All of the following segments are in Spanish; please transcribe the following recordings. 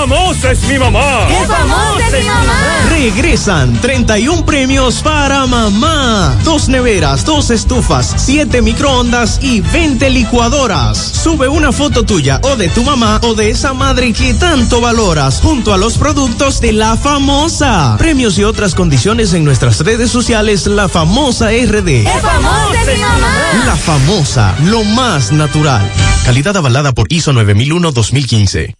famosa es mi mamá! ¡Qué famosa es mi mamá! Regresan 31 premios para mamá. Dos neveras, dos estufas, siete microondas y 20 licuadoras. Sube una foto tuya o de tu mamá o de esa madre que tanto valoras junto a los productos de la famosa. Premios y otras condiciones en nuestras redes sociales La Famosa RD. ¡Qué famosa es mi mamá! La Famosa, lo más natural. Calidad avalada por ISO 9001-2015.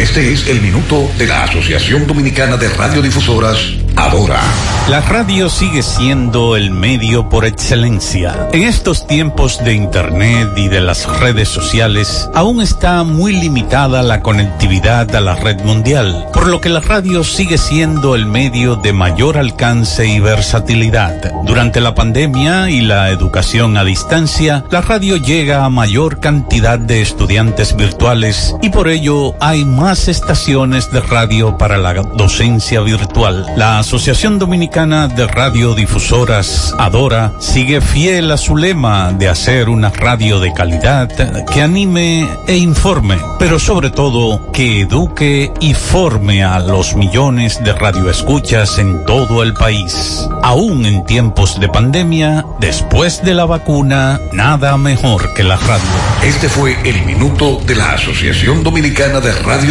Este es el minuto de la Asociación Dominicana de Radiodifusoras, Adora. La radio sigue siendo el medio por excelencia. En estos tiempos de Internet y de las redes sociales, aún está muy limitada la conectividad a la red mundial, por lo que la radio sigue siendo el medio de mayor alcance y versatilidad. Durante la pandemia y la educación a distancia, la radio llega a mayor cantidad de estudiantes virtuales y por ello hay más estaciones de radio para la docencia virtual. La Asociación Dominicana de Radiodifusoras, Adora, sigue fiel a su lema de hacer una radio de calidad que anime e informe, pero sobre todo que eduque y forme a los millones de radioescuchas en todo el país. Aún en tiempos de pandemia, después de la vacuna, nada mejor que la radio. Este fue el minuto de la Asociación Dominicana de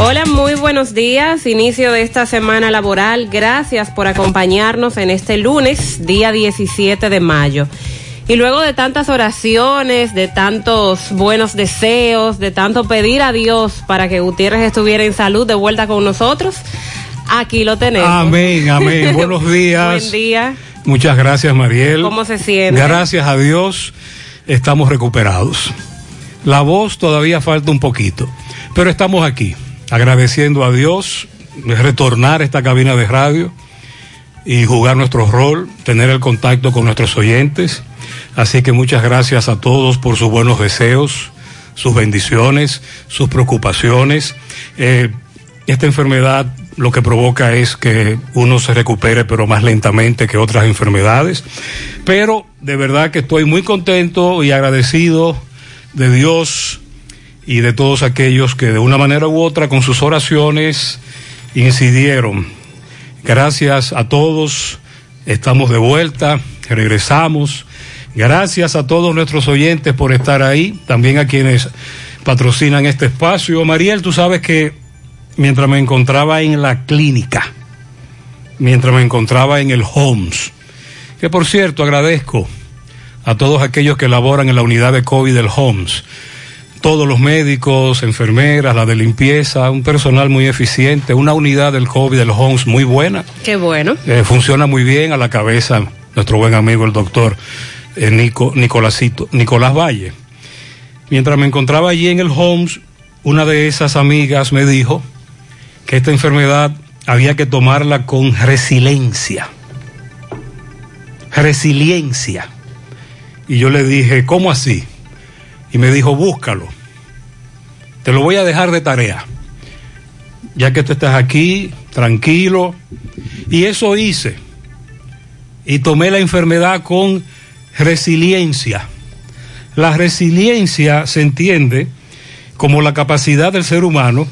Hola, muy buenos días. Inicio de esta semana laboral. Gracias por acompañarnos en este lunes, día 17 de mayo. Y luego de tantas oraciones, de tantos buenos deseos, de tanto pedir a Dios para que Gutiérrez estuviera en salud de vuelta con nosotros, aquí lo tenemos. Amén, amén. Buenos días. Buen día. Muchas gracias, Mariel. ¿Cómo se siente? Gracias a Dios estamos recuperados. La voz todavía falta un poquito, pero estamos aquí agradeciendo a Dios retornar a esta cabina de radio y jugar nuestro rol, tener el contacto con nuestros oyentes. Así que muchas gracias a todos por sus buenos deseos, sus bendiciones, sus preocupaciones. Eh, esta enfermedad lo que provoca es que uno se recupere, pero más lentamente que otras enfermedades. Pero de verdad que estoy muy contento y agradecido de Dios y de todos aquellos que de una manera u otra con sus oraciones incidieron. Gracias a todos, estamos de vuelta, regresamos. Gracias a todos nuestros oyentes por estar ahí, también a quienes patrocinan este espacio. Mariel, tú sabes que mientras me encontraba en la clínica, mientras me encontraba en el Homes, que por cierto agradezco a todos aquellos que laboran en la unidad de COVID del Homes todos los médicos, enfermeras, la de limpieza, un personal muy eficiente, una unidad del COVID del Homes muy buena. Qué bueno. Eh, funciona muy bien a la cabeza nuestro buen amigo el doctor eh, Nico, Nicolásito, Nicolás Valle. Mientras me encontraba allí en el Homes, una de esas amigas me dijo que esta enfermedad había que tomarla con resiliencia. Resiliencia. Y yo le dije, ¿cómo así? Y me dijo, búscalo. Te lo voy a dejar de tarea, ya que tú estás aquí, tranquilo. Y eso hice. Y tomé la enfermedad con resiliencia. La resiliencia se entiende como la capacidad del ser humano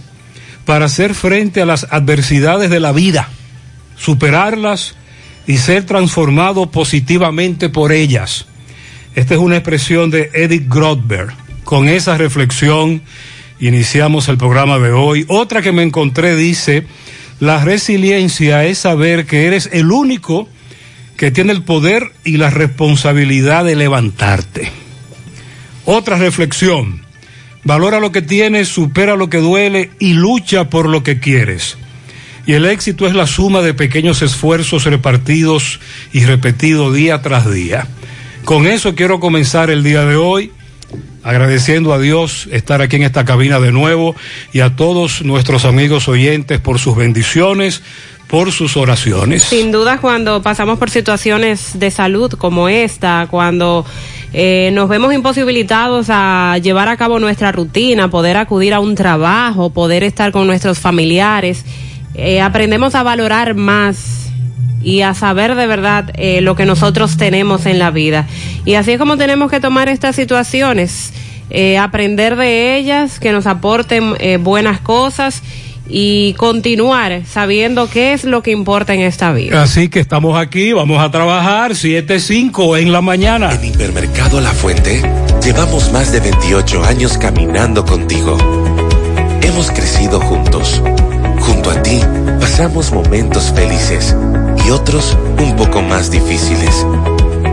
para hacer frente a las adversidades de la vida, superarlas y ser transformado positivamente por ellas. Esta es una expresión de Edith Grotberg. Con esa reflexión iniciamos el programa de hoy. Otra que me encontré dice, la resiliencia es saber que eres el único que tiene el poder y la responsabilidad de levantarte. Otra reflexión, valora lo que tienes, supera lo que duele y lucha por lo que quieres. Y el éxito es la suma de pequeños esfuerzos repartidos y repetidos día tras día. Con eso quiero comenzar el día de hoy, agradeciendo a Dios estar aquí en esta cabina de nuevo y a todos nuestros amigos oyentes por sus bendiciones, por sus oraciones. Sin duda cuando pasamos por situaciones de salud como esta, cuando eh, nos vemos imposibilitados a llevar a cabo nuestra rutina, poder acudir a un trabajo, poder estar con nuestros familiares, eh, aprendemos a valorar más y a saber de verdad eh, lo que nosotros tenemos en la vida. Y así es como tenemos que tomar estas situaciones, eh, aprender de ellas, que nos aporten eh, buenas cosas y continuar sabiendo qué es lo que importa en esta vida. Así que estamos aquí, vamos a trabajar 7.5 en la mañana. En Hipermercado La Fuente llevamos más de 28 años caminando contigo. Hemos crecido juntos. Junto a ti pasamos momentos felices y otros un poco más difíciles.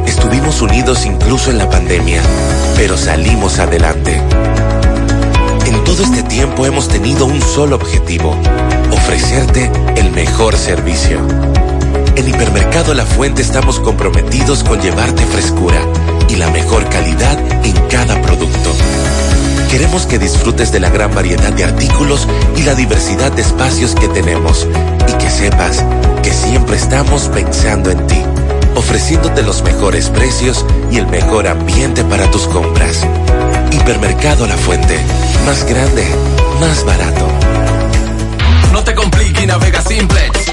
Estuvimos unidos incluso en la pandemia, pero salimos adelante. En todo este tiempo hemos tenido un solo objetivo, ofrecerte el mejor servicio. En Hipermercado La Fuente estamos comprometidos con llevarte frescura y la mejor calidad en cada producto. Queremos que disfrutes de la gran variedad de artículos y la diversidad de espacios que tenemos y que sepas que siempre estamos pensando en ti, ofreciéndote los mejores precios y el mejor ambiente para tus compras. Hipermercado La Fuente, más grande, más barato. No te compliques navega simplex.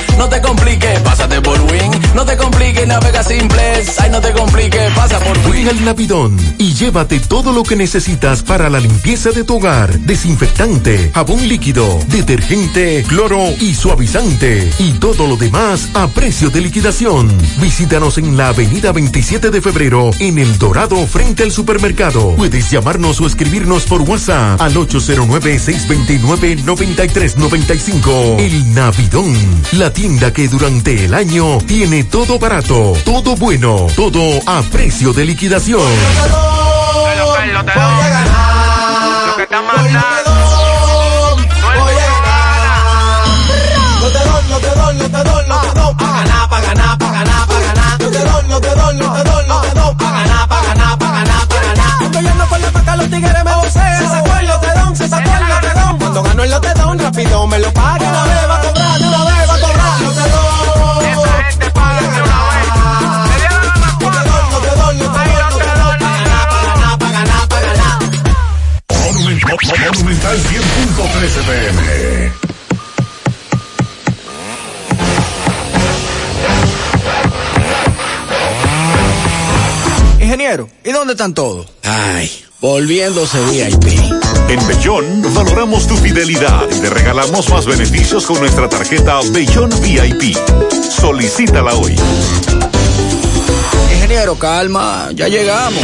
No te compliques, pásate por Win. No te compliques, navega simplex. Ay, no te compliques, pasa por Win. Ven al Navidón y llévate todo lo que necesitas para la limpieza de tu hogar. Desinfectante, jabón líquido, detergente, cloro y suavizante. Y todo lo demás a precio de liquidación. Visítanos en la avenida 27 de febrero, en El Dorado, frente al supermercado. Puedes llamarnos o escribirnos por WhatsApp al 809-629-9395. El Navidón, la tienda que durante el año tiene todo barato, todo bueno, todo a precio de liquidación. Los tigres me vocean. Se sacó el lotedón, se sacó el lotedón. Cuando gano el lotedón, rápido me lo paga. 100.13 pm. Ingeniero, ¿y dónde están todos? Ay, volviéndose VIP. En Bellón valoramos tu fidelidad y te regalamos más beneficios con nuestra tarjeta Bellón VIP. Solicítala hoy. Ingeniero, calma, ya llegamos.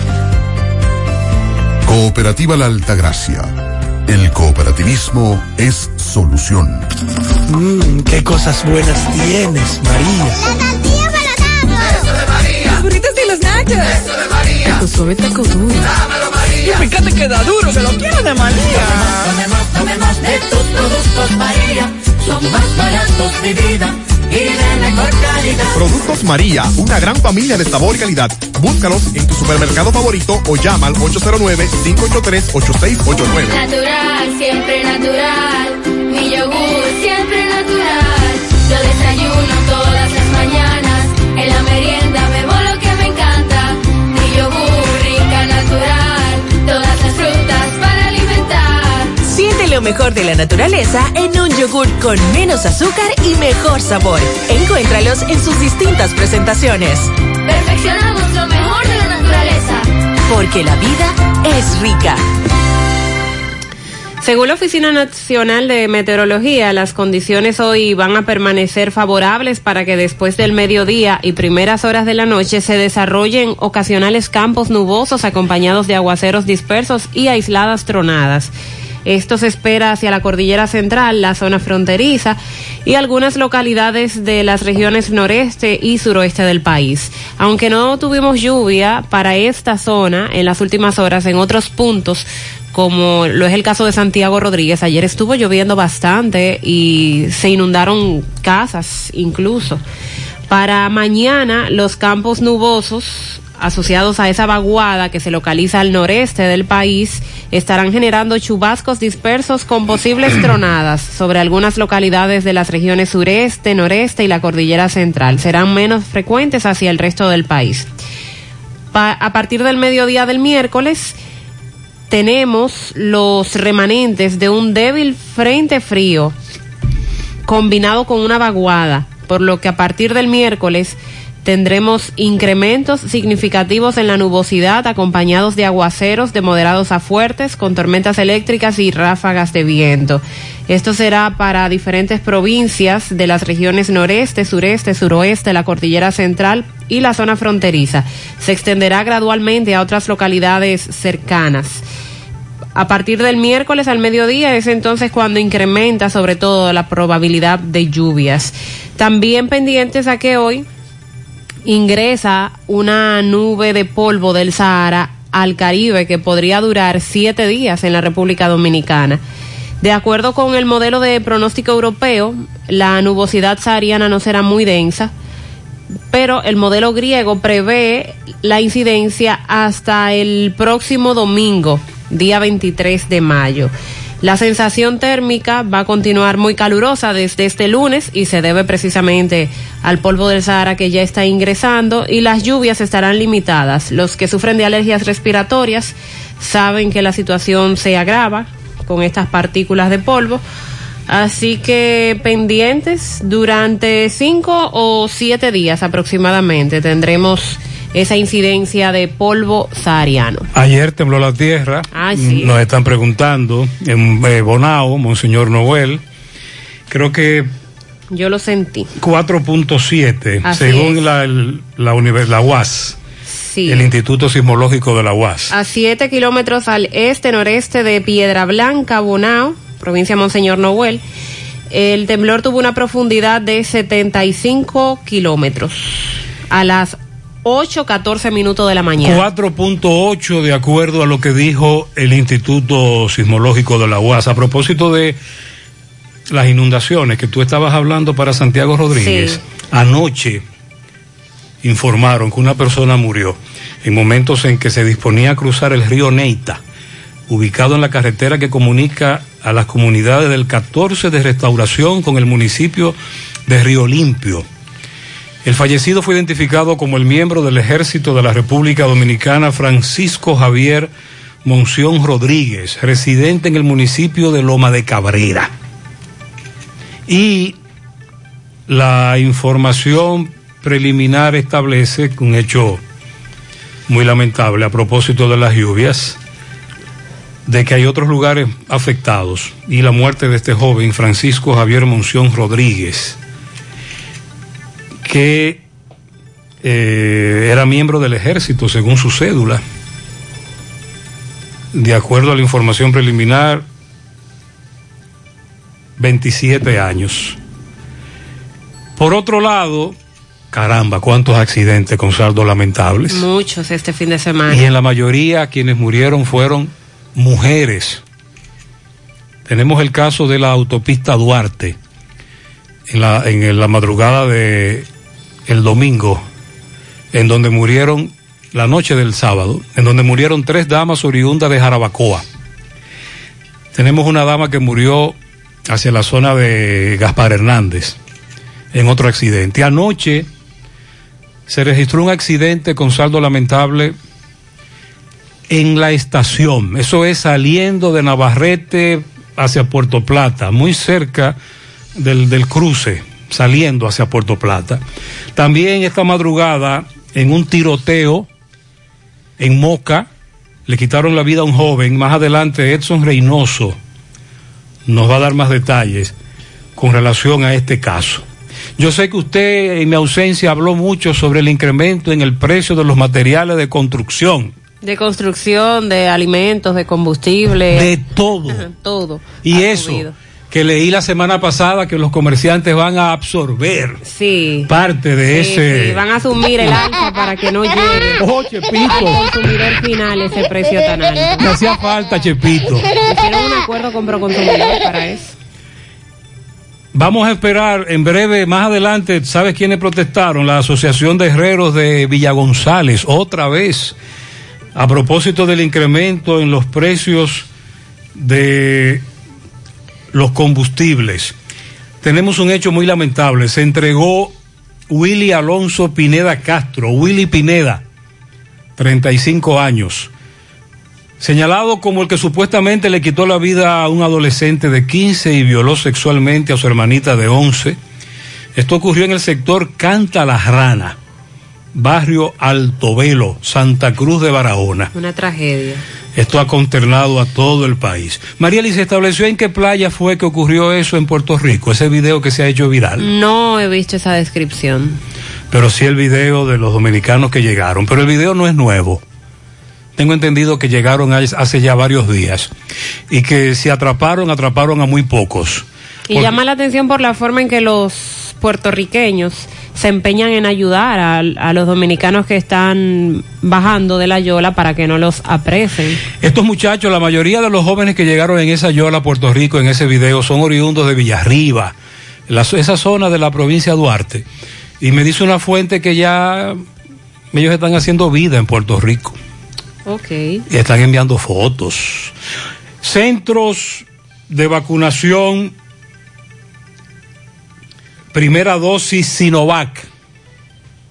Cooperativa La Altagracia. El cooperativismo es solución. Mmm, qué cosas buenas tienes, María. La tortilla para Eso de María. Los burritos y los nachos. Eso de María. Tu suave taco duro. Dámelo, María. Y fíjate que da duro, que lo quiero de María. Tomemos, tomemos de tus productos, María. Son más baratos de vida y de mejor calidad. Productos María, una gran familia de sabor y calidad. Búscalos en tu supermercado favorito o llama al 809-583-8689. Natural, siempre natural. Lo mejor de la naturaleza en un yogur con menos azúcar y mejor sabor. Encuéntralos en sus distintas presentaciones. Perfeccionamos lo mejor de la naturaleza. Porque la vida es rica. Según la Oficina Nacional de Meteorología, las condiciones hoy van a permanecer favorables para que después del mediodía y primeras horas de la noche se desarrollen ocasionales campos nubosos acompañados de aguaceros dispersos y aisladas tronadas. Esto se espera hacia la cordillera central, la zona fronteriza y algunas localidades de las regiones noreste y suroeste del país. Aunque no tuvimos lluvia para esta zona en las últimas horas, en otros puntos como lo es el caso de Santiago Rodríguez, ayer estuvo lloviendo bastante y se inundaron casas incluso. Para mañana los campos nubosos asociados a esa vaguada que se localiza al noreste del país estarán generando chubascos dispersos con posibles tronadas sobre algunas localidades de las regiones sureste, noreste y la cordillera central. Serán menos frecuentes hacia el resto del país. Pa a partir del mediodía del miércoles, tenemos los remanentes de un débil frente frío combinado con una vaguada, por lo que a partir del miércoles tendremos incrementos significativos en la nubosidad acompañados de aguaceros de moderados a fuertes con tormentas eléctricas y ráfagas de viento. Esto será para diferentes provincias de las regiones noreste, sureste, suroeste, la cordillera central y la zona fronteriza. Se extenderá gradualmente a otras localidades cercanas. A partir del miércoles al mediodía es entonces cuando incrementa sobre todo la probabilidad de lluvias. También pendientes a que hoy ingresa una nube de polvo del Sahara al Caribe que podría durar siete días en la República Dominicana. De acuerdo con el modelo de pronóstico europeo, la nubosidad sahariana no será muy densa, pero el modelo griego prevé la incidencia hasta el próximo domingo, día 23 de mayo. La sensación térmica va a continuar muy calurosa desde este lunes y se debe precisamente al polvo del Sahara que ya está ingresando y las lluvias estarán limitadas. Los que sufren de alergias respiratorias saben que la situación se agrava con estas partículas de polvo. Así que pendientes durante cinco o siete días aproximadamente tendremos esa incidencia de polvo sahariano. Ayer tembló la tierra. Ay, sí. Nos están preguntando en eh, Bonao, Monseñor Noel. Creo que Yo lo sentí. 4.7, Así según es. la, el- la, UAS, Sí. el Instituto Sismológico de la UAS. A siete kilómetros al este-noreste de Piedra Blanca, Bonao, provincia Monseñor Noel. El temblor tuvo una profundidad de 75 kilómetros a las 8.14 minutos de la mañana. 4.8 de acuerdo a lo que dijo el Instituto Sismológico de la UAS. A propósito de las inundaciones que tú estabas hablando para Santiago Rodríguez, Sí. anoche informaron que una persona murió en momentos en que se disponía a cruzar el río Neita, ubicado en la carretera que comunica a las comunidades del 14 de Restauración con el municipio de Río Limpio. El fallecido fue identificado como el miembro del Ejército de la República Dominicana Francisco Javier Monción Rodríguez, residente en el municipio de Loma de Cabrera. Y la información preliminar establece un hecho muy lamentable a propósito de las lluvias, de que hay otros lugares afectados y la muerte de este joven Francisco Javier Monción Rodríguez que eh, era miembro del ejército según su cédula. de acuerdo a la información preliminar, 27 años. Por otro lado, caramba, cuántos accidentes con saldos lamentables. Muchos este fin de semana. Y en la mayoría quienes murieron fueron mujeres. Tenemos el caso de la autopista Duarte, en la, en la madrugada de el domingo, en donde murieron, la noche del sábado, en donde murieron tres damas oriundas de Jarabacoa. Tenemos una dama que murió hacia la zona de Gaspar Hernández, en otro accidente. Anoche se registró un accidente con saldo lamentable en la estación. Eso es saliendo de Navarrete hacia Puerto Plata, muy cerca del, del cruce, saliendo hacia Puerto Plata. También esta madrugada, en un tiroteo en Moca, le quitaron la vida a un joven. Más adelante, Edson Reynoso nos va a dar más detalles con relación a este caso. Yo sé que usted en mi ausencia habló mucho sobre el incremento en el precio de los materiales de construcción. De construcción, de alimentos, de combustible. De todo. todo. Y eso subido. Que leí la semana pasada que los comerciantes van a absorber sí. parte de sí, ese. Sí, van a asumir el alza para que no llegue oh, Chepito. al consumidor final ese precio tan alto. Me hacía falta, Chepito. Hicieron un acuerdo con Proconsumidor para eso. Vamos a esperar en breve, más adelante, ¿sabes quiénes protestaron? La Asociación de Herreros de Villa González, otra vez, a propósito del incremento en los precios de los combustibles. Tenemos un hecho muy lamentable. Se entregó Willy Alonso Pineda Castro, Willy Pineda, 35 años, señalado como el que supuestamente le quitó la vida a un adolescente de 15 y violó sexualmente a su hermanita de 11. Esto ocurrió en el sector Canta la Rana, barrio Altovelo, Santa Cruz de Barahona. Una tragedia. Esto ha consternado a todo el país. Marieli, ¿se estableció en qué playa fue que ocurrió eso en Puerto Rico? Ese video que se ha hecho viral. No he visto esa descripción. Pero sí el video de los dominicanos que llegaron. Pero el video no es nuevo. Tengo entendido que llegaron hace ya varios días. Y que si atraparon, atraparon a muy pocos. Y Porque... llama la atención por la forma en que los puertorriqueños se empeñan en ayudar a, a, los dominicanos que están bajando de la yola para que no los apresen. Estos muchachos, la mayoría de los jóvenes que llegaron en esa yola a Puerto Rico en ese video son oriundos de Villarriba, la, esa zona de la provincia de Duarte. Y me dice una fuente que ya ellos están haciendo vida en Puerto Rico. Ok. Y están enviando fotos. Centros de vacunación primera dosis Sinovac,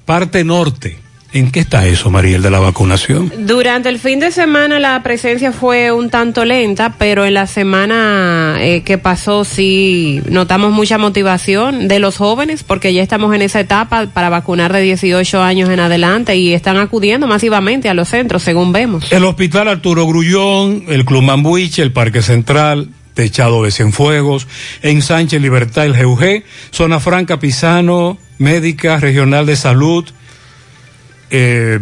parte norte. ¿En qué está eso, Mariel, de la vacunación? Durante el fin de semana la presencia fue un tanto lenta, pero en la semana eh, que pasó sí notamos mucha motivación de los jóvenes, porque ya estamos en esa etapa para vacunar de 18 años en adelante y están acudiendo masivamente a los centros, según vemos. El Hospital Arturo Grullón, el Club Mambuiche, el Parque Central, Techado de Cienfuegos, en Sánchez Libertad, el GUG, Zona Franca Pisano, Médica Regional de Salud, eh,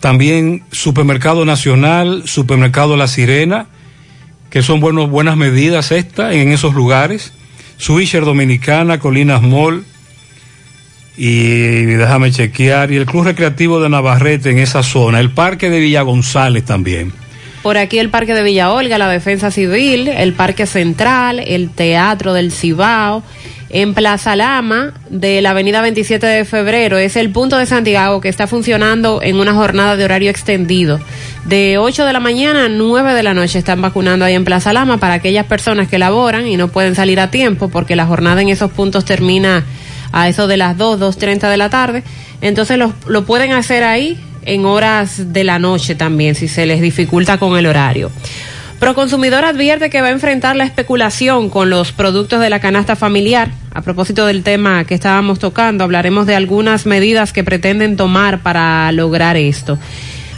también Supermercado Nacional, Supermercado La Sirena, que son buenas medidas estas en esos lugares, Swisher Dominicana, Colinas Mall, y déjame chequear, y el Club Recreativo de Navarrete en esa zona, el Parque de Villa González también. Por aquí el Parque de Villa Olga, la Defensa Civil, el Parque Central, el Teatro del Cibao, en Plaza Lama de la Avenida 27 de Febrero. Es el punto de Santiago que está funcionando en una jornada de horario extendido. De 8 de la mañana a 9 de la noche están vacunando ahí en Plaza Lama para aquellas personas que laboran y no pueden salir a tiempo porque la jornada en esos puntos termina a eso de las 2, 2.30 de la tarde. Entonces lo, lo pueden hacer ahí en horas de la noche también, si se les dificulta con el horario. Proconsumidor advierte que va a enfrentar la especulación con los productos de la canasta familiar. A propósito del tema que estábamos tocando, hablaremos de algunas medidas que pretenden tomar para lograr esto.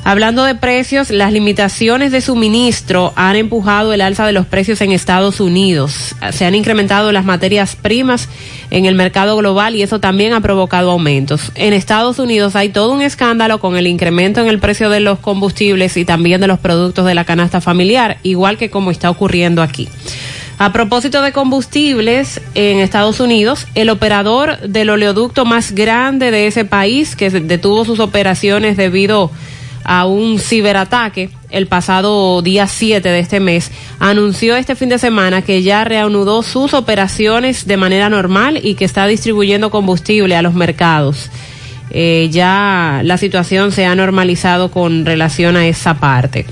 Hablando de precios, las limitaciones de suministro han empujado el alza de los precios en Estados Unidos. Se han incrementado las materias primas en el mercado global y eso también ha provocado aumentos. En Estados Unidos hay todo un escándalo con el incremento en el precio de los combustibles y también de los productos de la canasta familiar, igual que como está ocurriendo aquí. A propósito de combustibles, en Estados Unidos, el operador del oleoducto más grande de ese país, que detuvo sus operaciones debido a un ciberataque el pasado día 7 de este mes, anunció este fin de semana que ya reanudó sus operaciones de manera normal y que está distribuyendo combustible a los mercados. Eh, ya la situación se ha normalizado con relación a esa parte.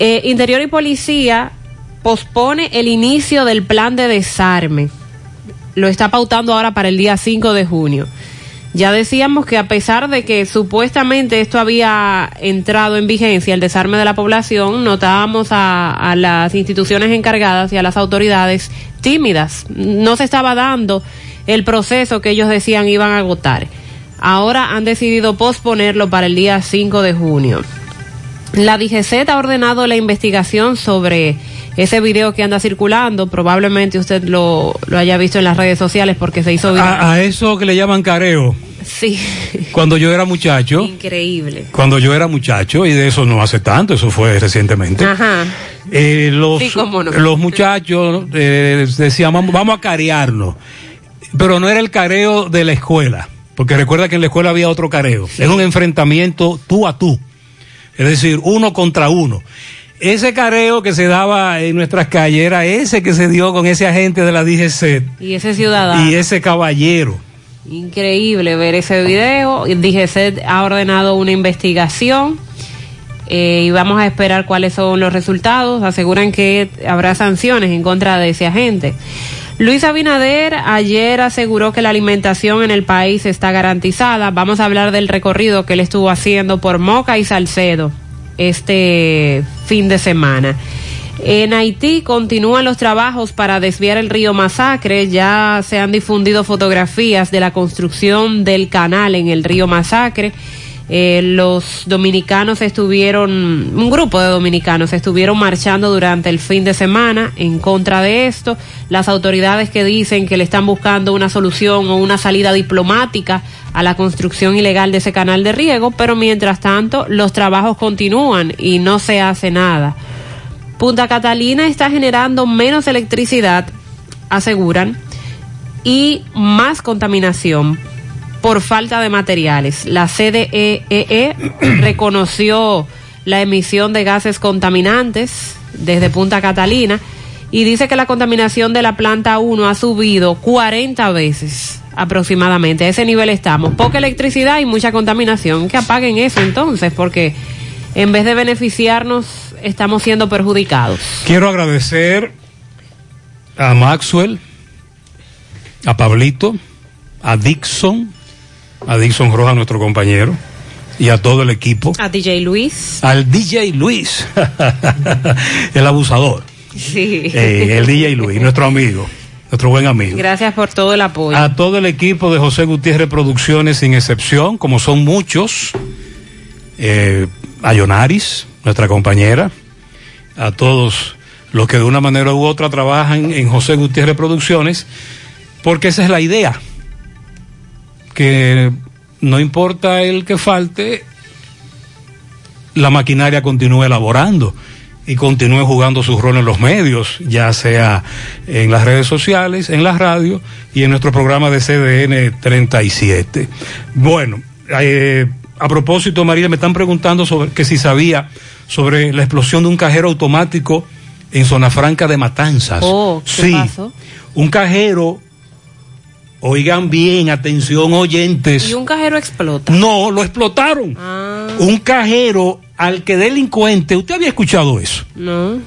Eh, Interior y Policía pospone el inicio del plan de desarme. Lo está pautando ahora para el día 5 de junio. Ya decíamos que a pesar de que supuestamente esto había entrado en vigencia, el desarme de la población, notábamos a, las instituciones encargadas y a las autoridades tímidas. No se estaba dando el proceso que ellos decían iban a agotar. Ahora han decidido posponerlo para el día 5 de junio. La DGC ha ordenado la investigación sobre ese video que anda circulando, probablemente usted lo, lo haya visto en las redes sociales porque se hizo viral. A, a, eso que le llaman careo. Sí. Cuando yo era muchacho. Increíble. Cuando yo era muchacho, y de eso no hace tanto, eso fue recientemente. Ajá. Eh, los, sí, no. los muchachos eh, decían, vamos, vamos a carearnos. Pero no era el careo de la escuela, porque recuerda que en la escuela había otro careo. Sí. Es un enfrentamiento tú a tú. Es decir, uno contra uno ese careo que se daba en nuestras calles era ese que se dio con ese agente de la DGC. Y ese ciudadano. Y ese caballero. Increíble ver ese video. DGC ha ordenado una investigación eh, y vamos a esperar cuáles son los resultados. Aseguran que habrá sanciones en contra de ese agente. Luis Abinader ayer aseguró que la alimentación en el país está garantizada. Vamos a hablar del recorrido que él estuvo haciendo por Moca y Salcedo este fin de semana. En Haití continúan los trabajos para desviar el río Masacre. Ya se han difundido fotografías de la construcción del canal en el río Masacre. Eh, los dominicanos estuvieron, un grupo de dominicanos estuvieron marchando durante el fin de semana en contra de esto. Las autoridades que dicen que le están buscando una solución o una salida diplomática a la construcción ilegal de ese canal de riego, pero mientras tanto los trabajos continúan y no se hace nada. Punta Catalina está generando menos electricidad, aseguran, y más contaminación por falta de materiales. La CDEE reconoció la emisión de gases contaminantes desde Punta Catalina y dice que la contaminación de la planta 1 ha subido 40 veces aproximadamente. A ese nivel estamos. Poca electricidad y mucha contaminación. Que apaguen eso entonces, porque en vez de beneficiarnos, estamos siendo perjudicados. Quiero agradecer a Maxwell, a Pablito, a Dixon, a Dixon Roja, nuestro compañero, y a todo el equipo. A DJ Luis. Al DJ Luis, el abusador. Sí. Eh, el DJ Luis, nuestro amigo, nuestro buen amigo. Gracias por todo el apoyo. A todo el equipo de José Gutiérrez Producciones, sin excepción, como son muchos. Eh, a Yonaris, nuestra compañera. A todos los que de una manera u otra trabajan en José Gutiérrez Producciones, porque esa es la idea que no importa el que falte, la maquinaria continúe elaborando y continúe jugando su rol en los medios, ya sea en las redes sociales, en la radio y en nuestro programa de CDN 37. Bueno, eh, a propósito, María, me están preguntando sobre que si sabía sobre la explosión de un cajero automático en Zona Franca de Matanzas. Oh, ¿qué sí, pasó? un cajero Oigan bien, atención oyentes. Y un cajero explota. No, lo explotaron. Ah. Un cajero al que delincuente, ¿usted había escuchado eso? No.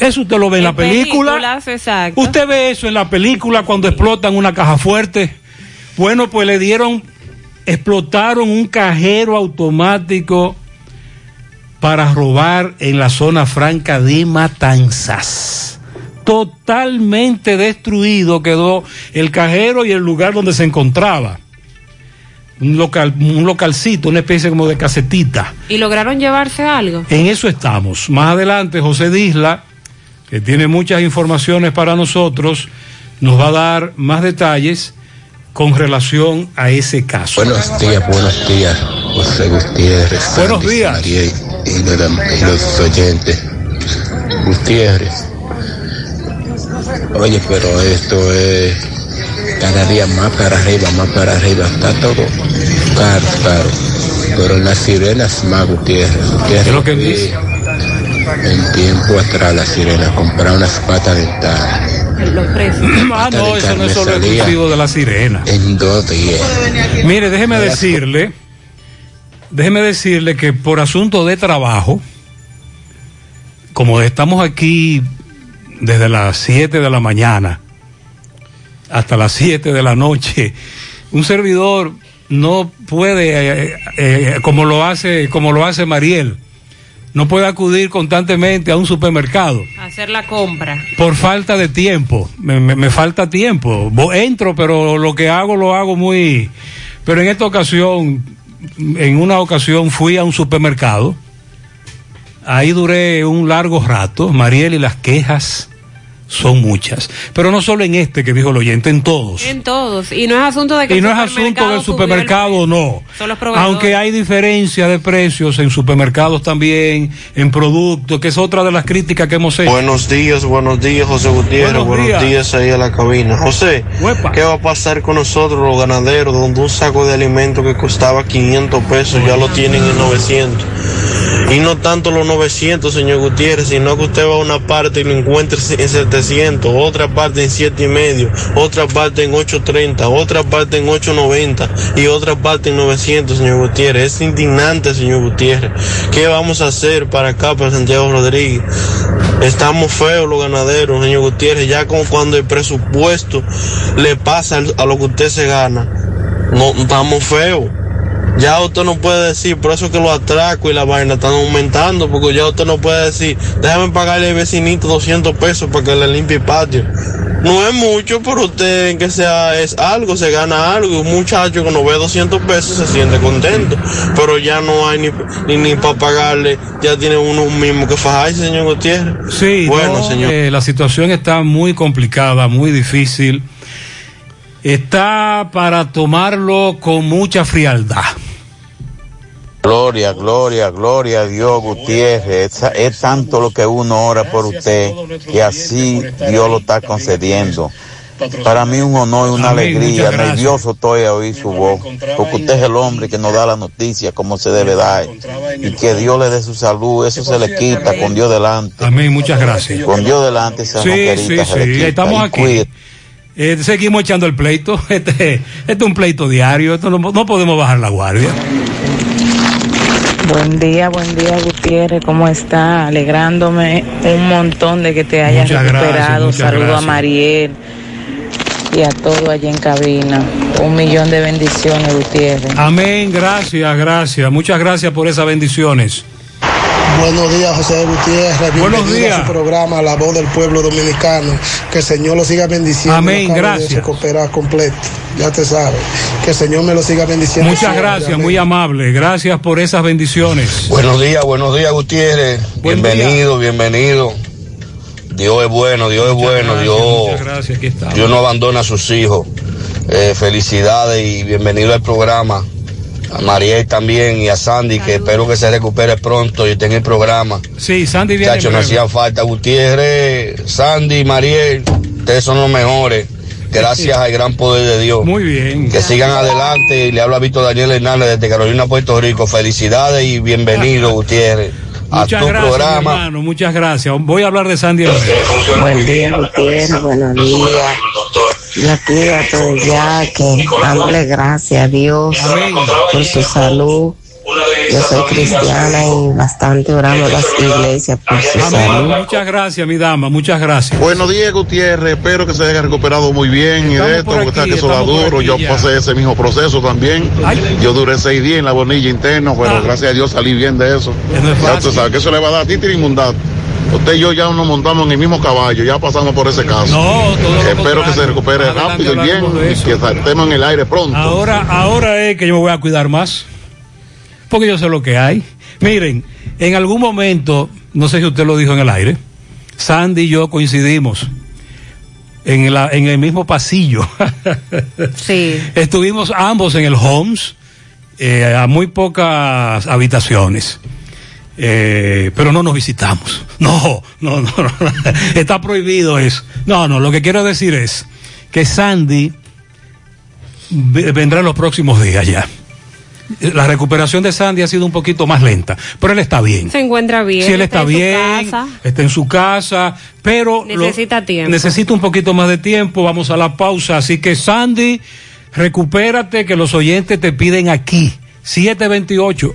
Eso usted lo ve en, la película. Exacto. Usted ve eso en la película cuando explotan una caja fuerte. Bueno, pues le dieron, explotaron un cajero automático para robar en la zona franca de Matanzas totalmente destruido quedó el cajero y el lugar donde se encontraba. un local, un localcito, una especie como de casetita. ¿Y lograron llevarse algo? En eso estamos. Más adelante, José Disla, que tiene muchas informaciones para nosotros, nos va a dar más detalles con relación a ese caso. Buenos días, buenos días, José Gutiérrez. Buenos Sandy, días. María y, y los, y los oyentes. Gutiérrez. Oye, pero esto es cada día más para arriba, más para arriba. Está todo caro, caro. Pero las sirenas más, Gutiérrez. Gutiérrez ¿Qué es lo que dice? En tiempo atrás, la sirena comprar unas patas dentales. Los precios. Ah, no, eso no es solo salía exclusivo de la sirena. En dos días. Mire, déjeme decirle, déjeme decirle que por asunto de trabajo, como estamos aquí desde las 7 de la mañana hasta las 7 de la noche, un servidor no puede, eh, eh, como lo hace, como lo hace Mariel, no puede acudir constantemente a un supermercado Hacer la compra. por falta de tiempo. Me, me- me falta tiempo. Entro, pero lo que hago lo hago muy... Pero en esta ocasión, en una ocasión fui a un supermercado. Ahí duré un largo rato. Mariel y las quejas son muchas. Pero no solo en este que dijo el oyente, en todos. En todos. Y no es asunto de que Y no es asunto del el supermercado no. Son los proveedores. Aunque hay diferencia de precios en supermercados también, en productos, que es otra de las críticas que hemos hecho. Buenos días, buenos días, José Gutiérrez. Buenos Buenos, días. días. ahí a la cabina. José, ¿qué va a pasar con nosotros los ganaderos donde un saco de alimento que costaba 500 pesos ya lo tienen en 900? Y no tanto los 900, señor Gutiérrez, sino que usted va a una parte y lo encuentra en 700, otra parte en siete y medio, otra parte en 830, otra parte en 890 y otra parte en 900, señor Gutiérrez. Es indignante, señor Gutiérrez. ¿Qué vamos a hacer para acá, para Santiago Rodríguez? Estamos feos los ganaderos, señor Gutiérrez, ya con cuando el presupuesto le pasa a lo que usted se gana. No, estamos feos. Ya usted no puede decir, por eso que los atracos y la vaina están aumentando, porque ya usted no puede decir, déjame pagarle al vecinito 200 pesos para que le limpie el patio. No es mucho, pero usted que sea es algo, se gana algo. Un muchacho que no ve 200 pesos se siente contento, pero ya no hay ni, ni, ni para pagarle, ya tiene uno mismo que fajarse, señor Gutiérrez. Sí, bueno, no, señor. eh, la situación está muy complicada, muy difícil. Está para tomarlo con mucha frialdad. Gloria, gloria, gloria a Dios, Gutiérrez. Es, es tanto lo que uno ora por usted que así Dios lo está concediendo. Para mí un honor y una Amén, alegría. Nervioso estoy a oír su voz. Porque usted es el hombre que nos da la noticia como se debe dar. Y que Dios le dé su salud. Eso se le quita con Dios delante. Amén, muchas gracias. Con Dios delante esa Sí, sí, se le sí, quita. estamos aquí. cuide- Eh, seguimos echando el pleito. Este, este es un pleito diario. Esto no, no podemos bajar la guardia. Buen día, buen día Gutiérrez, ¿cómo está? Alegrándome un montón de que te hayas Muchas recuperado. Saludo gracias. a Mariel y a todo allí en cabina. Un millón de bendiciones, Gutiérrez. Amén, gracias, gracias. Muchas gracias por esas bendiciones. Buenos días, José Gutiérrez. Buenos Bienvenido días. a su programa La Voz del Pueblo Dominicano. Que el Señor lo siga bendiciendo. Amén, gracias. Completo. Ya te sabes. Que el Señor me lo siga bendiciendo. Muchas siempre. gracias, Amén. muy amable. Gracias por esas bendiciones. Buenos días, buenos días, Gutiérrez. Buen bienvenido, bienvenido. Dios es bueno, Dios es bueno, Gracias, Dios, Muchas gracias, aquí está. Dios no abandona a sus hijos. Eh, felicidades y bienvenido al programa. A Mariel también y a Sandy, que espero que se recupere pronto y esté en el programa. Sí, Sandy viene. en Muchachos, no hacían falta. Gutiérrez, Sandy, Mariel, ustedes son los mejores. Gracias al gran poder de Dios. Muy bien. Que sigan adelante. Y le habla a Víctor Daniel Hernández desde Carolina, Puerto Rico. Felicidades y bienvenido, Gutiérrez, a Muchas tu gracias, programa. hermano, muchas gracias. Voy a hablar de Sandy. Buen día, Gutiérrez, buenos días. Yo aquí a todo ya que dándole gracias a Dios por su salud. Yo soy cristiana y bastante oramos las iglesias por su Amén. salud. Muchas gracias, mi dama, muchas gracias. Buenos días, Gutiérrez. Espero que se haya recuperado muy bien y de esto, por porque está que eso da duro. Yo pasé ese mismo proceso también. Yo duré seis días en la bonilla interna, pero Ah. gracias a Dios salí bien de eso. no es ya usted sabe que eso le va a dar títere inmundado. Usted y yo ya nos montamos en el mismo caballo, ya pasamos por ese caso. No, todo lo Espero que se recupere Adelante rápido y bien y que saltemos en el aire pronto. Ahora, ahora es que yo me voy a cuidar más. Porque yo sé lo que hay. Miren, en algún momento, no sé si usted lo dijo en el aire, Sandy y yo coincidimos en, la, en el mismo pasillo. Sí. Estuvimos ambos en el Homes, eh, a muy pocas habitaciones. Eh, pero no nos visitamos. No, no, no, no. Está prohibido eso. No, no, lo que quiero decir es que Sandy ve- vendrá en los próximos días ya. La recuperación de Sandy ha sido un poquito más lenta, pero él está bien. Se encuentra bien. Si él está, su bien, casa. está en su casa, pero lo- Necesita tiempo. necesita un poquito más de tiempo. Vamos a la pausa. Así que Sandy, recupérate que los oyentes te piden aquí. 728.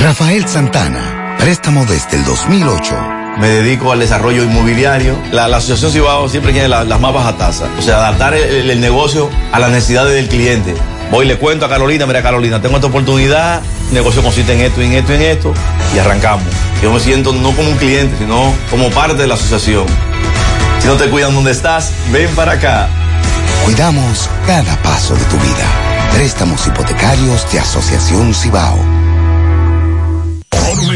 Rafael Santana, préstamo desde el 2008. Me dedico al desarrollo inmobiliario. La, la Asociación Cibao siempre tiene la- las más bajas tasas. O sea, adaptar el negocio a las necesidades del cliente. Voy y le cuento a Carolina, mira Carolina, tengo esta oportunidad, el negocio consiste en esto, en esto, en esto, y arrancamos. Yo me siento no como un cliente, sino como parte de la asociación. Si no te cuidan donde estás, ven para acá. Cuidamos cada paso de tu vida. Préstamos hipotecarios de Asociación Cibao. me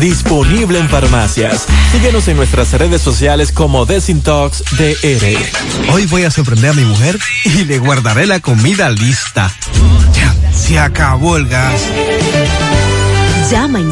disponible en farmacias. Síguenos en nuestras redes sociales como Desintox DR. Hoy voy a sorprender a mi mujer y le guardaré la comida lista. Ya, se acabó el gas. Llama en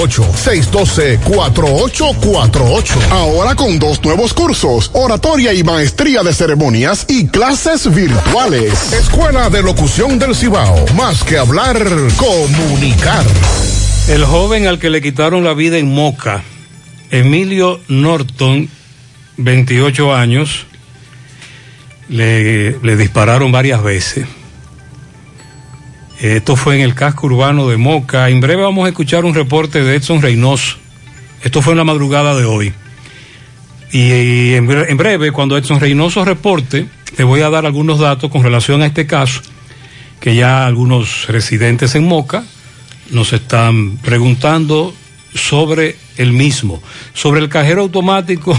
612 4848. Ahora con dos nuevos cursos, oratoria y maestría de ceremonias y clases virtuales. Escuela de Locución del Cibao. Más que hablar, comunicar. El joven al que le quitaron la vida en Moca, Emilio Norton, 28 años, le, le dispararon varias veces. Esto fue en el casco urbano de Moca. En breve vamos a escuchar un reporte de Edson Reynoso. Esto fue en la madrugada de hoy. Y en breve, cuando Edson Reynoso reporte, te voy a dar algunos datos con relación a este caso, que ya algunos residentes en Moca nos están preguntando sobre el mismo. Sobre el cajero automático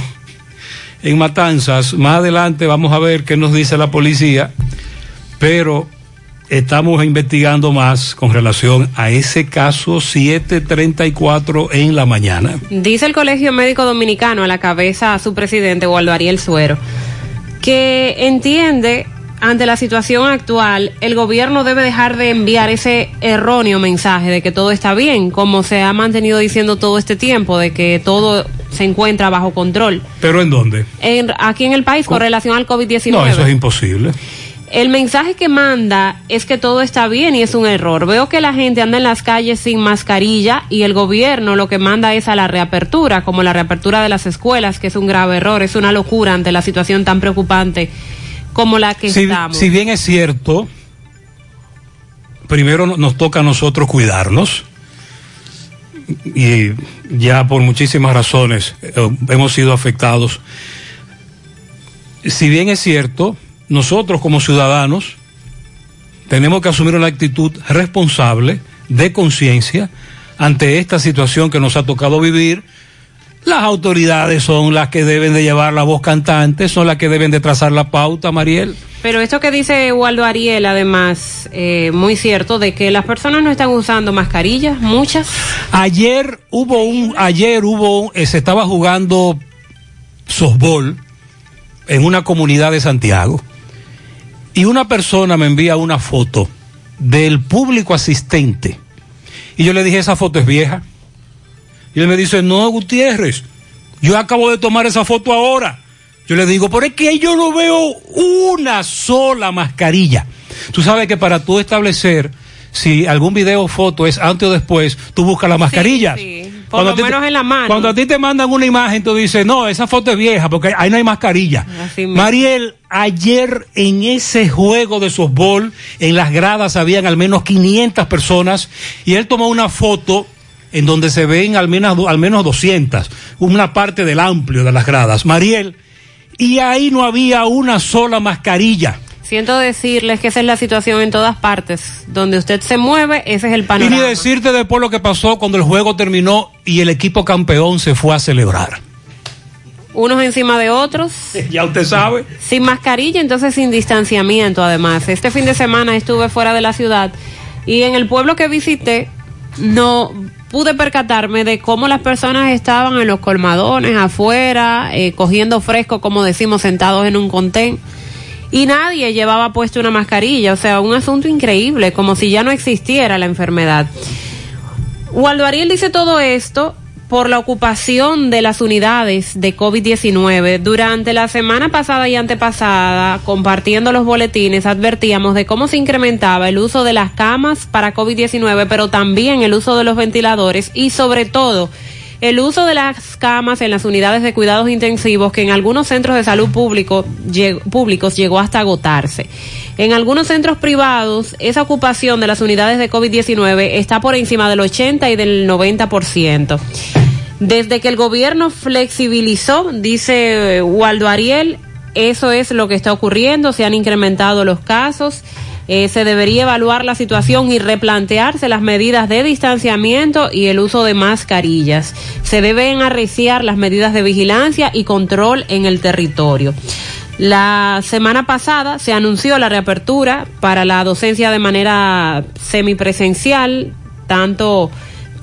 en Matanzas, más adelante vamos a ver qué nos dice la policía, pero estamos investigando más con relación a ese caso 734 en la mañana. Dice el Colegio Médico Dominicano a la cabeza a su presidente, Waldo Ariel Suero, que entiende ante la situación actual, el gobierno debe dejar de enviar ese erróneo mensaje de que todo está bien, como se ha mantenido diciendo todo este tiempo, de que todo se encuentra bajo control. ¿Pero en dónde? En- aquí en el país con relación al COVID-19. No, eso es imposible. El mensaje que manda es que todo está bien y es un error. Veo que la gente anda en las calles sin mascarilla y el gobierno lo que manda es a la reapertura, como la reapertura de las escuelas, que es un grave error, es una locura ante la situación tan preocupante como la que Si, estamos. si bien es cierto, primero no- nos toca a nosotros cuidarnos y ya por muchísimas razones eh, hemos sido afectados. Si bien es cierto, nosotros como ciudadanos tenemos que asumir una actitud responsable, de conciencia, ante esta situación que nos ha tocado vivir. Las autoridades son las que deben de llevar la voz cantante, son las que deben de trazar la pauta, Mariel. Pero esto que dice Waldo Ariel, además, eh, muy cierto, de que las personas no están usando mascarillas, muchas. Ayer hubo un, ayer hubo, eh, se estaba jugando softball en una comunidad de Santiago y una persona me envía una foto del público asistente. Y yo le dije esa foto es vieja y él me dice no Gutiérrez yo acabo de tomar esa foto ahora yo le digo pero es que yo no veo una sola mascarilla tú sabes que para tú establecer si algún video o foto es antes o después tú buscas la mascarilla Por Cuando lo a ti te- menos en la mano. cuando a ti te mandan una imagen, tú dices, no, esa foto es vieja porque ahí no hay mascarilla. Mariel, ayer en ese juego de softball, en las gradas habían al menos 500 personas y él tomó una foto en donde se ven al menos, al menos 200, una parte del amplio de las gradas. Mariel, y ahí no había una sola mascarilla. Siento decirles que esa es la situación en todas partes. Donde usted se mueve, ese es el Y ni panorama. decirte después lo que pasó cuando el juego terminó y el equipo campeón se fue a celebrar. Unos encima de otros. Ya usted sabe. Sin mascarilla, entonces sin distanciamiento además. Este fin de semana estuve fuera de la ciudad y en el pueblo que visité no pude percatarme de cómo las personas estaban en los colmadones, afuera, eh, cogiendo fresco, como decimos, sentados en un contén. Y nadie llevaba puesto una mascarilla, o sea, un asunto increíble, como si ya no existiera la enfermedad. Waldo Ariel dice todo esto por la ocupación de las unidades de COVID-19. Durante la semana pasada y antepasada, compartiendo los boletines, advertíamos de cómo se incrementaba el uso de las camas para COVID-19, pero también el uso de los ventiladores y sobre todo el uso de las camas en las unidades de cuidados intensivos que en algunos centros de salud público, públicos llegó hasta agotarse. En algunos centros privados, esa ocupación de las unidades de COVID-19 está por encima del 80 y del 90%. Desde que el gobierno flexibilizó, dice eh, Waldo Ariel, eso es lo que está ocurriendo, se han incrementado los casos, eh, se debería evaluar la situación y replantearse las medidas de distanciamiento y el uso de mascarillas. Se deben arreciar las medidas de vigilancia y control en el territorio. La semana pasada se anunció la reapertura para la docencia de manera semipresencial, tanto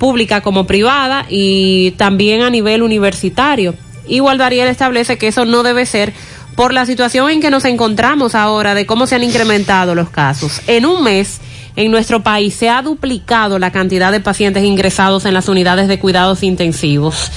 pública como privada y también a nivel universitario. Igual Dariel establece que eso no debe ser por la situación en que nos encontramos ahora de cómo se han incrementado los casos. En un mes, en nuestro país se ha duplicado la cantidad de pacientes ingresados en las unidades de cuidados intensivos.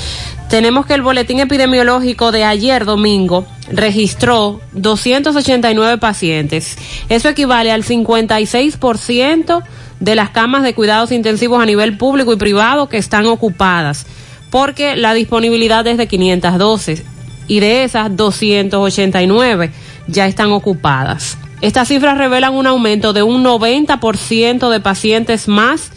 Tenemos que el boletín epidemiológico de ayer domingo registró 289 pacientes. Eso equivale al 56% de las camas de cuidados intensivos a nivel público y privado que están ocupadas, porque la disponibilidad es de 512 y de esas 289 ya están ocupadas. Estas cifras revelan un aumento de un 90% de pacientes más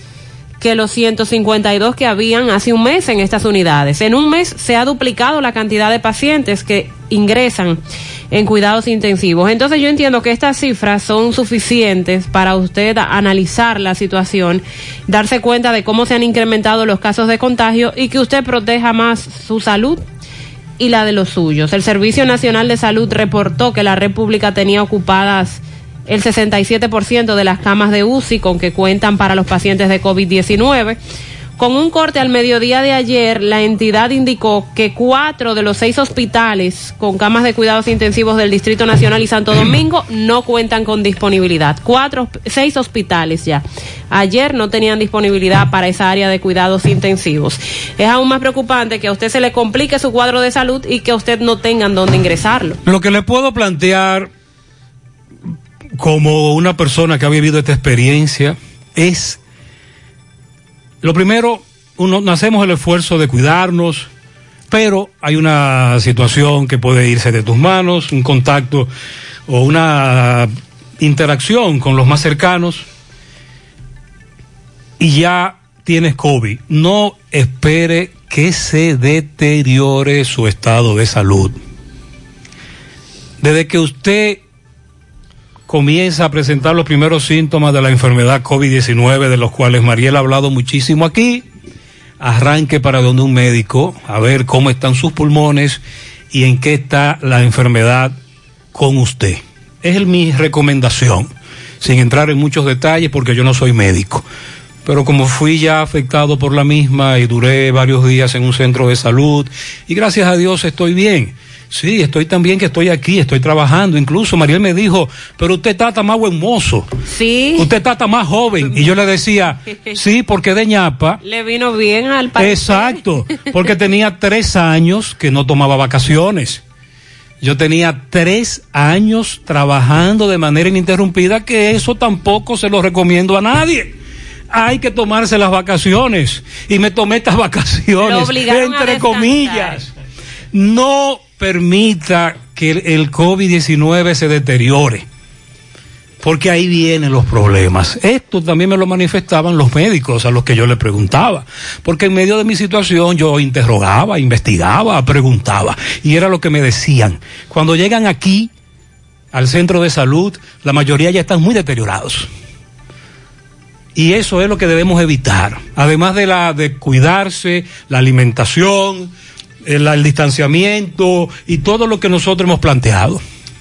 que los 152 que habían hace un mes en estas unidades. En un mes se ha duplicado la cantidad de pacientes que ingresan en cuidados intensivos. Entonces yo entiendo que estas cifras son suficientes para usted analizar la situación, darse cuenta de cómo se han incrementado los casos de contagio y que usted proteja más su salud y la de los suyos. El Servicio Nacional de Salud reportó que la República tenía ocupadas el 67% de las camas de UCI con que cuentan para los pacientes de COVID-19. Con un corte al mediodía de ayer, la entidad indicó que cuatro de los seis hospitales con camas de cuidados intensivos del Distrito Nacional y Santo Domingo no cuentan con disponibilidad. Cuatro, seis hospitales ya. Ayer no tenían disponibilidad para esa área de cuidados intensivos. Es aún más preocupante que a usted se le complique su cuadro de salud y que usted no tengan dónde ingresarlo. Lo que le puedo plantear como una persona que ha vivido esta experiencia es, lo primero, uno, hacemos el esfuerzo de cuidarnos, pero hay una situación que puede irse de tus manos, un contacto o una interacción con los más cercanos y ya tienes COVID. No espere que se deteriore su estado de salud. Desde que usted comienza a presentar los primeros síntomas de la enfermedad COVID-19, de los cuales Mariela ha hablado muchísimo aquí, arranque para donde un médico a ver cómo están sus pulmones y en qué está la enfermedad con usted. Es mi recomendación, sin entrar en muchos detalles porque yo no soy médico. Pero como fui ya afectado por la misma y duré varios días en un centro de salud y gracias a Dios estoy bien Sí, estoy también que estoy aquí, estoy trabajando. Incluso Mariel me dijo, pero usted tan más buen mozo. Sí. Usted tan más joven. Y yo le decía, sí, porque de ñapa. Le vino bien al país. Exacto, porque tenía tres años que no tomaba vacaciones. Yo tenía tres años trabajando de manera ininterrumpida, que eso tampoco se lo recomiendo a nadie. Hay que tomarse las vacaciones. Y me tomé estas vacaciones, entre comillas. No permita que el COVID-19 se deteriore, porque ahí vienen los problemas. Esto también me lo manifestaban los médicos a los que yo le preguntaba, porque en medio de mi situación yo interrogaba, investigaba, preguntaba, y era lo que me decían. Cuando llegan aquí, al centro de salud, la mayoría ya están muy deteriorados. Y eso es lo que debemos evitar. Además de la de cuidarse, la alimentación, el, distanciamiento y todo lo que nosotros hemos planteado.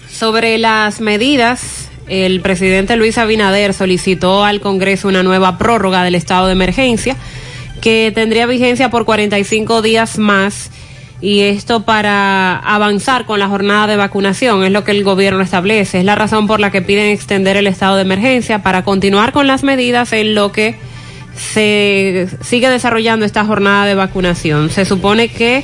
Sobre las medidas, el presidente Luis Abinader solicitó al Congreso una nueva prórroga del estado de emergencia que tendría vigencia por 45 días más y esto para avanzar con la jornada de vacunación, es lo que el gobierno establece, es la razón por la que piden extender el estado de emergencia para continuar con las medidas en lo que se sigue desarrollando esta jornada de vacunación. Se supone que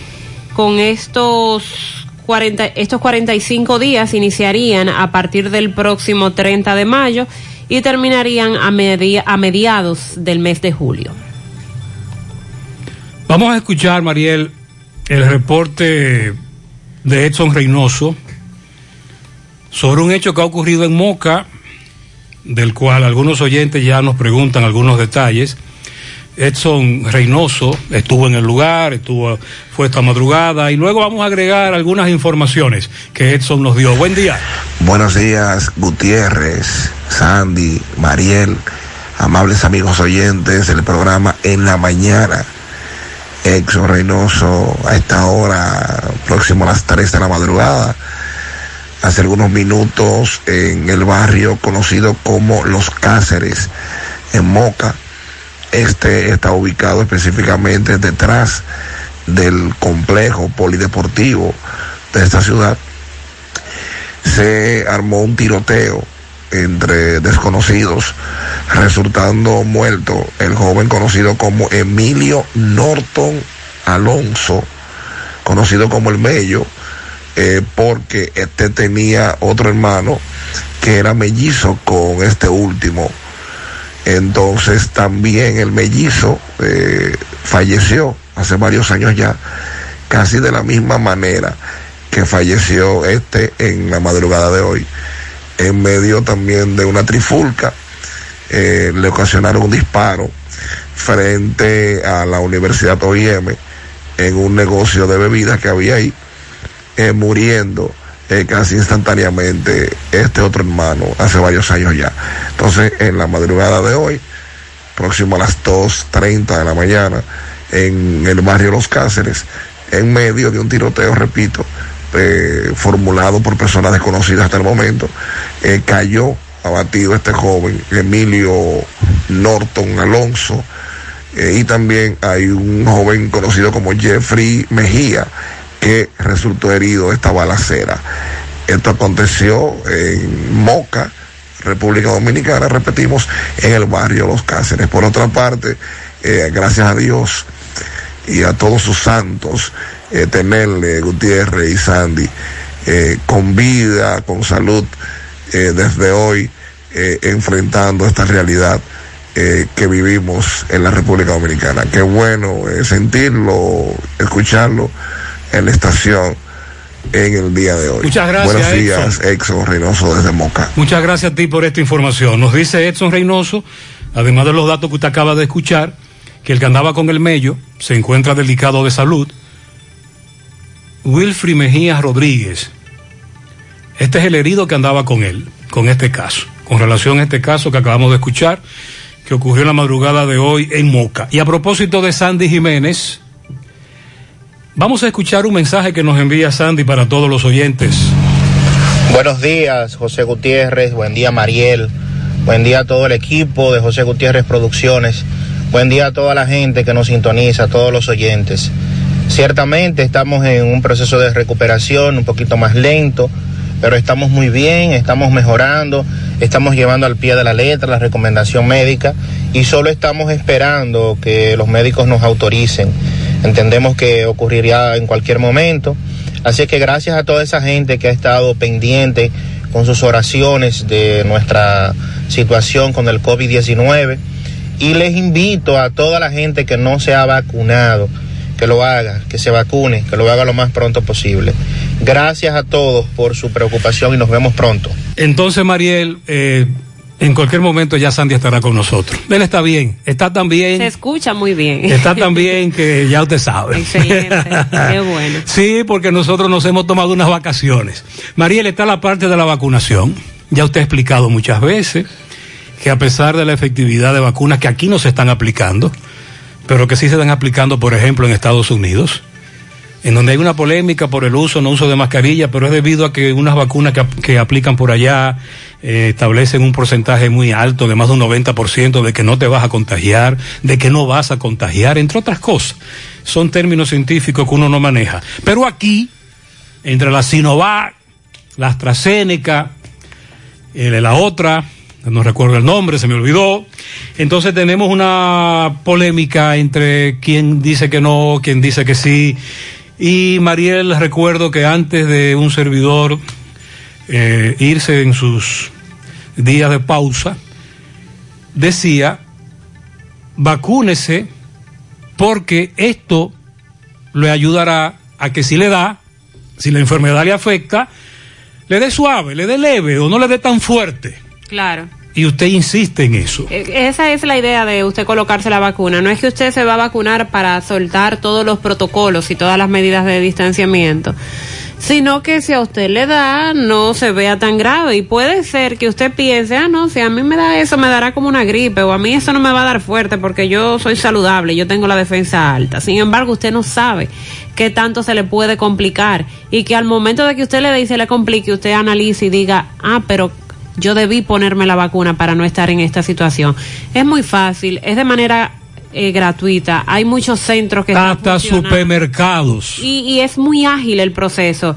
con estos 40, estos 45 días iniciarían a partir del próximo 30 de mayo y terminarían a, a mediados del mes de julio. Vamos a escuchar, Mariel, el reporte de Edson Reynoso sobre un hecho que ha ocurrido en Moca, del cual algunos oyentes ya nos preguntan algunos detalles. Edson Reynoso estuvo en el lugar, estuvo, fue esta madrugada y luego vamos a agregar algunas informaciones que Edson nos dio. Buen día. Buenos días, Gutiérrez, Sandy, Mariel, amables amigos oyentes del programa En la Mañana. Edson Reynoso a esta hora, próximo a las 3 de la madrugada, hace algunos minutos en el barrio conocido como Los Cáceres, en Moca este está ubicado específicamente detrás del complejo polideportivo de esta ciudad. Se armó un tiroteo entre desconocidos, resultando muerto el joven conocido como Emilio Norton Alonso, conocido como el Mello, eh, porque este tenía otro hermano que era mellizo con este último entonces también el mellizo eh, falleció hace varios años ya, casi de la misma manera. que falleció este en la madrugada de hoy, en medio también de una trifulca. Eh, le ocasionaron un disparo frente a la Universidad OIM en un negocio de bebidas que había ahí, eh, muriendo eh, casi instantáneamente este otro hermano hace varios años ya. Entonces, en la madrugada de hoy, próximo a las 2.30 de la mañana, en el barrio Los Cáceres, en medio de un tiroteo, repito, eh, formulado por personas desconocidas hasta el momento, eh, cayó abatido este joven, Emilio Norton Alonso, y también hay un joven conocido como Jeffrey Mejía, que resultó herido esta balacera. Esto aconteció en Moca, República Dominicana, repetimos, en el barrio Los Cáceres. Por otra parte, eh, gracias a Dios y a todos sus santos, eh, tenerle Gutiérrez y Sandy eh, con vida, con salud, eh, desde hoy, eh, enfrentando esta realidad eh, que vivimos en la República Dominicana. Qué bueno eh, sentirlo, escucharlo en la estación en el día de hoy. Muchas gracias, Buenos días, Edson. Exo Reynoso desde Moca. Muchas gracias a ti por esta información. Nos dice Edson Reynoso, además de los datos que usted acaba de escuchar, que el que andaba con el mello se encuentra delicado de salud. Wilfrid Mejía Rodríguez. Este es el herido que andaba con él, con este caso, con relación a este caso que acabamos de escuchar, que ocurrió en la madrugada de hoy en Moca. Y a propósito de Sandy Jiménez, vamos a escuchar un mensaje que nos envía Sandy para todos los oyentes. Buenos días, José Gutiérrez. Buen día, Mariel. Buen día a todo el equipo de José Gutiérrez Producciones. Buen día a toda la gente que nos sintoniza, a todos los oyentes. Ciertamente estamos en un proceso de recuperación un poquito más lento, pero estamos muy bien, estamos mejorando, estamos llevando al pie de la letra la recomendación médica y solo estamos esperando que los médicos nos autoricen. Entendemos que ocurriría en cualquier momento. Así que gracias a toda esa gente que ha estado pendiente con sus oraciones de nuestra situación con el COVID-19. Y les invito a toda la gente que no se ha vacunado, que lo haga, que se vacune, que lo haga lo más pronto posible. Gracias a todos por su preocupación y nos vemos pronto. Entonces, Mariel, eh, en cualquier momento ya Sandy estará con nosotros. Él está bien, está tan bien. Se escucha muy bien. Está tan bien que ya usted sabe. Excelente, qué bueno. Sí, porque nosotros nos hemos tomado unas vacaciones. Mariel, está la parte de la vacunación. Ya usted ha explicado muchas veces que a pesar de la efectividad de vacunas que aquí no se están aplicando, pero que sí se están aplicando, por ejemplo, en Estados Unidos, en donde hay una polémica por el uso o no uso de mascarilla, pero es debido a que unas vacunas que, que aplican por allá eh, establecen un porcentaje muy alto, de más de un 90%, de que no te vas a contagiar, de que no vas a contagiar, entre otras cosas. Son términos científicos que uno no maneja. Pero aquí, entre la Sinovac, la AstraZeneca, la otra, no recuerdo el nombre, se me olvidó. Entonces tenemos una polémica entre quien dice que no, quien dice que sí. Y Mariel, recuerdo que antes de un servidor eh, irse en sus días de pausa, decía, vacúnese porque esto le ayudará a que si le da, si la enfermedad le afecta, le dé suave, le dé leve o no le dé tan fuerte. Claro. Y usted insiste en eso. Eh, Esa es la idea de usted colocarse la vacuna. No es que usted se va a vacunar para soltar todos los protocolos y todas las medidas de distanciamiento, sino que si a usted le da, no se vea tan grave. Y puede ser que usted piense, ah, no, si a mí me da eso, me dará como una gripe, o a mí eso no me va a dar fuerte porque yo soy saludable, yo tengo la defensa alta. Sin embargo, usted no sabe qué tanto se le puede complicar y que al momento de que usted le dé y se le complique, usted analice y diga, ah, pero yo debí ponerme la vacuna para no estar en esta situación. Es muy fácil, es de manera eh, gratuita. Hay muchos centros que están Hasta funcionando. supermercados. y, y es muy ágil el proceso.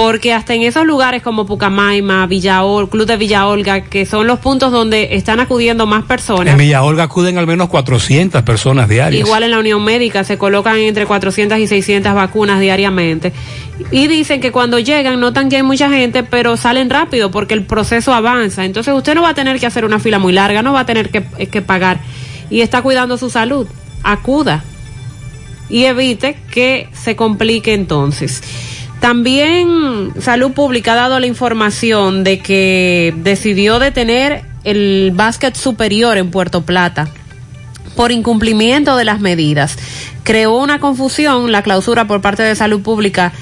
Porque hasta en esos lugares como Pucamaima, Villa Club de Villa Olga, que son los puntos donde están acudiendo más personas, En Villa Olga acuden al menos 400 personas diarias. Igual en la Unión Médica se colocan entre 400 y 600 vacunas diariamente. Y dicen que cuando llegan notan que hay mucha gente, pero salen rápido porque el proceso avanza. Entonces usted no va a tener que hacer una fila muy larga, no va a tener que, eh, que pagar. Y está cuidando su salud. Acuda. Y evite que se complique entonces. También Salud Pública ha dado la información de que decidió detener el básquet superior en Puerto Plata por incumplimiento de las medidas. Creó una confusión la clausura por parte de Salud Pública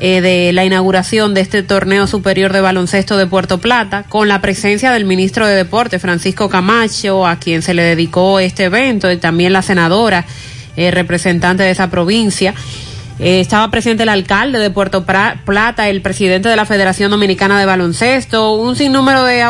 eh, de la inauguración de este torneo superior de baloncesto de Puerto Plata, con la presencia del ministro de Deporte, Francisco Camacho, a quien se le dedicó este evento, y también la senadora, eh, representante de esa provincia. Eh, estaba presente el alcalde de Puerto Plata, el presidente de la Federación Dominicana de Baloncesto, un sinnúmero de,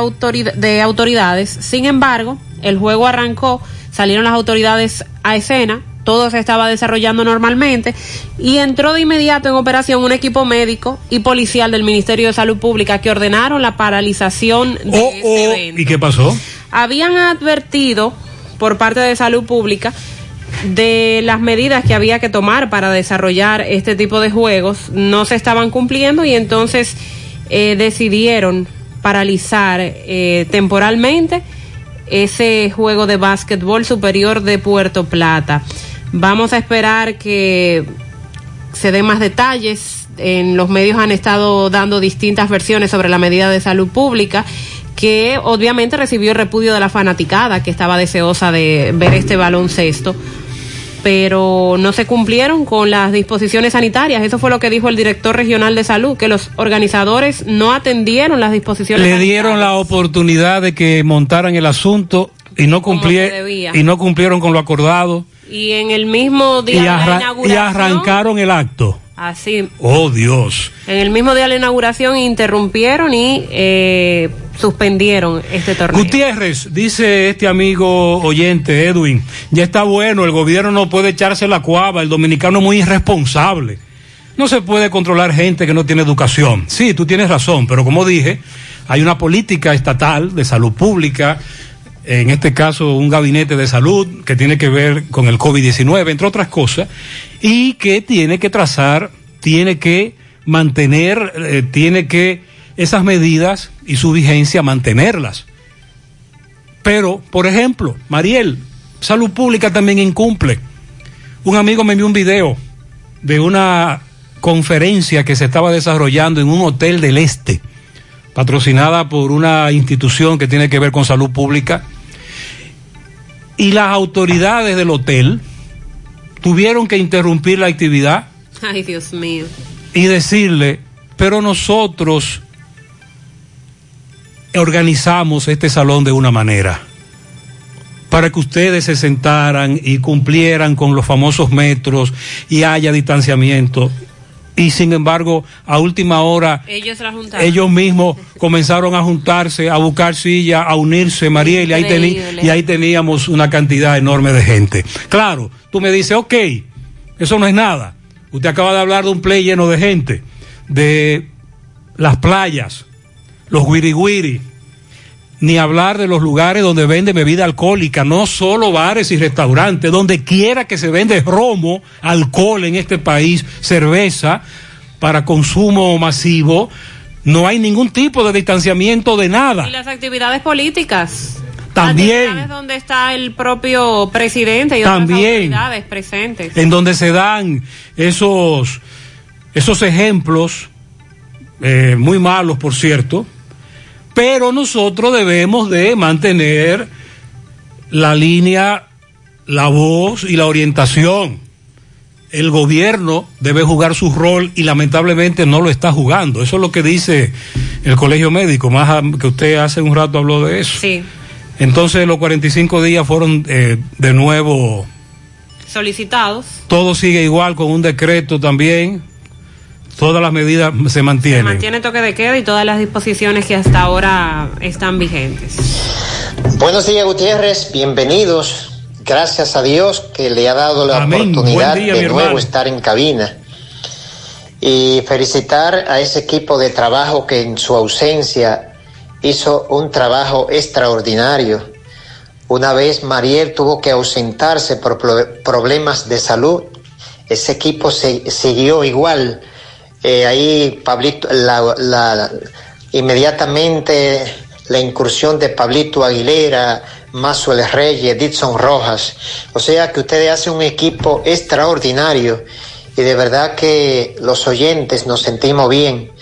de autoridades. Sin embargo, el juego arrancó, salieron las autoridades a escena, todo se estaba desarrollando normalmente y entró de inmediato en operación un equipo médico y policial del Ministerio de Salud Pública que ordenaron la paralización de oh, este oh, evento. ¿Y qué pasó? Habían advertido por parte de Salud Pública de las medidas que había que tomar para desarrollar este tipo de juegos no se estaban cumpliendo y entonces eh, decidieron paralizar eh, temporalmente ese juego de básquetbol superior de Puerto Plata. Vamos a esperar que se den más detalles. En los medios han estado dando distintas versiones sobre la medida de salud pública que obviamente recibió el repudio de la fanaticada que estaba deseosa de ver este baloncesto pero no se cumplieron con las disposiciones sanitarias. Eso fue lo que dijo el director regional de salud, que los organizadores no atendieron las disposiciones. Le dieron la oportunidad de que montaran el asunto y no, cumplieron y no cumplieron con lo acordado. Y en el mismo día y, de la arra- y inauguración. arrancaron el acto. Así, Oh Dios. en el mismo día de la inauguración interrumpieron y eh, suspendieron este torneo. Gutiérrez, dice este amigo oyente, Edwin, ya está bueno, el gobierno no puede echarse la cuava, el dominicano es muy irresponsable. No se puede controlar gente que no tiene educación. Sí, tú tienes razón, pero como dije, hay una política estatal de salud pública, en este caso un gabinete de salud que tiene que ver con el COVID-19, entre otras cosas, y que tiene que trazar, tiene que mantener, eh, tiene que esas medidas y su vigencia mantenerlas. Pero, por ejemplo, Mariel, Salud Pública también incumple. Un amigo me envió un video de una conferencia que se estaba desarrollando en un hotel del Este, patrocinada por una institución que tiene que ver con salud pública. Y las autoridades del hotel tuvieron que interrumpir la actividad Ay, Dios mío. y decirle, pero nosotros organizamos este salón de una manera para que ustedes se sentaran y cumplieran con los famosos metros y haya distanciamiento. Y sin embargo, a última hora, Ellos la juntaron. ellos mismos comenzaron a juntarse, a buscar silla, a unirse, Mariel, y ahí, y ahí teníamos una cantidad enorme de gente. Claro, tú me dices, ok, eso no es nada. Usted acaba de hablar de un play lleno de gente, de las playas, los guiriguiri, ni hablar de los lugares donde vende bebida alcohólica, no solo bares y restaurantes, donde quiera que se vende romo, alcohol en este país, cerveza para consumo masivo, no hay ningún tipo de distanciamiento de nada. Y las actividades políticas. También. Actividades donde está el propio presidente y otras También. autoridades presentes. en donde se dan esos, esos ejemplos, eh, muy malos por cierto, pero nosotros debemos de mantener la línea, la voz y la orientación. El gobierno debe jugar su rol y lamentablemente no lo está jugando. Eso es lo que dice el colegio médico, más que usted hace un rato habló de eso. Sí. Entonces los 45 días fueron eh, de nuevo Solicitados. todo sigue igual con un decreto también. Todas las medidas se mantienen. Mantiene toque de queda y todas las disposiciones que hasta ahora están vigentes. Buenos días, Gutiérrez. Bienvenidos. Gracias a Dios que le ha dado la Amén. oportunidad día, de nuevo hermano. estar en cabina. Y felicitar a ese equipo de trabajo que en su ausencia hizo un trabajo extraordinario. Una vez Mariel tuvo que ausentarse por pro- problemas de salud. Ese equipo se, siguió igual. Eh, ahí Pablito, la, la- inmediatamente la incursión de Pablito Aguilera, Mazuel Reyes, Dixon Rojas. O sea que ustedes hacen un equipo extraordinario y de verdad que los oyentes nos sentimos bien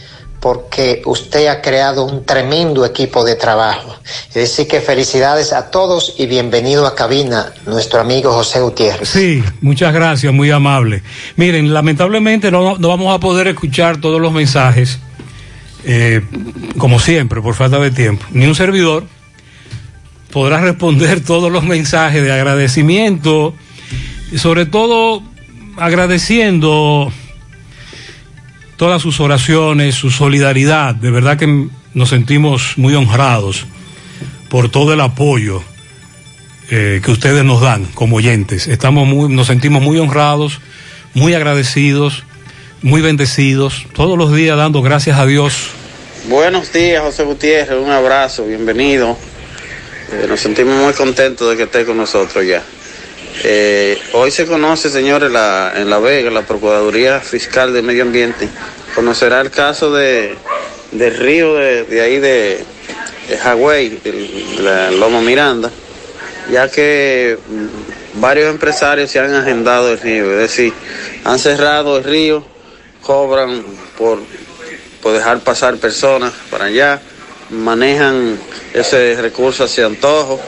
porque usted ha creado un tremendo equipo de trabajo. Es decir, que felicidades a todos y bienvenido a cabina, nuestro amigo José Gutiérrez. Sí, muchas gracias, muy amable. Miren, lamentablemente no, no vamos a poder escuchar todos los mensajes, eh, como siempre, por falta de tiempo. Ni un servidor podrá responder todos los mensajes de agradecimiento, sobre todo agradeciendo todas sus oraciones, su solidaridad. De verdad que nos sentimos muy honrados por todo el apoyo eh, que ustedes nos dan como oyentes. Estamos muy, nos sentimos muy honrados, muy agradecidos, muy bendecidos, todos los días dando gracias a Dios. Buenos días, José Gutiérrez, un abrazo, bienvenido. Eh, nos sentimos muy contentos de que esté con nosotros ya. Eh, hoy se conoce, señores, la, en La Vega, la Procuraduría Fiscal de Medio Ambiente, conocerá el caso de, del río de, de ahí de, de Hawái, el- la Loma Miranda, ya que mm, varios empresarios se han agendado el río, es decir, han cerrado el río, cobran por, por dejar pasar personas para allá, manejan ese recurso hacia antojo.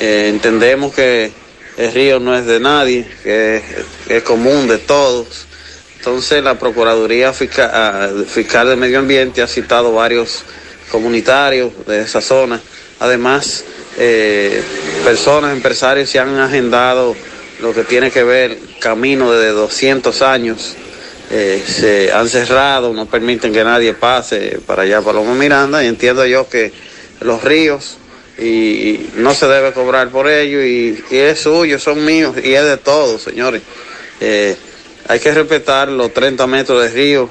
Eh, entendemos que el río no es de nadie, que es, común de todos. Entonces la Procuraduría Fiscal, ah, Fiscal de Medio Ambiente ha citado varios comunitarios de esa zona. Además, eh, personas, empresarios se han agendado lo que tiene que ver camino de 200 años. eh, se han cerrado, no permiten que nadie pase para allá, para Loma Miranda, y entiendo yo que los ríos y no se debe cobrar por ello y, es suyo, son míos y es de todos, señores. Eh, hay que respetar los 30 metros de río,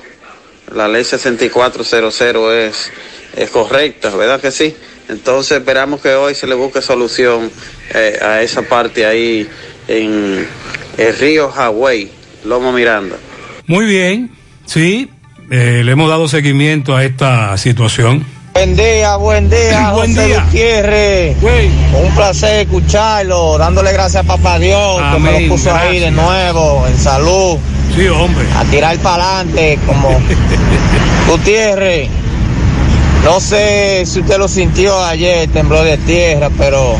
la ley 6400 es, es correcta, ¿verdad que sí? Entonces esperamos que hoy se le busque solución eh, a esa parte ahí en el río Hawái, Loma Miranda. Muy bien, sí, eh, le hemos dado seguimiento a esta situación. Buen día, buen día, Buen José día. Gutiérrez. Un placer escucharlo, dándole gracias a Papá Dios que me lo puso ahí de nuevo, en salud. Sí, hombre. A tirar para adelante, como Gutiérrez. No sé si usted lo sintió ayer, temblor de tierra, pero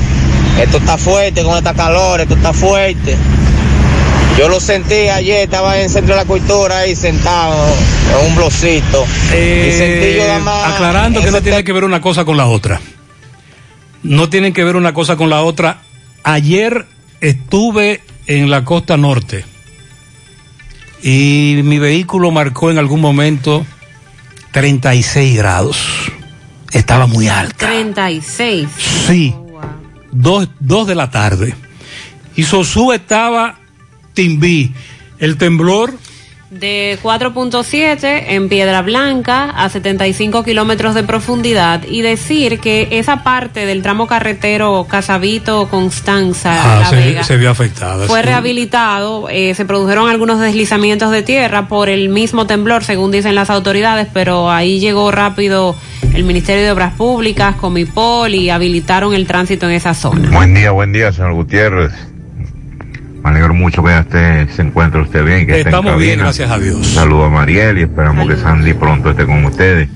esto está fuerte con esta calor, esto está fuerte. Yo lo sentí ayer, estaba en el centro de la cultura ahí sentado en un blocito. y sentí yo nada más Eh, aclarando que no tiene que ver una cosa con la otra. No tienen que ver una cosa con la otra. Ayer estuve en la costa norte y mi vehículo marcó en algún momento 36 grados. Estaba muy alto. 36. Sí, dos, dos de la tarde. Y Sosú estaba Timbí. El temblor De 4.7 en Piedra Blanca a 75 kilómetros de profundidad y decir que esa parte del tramo carretero Casabito Constanza ah, La se, Vega se vio afectada. fue sí. rehabilitado, eh, se produjeron algunos deslizamientos de tierra por el mismo temblor, según dicen las autoridades, pero ahí llegó rápido el Ministerio de Obras Públicas, Comipol y habilitaron el tránsito en esa zona. Buen día, buen día, señor Gutiérrez. Me alegro mucho que esté, se encuentre usted bien, que esté en Estamos bien, gracias a Dios. Un saludo a Mariel y esperamos que Sandy pronto esté con ustedes.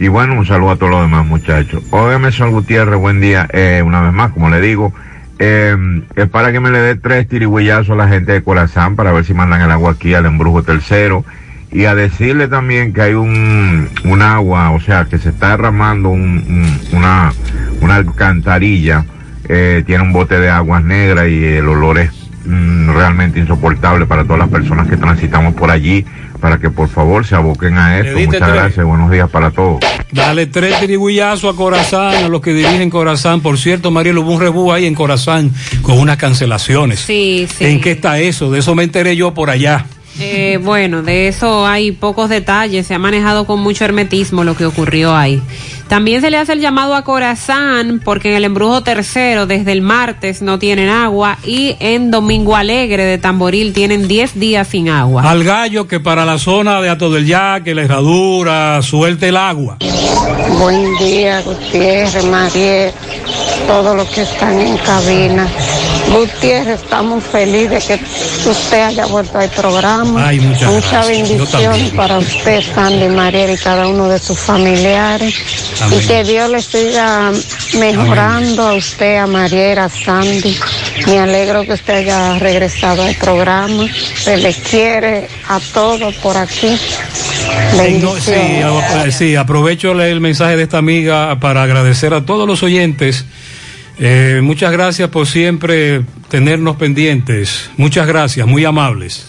Y bueno, un saludo a todos los demás muchachos. Óigame, señor Gutiérrez, buen día. Eh, una vez más, como le digo, eh, es para que me le dé tres tirigüeyazos a la gente de Corazán para ver si mandan el agua aquí al embrujo tercero. Y a decirle también que hay un, un agua, o sea, que se está derramando un, un- una, una alcantarilla, eh, tiene un bote de aguas negras y el olor es mm, realmente insoportable para todas las personas que transitamos por allí, para que por favor se aboquen a esto. diste Muchas tres. gracias, buenos días para todos. Dale tres tirigüillazos a Corazán, a los que dirigen Corazán. Por cierto, Mariel, hubo un rebú ahí en Corazán con unas cancelaciones. Sí, sí. ¿En qué está eso? De eso me enteré yo por allá. Eh, bueno, de eso hay pocos detalles. Se ha manejado con mucho hermetismo lo que ocurrió ahí. También se le hace el llamado a Corazán porque en el embrujo tercero desde el martes no tienen agua y en Domingo Alegre de Tamboril tienen 10 días sin agua. Al gallo que para la zona de Ato del Yaque, la herradura, suelte el agua. Buen día, Gutiérrez, Mariel, todos los que están en cabina. Gutiérrez, estamos felices de que usted haya vuelto al programa. Ay, muchas Mucha bendición para usted, Sandy Mariel y cada uno de sus familiares. Amén. Y que Dios le siga mejorando a usted, a Mariel, a Sandy. Me alegro que usted haya regresado al programa. Se le quiere a todos por aquí. Eh, sí, a- sí, aprovecho el mensaje de esta amiga para agradecer a todos los oyentes. Eh, muchas gracias por siempre tenernos pendientes. Muchas gracias, muy amables.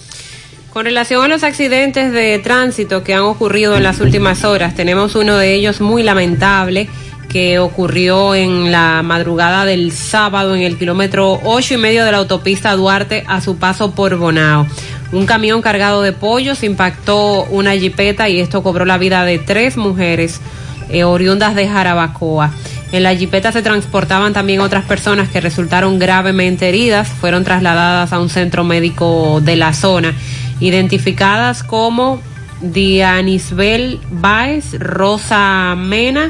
Con relación a los accidentes de tránsito que han ocurrido en las últimas horas, tenemos uno de ellos muy lamentable que ocurrió en la madrugada del sábado en el kilómetro ocho y medio de la autopista Duarte a su paso por Bonao. Un camión cargado de pollos impactó una jipeta y esto cobró la vida de tres mujeres eh, oriundas de Jarabacoa. En la jipeta se transportaban también otras personas que resultaron gravemente heridas, fueron trasladadas a un centro médico de la zona, identificadas como Dianisbel Baez, Rosa Mena.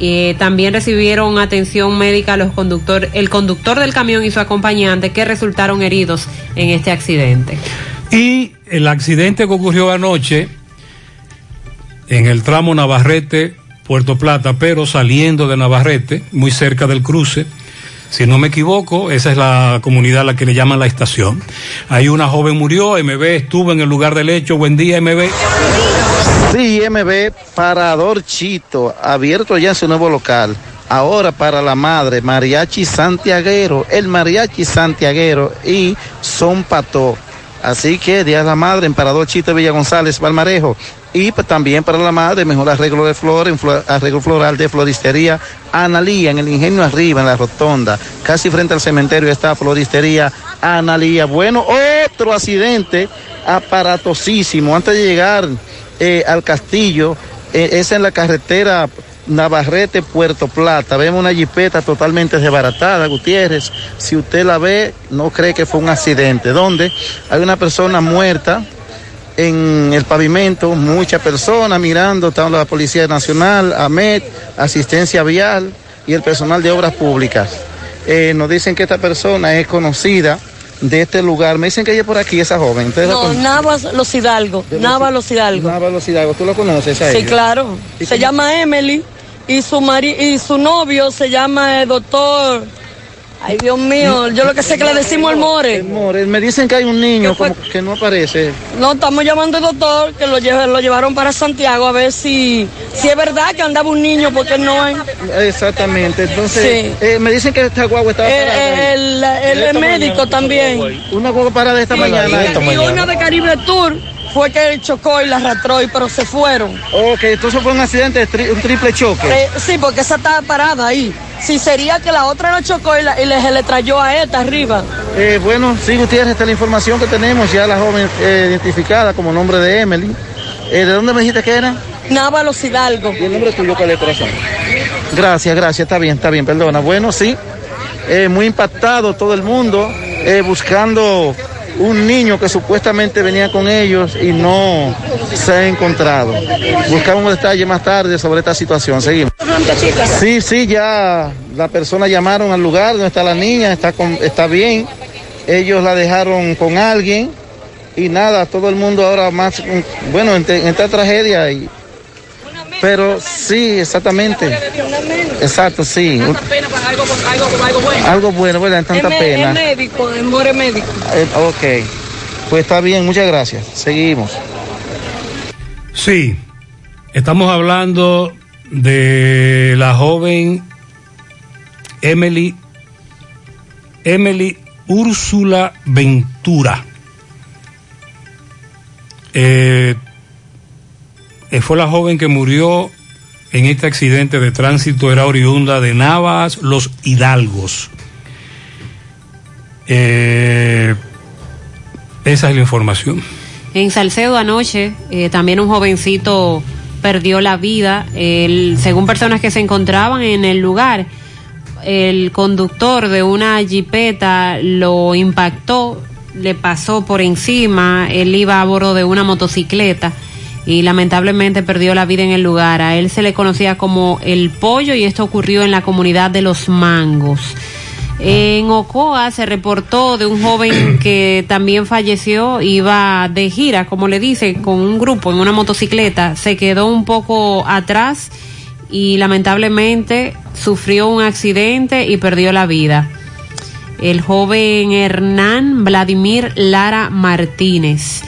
Eh, también recibieron atención médica los conductor, el conductor del camión y su acompañante que resultaron heridos en este accidente. Y el accidente que ocurrió anoche en el tramo Navarrete, Puerto Plata, pero saliendo de Navarrete, muy cerca del cruce. Si no me equivoco, esa es la comunidad a la que le llaman la estación. Ahí una joven murió, MB estuvo en el lugar del hecho. Buen día, MB. Sí, MB Parador Chito, abierto ya su nuevo local. Ahora para la madre, Mariachi Santiaguero, el Mariachi Santiaguero y Son Pató. Así que Día de la Madre en Parador Chito Villa González, Balmarejo. Y pues, también para la madre, mejor arreglo de flor- arreglo floral de floristería Analía, en el ingenio arriba, en la rotonda. Casi frente al cementerio está floristería Analía. Bueno, otro accidente aparatosísimo. Antes de llegar eh, al castillo, eh, es en la carretera Navarrete, Puerto Plata. Vemos una jipeta totalmente desbaratada, Gutiérrez. Si usted la ve, no cree que fue un accidente. Donde hay una persona muerta en el pavimento, muchas personas mirando, está la Policía Nacional, AMET, Asistencia Vial y el personal de Obras Públicas. Eh, nos dicen que esta persona es conocida de este lugar. Me dicen que ella es por aquí, esa joven. ¿Ustedes la No? Navas Los Hidalgo. Navas Los Hidalgo. Navas Los Hidalgo. ¿Tú lo conoces a Sí, ella? claro. Se llama Emily y su mari y su novio se llama el doctor. Ay, Dios mío, yo lo que sé es que le decimos el more. More, me dicen que hay un niño como que no aparece. No, estamos llamando al doctor que lo, lleve- lo llevaron para Santiago a ver si, si es verdad que andaba un niño porque no hay. Exactamente. Entonces, Sí. eh, me dicen que esta guagua estaba El, parada ahí. el- el- el Esta médico mañana, también. Una guagua parada esta Sí, mañana. y- y una de Caribe Tour fue que chocó y la arrastró, y- pero se fueron. Ok, entonces fue un accidente, tri- un triple choque. Eh, sí, porque esa estaba parada ahí. Si sería que la otra la chocó y, la- y le, se le trayó a esta arriba. Eh, bueno, sí, Gutiérrez, esta es la información que tenemos. Ya la joven eh, identificada como nombre de Emily. ¿De dónde me dijiste que era? Nava Los Hidalgo. ¿Y el nombre tuyo cuál es, corazón? Gracias, gracias, está bien, está bien, perdona. Bueno, sí, muy impactado todo el mundo buscando un niño que supuestamente venía con ellos y no se ha encontrado. Buscamos un detalle más tarde sobre esta situación. Seguimos. Sí, sí, ya la persona llamaron al lugar donde está la niña, está, con, está bien. Ellos la dejaron con alguien y nada, todo el mundo ahora más, bueno, en, en esta tragedia. Y, pero sí, exactamente. Exacto, sí. Un- pena para algo, algo, algo bueno. algo bueno, ¿verdad? En tanta es, pena. médico, es more médico. Eh, ok, pues está bien, muchas gracias. Seguimos. Sí, estamos hablando de la joven Emily, Emily Úrsula Ventura. Eh, eh, fue la joven que murió en este accidente de tránsito, era oriunda de Navas, Los Hidalgos. Eh, esa es la información. En Salcedo anoche, eh, también un jovencito perdió la vida. El- según personas que se encontraban en el lugar, el conductor de una jipeta lo impactó, le pasó por encima, él iba a bordo de una motocicleta y lamentablemente perdió la vida en el lugar. A él se le conocía como el pollo y esto ocurrió en la comunidad de los mangos. En Ocoa se reportó de un joven que también falleció, iba de gira, como le dicen, con un grupo en una motocicleta, se quedó un poco atrás y lamentablemente sufrió un accidente y perdió la vida. El joven Hernán Vladimir Lara Martínez.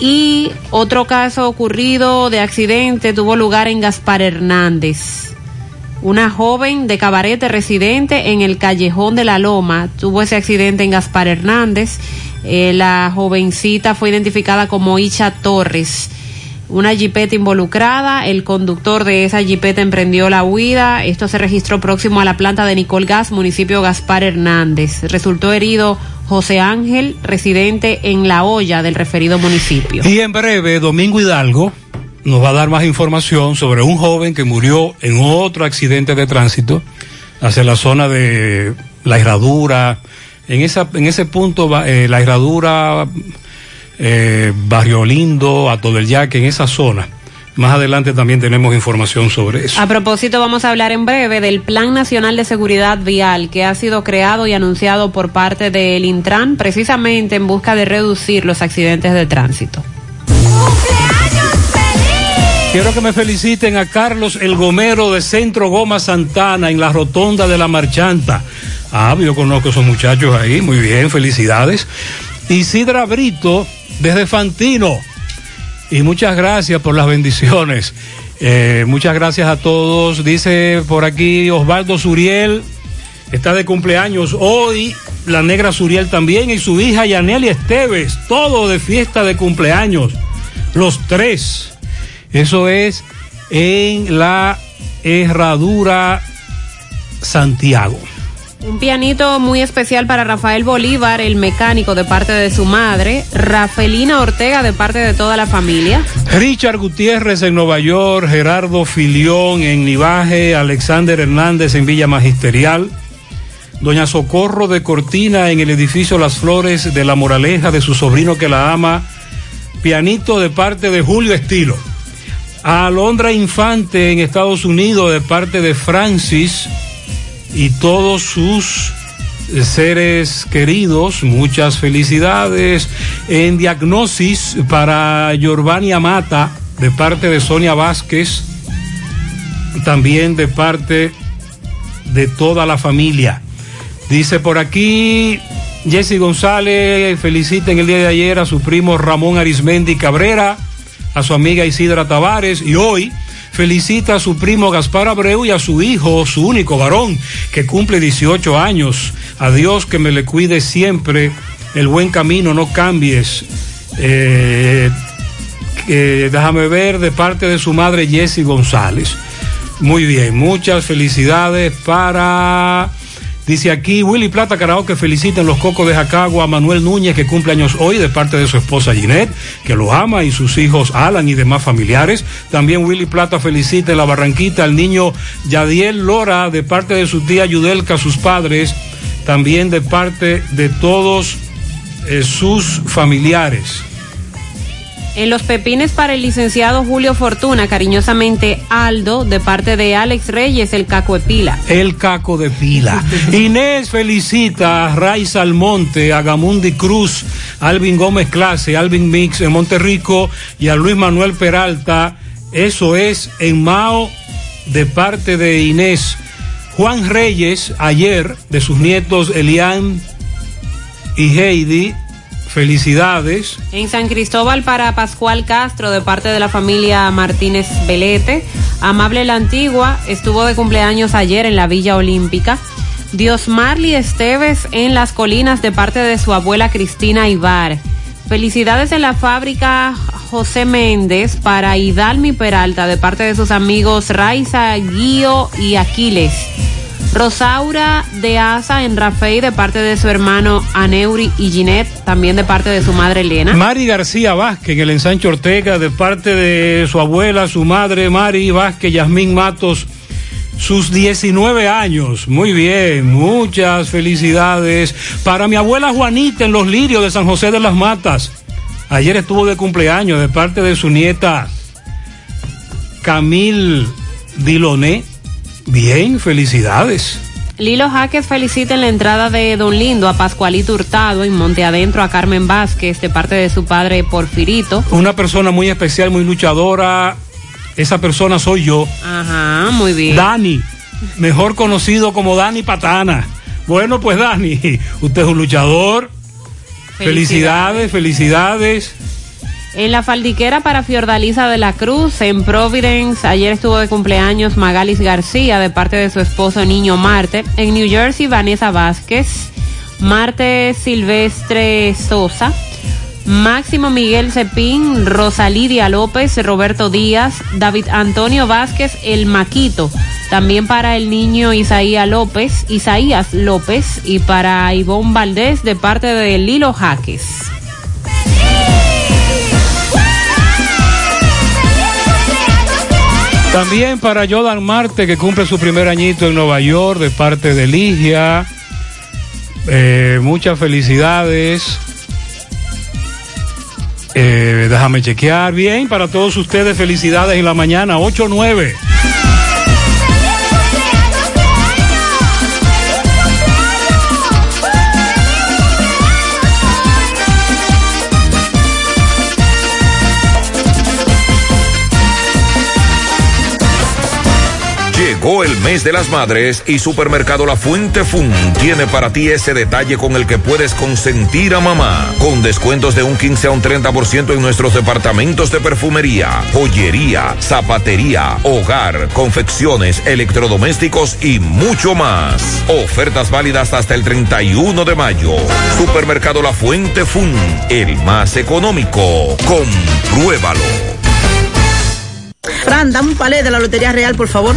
Y otro caso ocurrido de accidente tuvo lugar en Gaspar Hernández. Una joven de cabarete residente en el callejón de la Loma tuvo ese accidente en Gaspar Hernández. Eh, la jovencita fue identificada como Icha Torres. Una jipeta involucrada, el conductor de esa jipeta emprendió la huida. Esto se registró próximo a la planta de Nicol Gas, municipio Gaspar Hernández. Resultó herido José Ángel, residente en La Hoya del referido municipio. Y en breve, Domingo Hidalgo nos va a dar más información sobre un joven que murió en otro accidente de tránsito hacia la zona de la herradura. En, esa, en ese punto, eh, la herradura, eh, Barrio Lindo, Ato del Yaque, en esa zona. Más adelante también tenemos información sobre eso. A propósito, vamos a hablar en breve del Plan Nacional de Seguridad Vial que ha sido creado y anunciado por parte del Intran precisamente en busca de reducir los accidentes de tránsito. Quiero que me feliciten a Carlos El Gomero de Centro Goma Santana en la rotonda de la Marchanta. Ah, yo conozco a esos muchachos ahí, muy bien, felicidades. Isidra Brito desde Fantino. Y muchas gracias por las bendiciones. Eh, muchas gracias a todos. Dice por aquí Osvaldo Suriel, está de cumpleaños hoy. La negra Suriel también y su hija Yaneli Esteves, todo de fiesta de cumpleaños. Los tres. Eso es en la Herradura Santiago. Un pianito muy especial para Rafael Bolívar, el mecánico de parte de su madre, Rafelina Ortega de parte de toda la familia. Richard Gutiérrez en Nueva York, Gerardo Filión en Nivaje, Alexander Hernández en Villa Magisterial, Doña Socorro de Cortina en el edificio Las Flores de la Moraleja de su sobrino que la ama, pianito de parte de Julio Estilo. Alondra Infante en Estados Unidos de parte de Francis y todos sus seres queridos, muchas felicidades. En diagnosis para Giovanni Mata de parte de Sonia Vázquez, también de parte de toda la familia. Dice por aquí Jesse González, felicita en el día de ayer a su primo Ramón Arismendi Cabrera a su amiga Isidra Tavares y hoy felicita a su primo Gaspar Abreu y a su hijo, su único varón, que cumple 18 años. A Dios que me le cuide siempre el buen camino, no cambies. Eh, eh, déjame ver de parte de su madre Jessie González. Muy bien, muchas felicidades para Dice aquí Willy Plata Karaoke felicita en los cocos de Jacagua a Manuel Núñez que cumple años hoy de parte de su esposa Ginette, que lo ama y sus hijos Alan y demás familiares. También Willy Plata felicita en la Barranquita al niño Yadiel Lora de parte de su tía Yudelka, sus padres, también de parte de todos eh, sus familiares. En los pepines para el licenciado Julio Fortuna, cariñosamente Aldo, de parte de Alex Reyes, el caco de pila. El caco de pila. Inés felicita a Raiza Almonte, a Gamundi Cruz, Alvin Gómez Clase, Alvin Mix en Monterrico y a Luis Manuel Peralta. Eso es en Mao, de parte de Inés. Juan Reyes, ayer, de sus nietos Elian y Heidi, Felicidades. En San Cristóbal para Pascual Castro de parte de la familia Martínez Belete. Amable la Antigua estuvo de cumpleaños ayer en la Villa Olímpica. Dios Marley Esteves en las colinas de parte de su abuela Cristina Ibar. Felicidades en la fábrica José Méndez para Hidalmi Peralta de parte de sus amigos Raiza, Guío y Aquiles. Rosaura de Asa en Rafael de parte de su hermano Aneuri y Ginette, también de parte de su madre Elena. Mari García Vázquez en el ensanche Ortega de parte de su abuela, su madre Mari Vázquez, Yasmín Matos, sus 19 años. Muy bien, muchas felicidades. Para mi abuela Juanita en Los Lirios de San José de las Matas. Ayer estuvo de cumpleaños de parte de su nieta Camil Diloné Bien, felicidades. Lilo Jaques felicita en la entrada de Don Lindo a Pascualito Hurtado y Monte Adentro a Carmen Vázquez de parte de su padre Porfirito. Una persona muy especial, muy luchadora. Esa persona soy yo. Ajá, muy bien. Dani, mejor conocido como Dani Patana. Bueno, pues Dani, usted es un luchador. Felicidades, felicidades. En la faldiquera para Fiordaliza de la Cruz, en Providence, ayer estuvo de cumpleaños Magalis García de parte de su esposo Niño Marte. En New Jersey, Vanessa Vázquez, Marte Silvestre Sosa, Máximo Miguel Cepín, Rosalidia López, Roberto Díaz, David Antonio Vázquez, El Maquito. También para el niño Isaías López, Isaías López y para Ivonne Valdés de parte de Lilo Jaques. También para Jordan Marte, que cumple su primer añito en Nueva York, de parte de Ligia. Eh, muchas felicidades. Eh, déjame chequear. Bien, para todos ustedes, felicidades en la mañana, 8-9. Mes de las madres y Supermercado La Fuente Fun tiene para ti ese detalle con el que puedes consentir a mamá. Con descuentos de un 15 a un 30% en nuestros departamentos de perfumería, joyería, zapatería, hogar, confecciones, electrodomésticos y mucho más. Ofertas válidas hasta el 31 de mayo. Supermercado La Fuente Fun, el más económico. Compruébalo. Fran, dame un palé de la Lotería Real, por favor.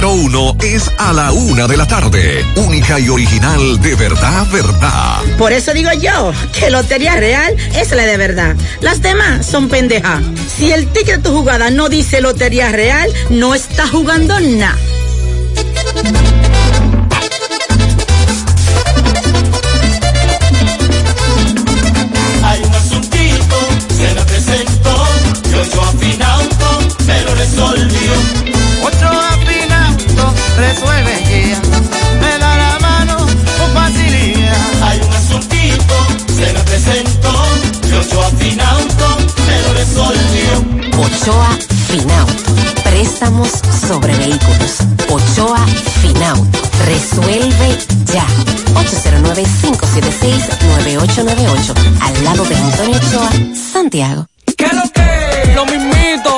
uno es a la una de la tarde. Única y original de verdad, verdad. Por eso digo yo que Lotería Real es la de verdad. Las demás son pendejas. Si el ticket de tu jugada no dice Lotería Real, no está jugando nada. Hay un asuntito, se me presentó, yo yo afinauto, me lo resolvió. Otro resuelve ya, me da la mano con facilidad. Hay un asuntito, se me presentó, yo yo afinauto, me lo resolvió. Ochoa Finauto. Préstamos sobre vehículos. Ochoa Finauto. Resuelve ya. 809-576-9898. Al lado de Antonio Ochoa, Santiago. ¿Qué lo que? Lo mismito.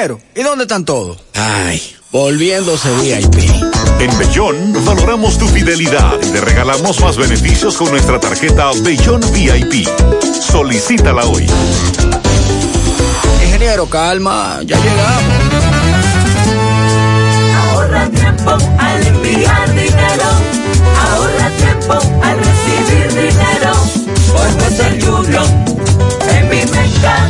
Ingeniero, ¿y dónde están todos? Ay, volviéndose VIP En Bellón valoramos tu fidelidad y te regalamos más beneficios con nuestra tarjeta Bellón VIP. Solicítala hoy. Ingeniero, calma, ya llegamos. Ahorra tiempo al enviar dinero. Ahorra tiempo al recibir dinero. Por ser Junior en mi mercado.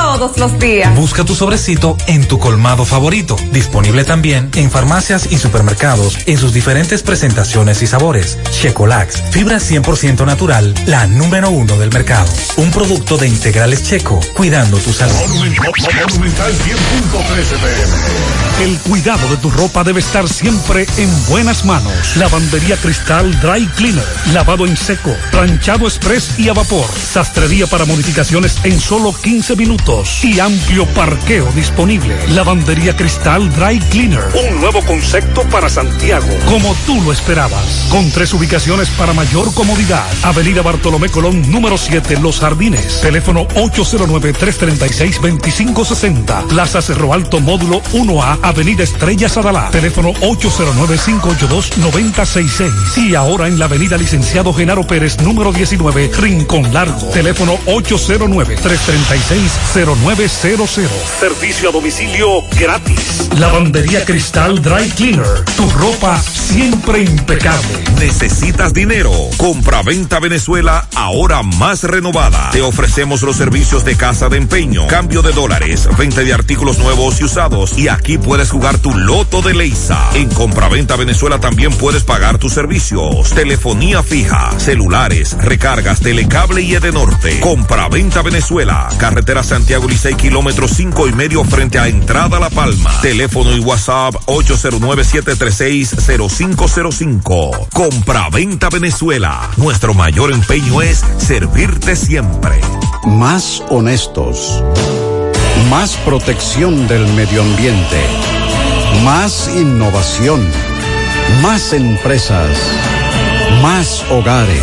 todos los días. Busca tu sobrecito en tu colmado favorito. Disponible también en farmacias y supermercados en sus diferentes presentaciones y sabores. Checolax, fibra 100% natural, la número uno del mercado. Un producto de integrales checo, cuidando tu salud. Monumental 100.13 pm. El cuidado de tu ropa debe estar siempre en buenas manos. Lavandería Cristal Dry Cleaner. Lavado en seco, planchado express y a vapor. Sastrería para modificaciones en solo 15 minutos. Y amplio parqueo disponible. Lavandería Cristal Dry Cleaner. Un nuevo concepto para Santiago. Como tú lo esperabas. Con tres ubicaciones para mayor comodidad. Avenida Bartolomé Colón, número 7, Los Jardines. Teléfono 809-336-2560. Plaza Cerro Alto, módulo 1A, Avenida Estrella Sadalá. Teléfono 809-582-9066. Y ahora en la Avenida Licenciado Genaro Pérez, número 19, Rincón Largo. Teléfono 809-336-0900. Servicio a domicilio gratis. Lavandería Cristal Dry Cleaner. Tu ropa siempre impecable. ¿Necesitas dinero? Compra-venta Venezuela ahora más renovada. Te ofrecemos los servicios de casa de empeño, cambio de dólares, venta de artículos nuevos y usados. Y aquí puedes jugar tu loto de Leisa. En Compra-venta Venezuela también puedes pagar tus servicios. Telefonía fija, celulares, recargas, telecable y Edenorte. Compra-venta Venezuela. Carretera Santiago Licey, kilómetro cinco y medio frente a Entrada La Palma. Teléfono y WhatsApp 809-736-0505. Compra-venta Venezuela. Nuestro mayor empeño es servirte siempre. Más honestos. Más protección del medio ambiente. Más innovación. Más empresas. Más hogares.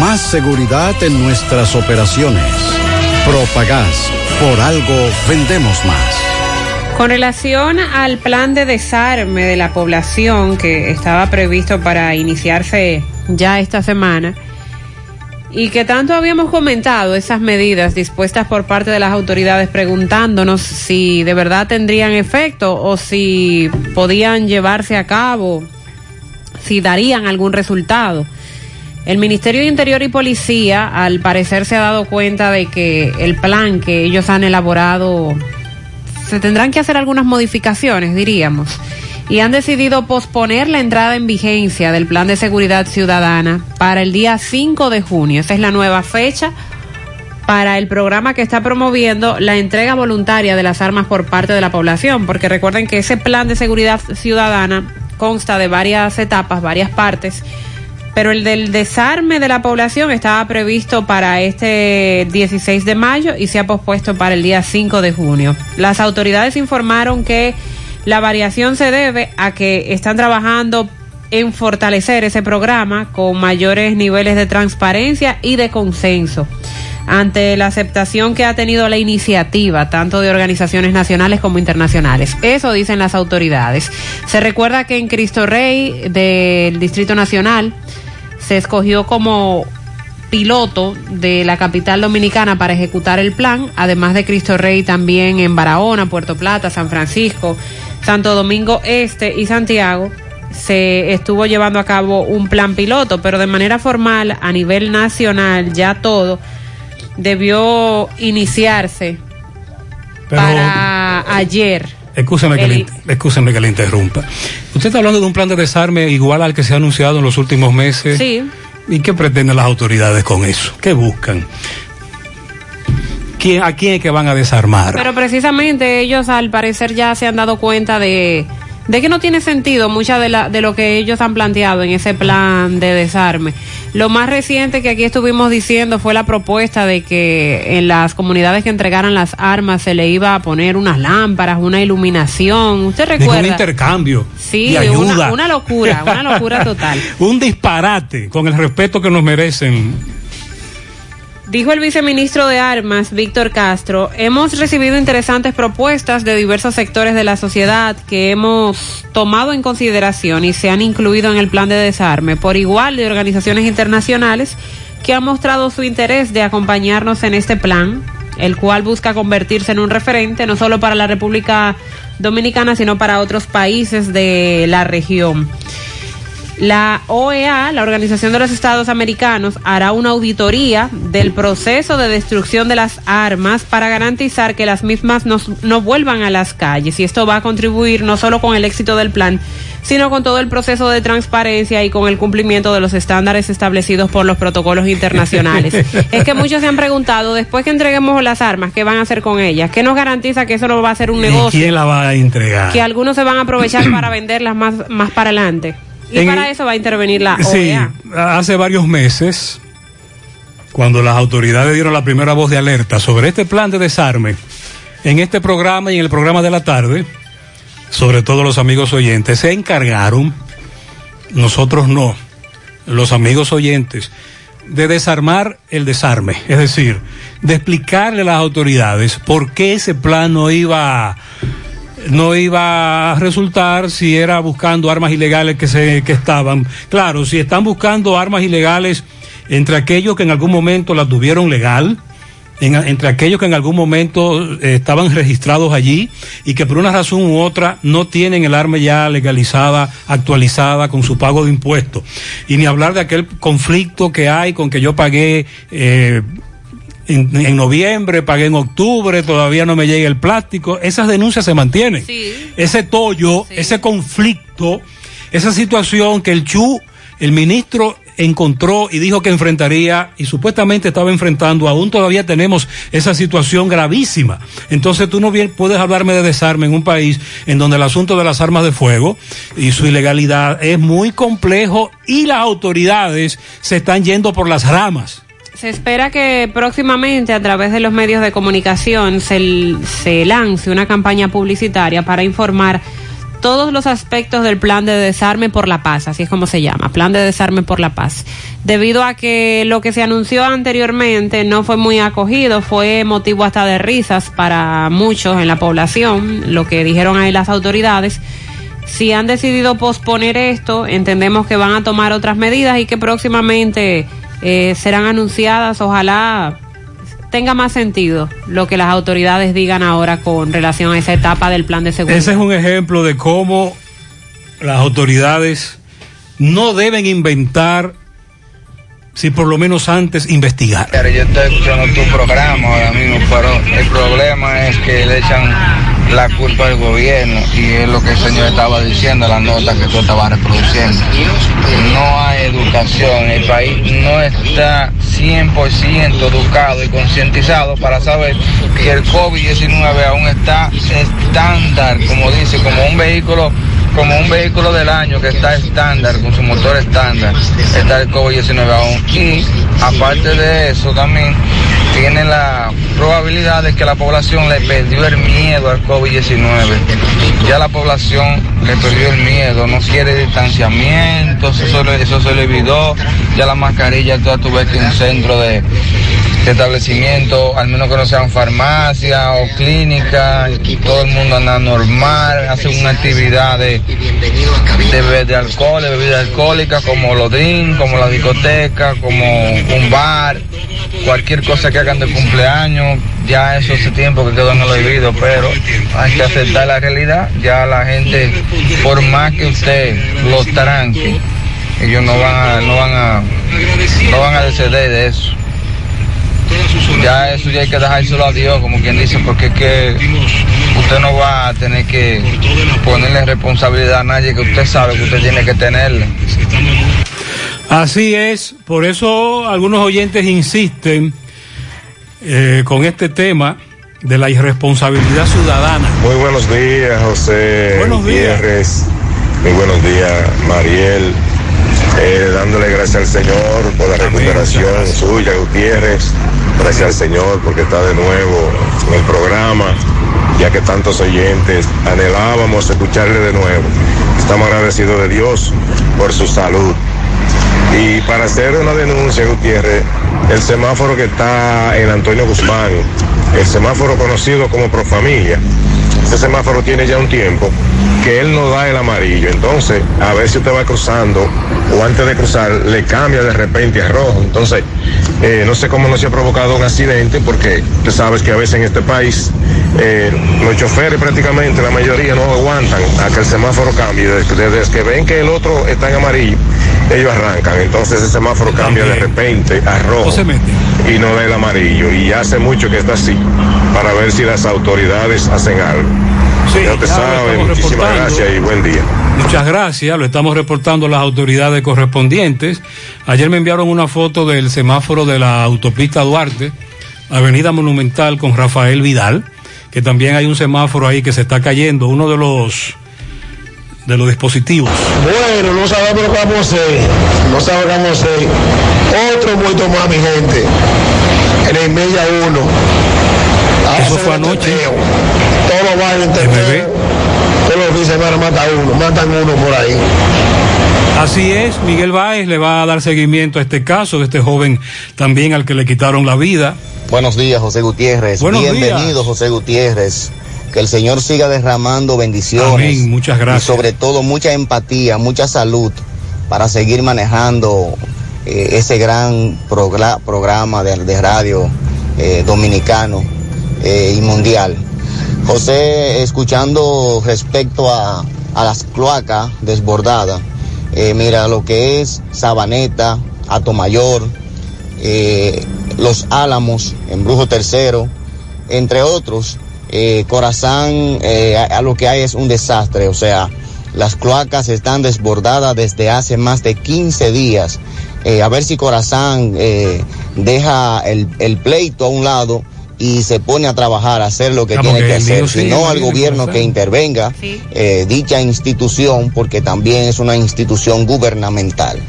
Más seguridad en nuestras operaciones. Propagás. Por algo vendemos más. Con relación al plan de desarme de la población que estaba previsto para iniciarse ya esta semana y que tanto habíamos comentado esas medidas dispuestas por parte de las autoridades preguntándonos si de verdad tendrían efecto o si podían llevarse a cabo, si darían algún resultado. El Ministerio de Interior y Policía al parecer se ha dado cuenta de que el plan que ellos han elaborado se tendrán que hacer algunas modificaciones, diríamos, y han decidido posponer la entrada en vigencia del Plan de Seguridad Ciudadana para el día 5 de junio. Esa es la nueva fecha para el programa que está promoviendo la entrega voluntaria de las armas por parte de la población, porque recuerden que ese Plan de Seguridad Ciudadana consta de varias etapas, varias partes, pero el del desarme de la población estaba previsto para este 16 de mayo y se ha pospuesto para el día 5 de junio. Las autoridades informaron que la variación se debe a que están trabajando en fortalecer ese programa con mayores niveles de transparencia y de consenso ante la aceptación que ha tenido la iniciativa, tanto de organizaciones nacionales como internacionales. Eso dicen las autoridades. Se recuerda que en Cristo Rey del Distrito Nacional se escogió como piloto de la capital dominicana para ejecutar el plan, además de Cristo Rey también en Barahona, Puerto Plata, San Francisco, Santo Domingo Este y Santiago se estuvo llevando a cabo un plan piloto, pero de manera formal a nivel nacional ya todo debió iniciarse Pero- para ayer. Excúseme que, le, El- Sí. ¿Y qué pretenden las autoridades con eso? ¿Qué buscan? ¿Quién, ¿A quién es que van a desarmar? Pero precisamente ellos al parecer ya se han dado cuenta de, de que no tiene sentido mucha de, la, de lo que ellos han planteado en ese plan de desarme. Lo más reciente que aquí estuvimos diciendo fue la propuesta de que en las comunidades que entregaran las armas se le iba a poner unas lámparas, una iluminación. ¿Usted recuerda? un intercambio Sí, de ayuda. una, una locura, una locura total. un disparate con el respeto que nos merecen. Dijo el viceministro de Armas, Víctor Castro, hemos recibido interesantes propuestas de diversos sectores de la sociedad que hemos tomado en consideración y se han incluido en el plan de desarme, por igual de organizaciones internacionales que han mostrado su interés de acompañarnos en este plan, el cual busca convertirse en un referente no solo para la República Dominicana, sino para otros países de la región. La OEA, la Organización de los Estados Americanos, hará una auditoría del proceso de destrucción de las armas para garantizar que las mismas no, no vuelvan a las calles. Y esto va a contribuir no solo con el éxito del plan, sino con todo el proceso de transparencia y con el cumplimiento de los estándares establecidos por los protocolos internacionales. es que muchos se han preguntado, después que entreguemos las armas, ¿qué van a hacer con ellas? ¿Qué nos garantiza que eso no va a ser un ¿Y negocio? quién la va a entregar? que algunos se van a aprovechar para venderlas más, más para adelante. Y En para eso va a intervenir la E Sí, OEA. hace varios meses, cuando las autoridades dieron la primera voz de alerta sobre este plan de desarme, en este programa y en el programa de la tarde, sobre todo los amigos oyentes, se encargaron, nosotros no, los amigos oyentes, de desarmar el desarme, es decir, de explicarle a las autoridades por qué ese plan no iba a no iba a resultar si era buscando armas ilegales que se que estaban. Claro, si están buscando armas ilegales entre aquellos que en algún momento las tuvieron legal, en- entre aquellos que en algún momento eh, estaban registrados allí y que por una razón u otra no tienen el arma ya legalizada, actualizada con su pago de impuestos. Y ni hablar de aquel conflicto que hay con que yo pagué eh, en, en noviembre, pagué en octubre, todavía no me llega el plástico. Esas denuncias se mantienen. Ese tollo, ese conflicto, esa situación que el Chu, el ministro, encontró y dijo que enfrentaría y supuestamente estaba enfrentando, aún todavía tenemos esa situación gravísima. Entonces tú no bien puedes hablarme de desarme en un país en donde el asunto de las armas de fuego y su ilegalidad es muy complejo y las autoridades se están yendo por las ramas. Se espera que próximamente a través de los medios de comunicación se, lance una campaña publicitaria para informar todos los aspectos del plan de desarme por la paz, así es como se llama, plan de desarme por la paz. Debido a que lo que se anunció anteriormente no fue muy acogido, fue motivo hasta de risas para muchos en la población, lo que dijeron ahí las autoridades. Si han decidido posponer esto, entendemos que van a tomar otras medidas y que próximamente eh, serán anunciadas. Ojalá tenga más sentido lo que las autoridades digan ahora con relación a esa etapa del plan de seguridad. Ese es un ejemplo de cómo las autoridades no deben inventar si por lo menos antes investigar. Pero yo estoy escuchando tu programa ahora mismo, pero el problema es que le echan la culpa al gobierno y es lo que el señor estaba diciendo, la nota que tú estabas reproduciendo. No hay educación, el país no está 100% educado y concientizado para saber que el COVID-19 aún está estándar, como dice, como un vehículo como un vehículo del año que está estándar, con su motor estándar, está el COVID-19 aún. Y aparte de eso también tiene la probabilidad de que la población le perdió el miedo al COVID-19. Ya la población le perdió el miedo, no quiere distanciamiento, eso, se le- olvidó. Ya la mascarilla, toda tú ves que un centro de, de establecimiento, al menos que no sean farmacia o clínica, todo el mundo anda normal, hace una actividad de, de, de alcohol, de bebida alcohólica, como los drinks, como la discoteca, como un bar. cualquier cosa que hagan de cumpleaños, ya eso hace tiempo que quedó en el olvido, pero hay que aceptar la realidad. Ya la gente, por más que usted los tranque, ellos no van a, no van a, no van a descender de eso. Ya eso ya hay que dejárselo a Dios, como quien dice, porque es que usted no va a tener que ponerle responsabilidad a nadie que usted sabe que usted tiene que tenerle. Así es, por eso algunos oyentes insisten eh, con este tema de la irresponsabilidad ciudadana. Muy buenos días, José Buenos días. Gutiérrez. Muy buenos días, Mariel. Eh, dándole gracias al Señor por la recuperación suya, Gutiérrez. Gracias al Señor porque está de nuevo en el programa, ya que tantos oyentes anhelábamos escucharle de nuevo. Estamos agradecidos de Dios por su salud. Y para hacer una denuncia, Gutiérrez, el semáforo que está en Antonio Guzmán, el semáforo conocido como Profamilia, ese semáforo tiene ya un tiempo que él no da el amarillo. Entonces, a ver si usted va cruzando o antes de cruzar le cambia de repente a rojo. Entonces, eh, no sé cómo no se ha provocado un accidente porque tú sabes que a veces en este país eh, los choferes prácticamente, la mayoría no aguantan a que el semáforo cambie. Desde, desde que ven que el otro está en amarillo, ellos arrancan. Entonces ese semáforo cambia de repente a rojo y no da el amarillo. Y hace mucho que está así para ver si las autoridades hacen algo. Ya te ya lo sabe, estamos muchísimas gracias y buen día. Muchas gracias, lo estamos reportando las autoridades correspondientes. Ayer me enviaron una foto del semáforo de la autopista Duarte, Avenida Monumental con Rafael Vidal, que también hay un semáforo ahí que se está cayendo, uno de los de los dispositivos. Bueno, no sabemos lo que vamos a hacer. No sabemos lo que vamos a hacer. Otro muerto más, mi gente. En el media uno. Eso fue anoche. Todos los fines de semana matan uno. Matan uno por ahí. Así es, Miguel Báez le va a dar seguimiento a este caso de este joven también al que le quitaron la vida. Buenos días, José Gutiérrez. Buenos Bienvenido, José Gutiérrez. Que el Señor siga derramando bendiciones. Amén, muchas gracias. Y sobre todo mucha empatía, mucha salud para seguir manejando eh, ese gran progra- programa de, de radio eh, dominicano eh, y mundial. José, escuchando respecto a, a las cloacas desbordadas, eh, mira lo que es Sabaneta, Atomayor, eh, Los Álamos, Embrujo Tercero, entre otros. Eh, Corazán, a, lo que hay es un desastre, o sea, las cloacas están desbordadas desde hace más de 15 días. A ver si Corazán deja el, el pleito a un lado y se pone a trabajar, a hacer lo que Vamos, tiene que hacer, sigue, sino al gobierno que intervenga eh, dicha institución, porque también es una institución gubernamental.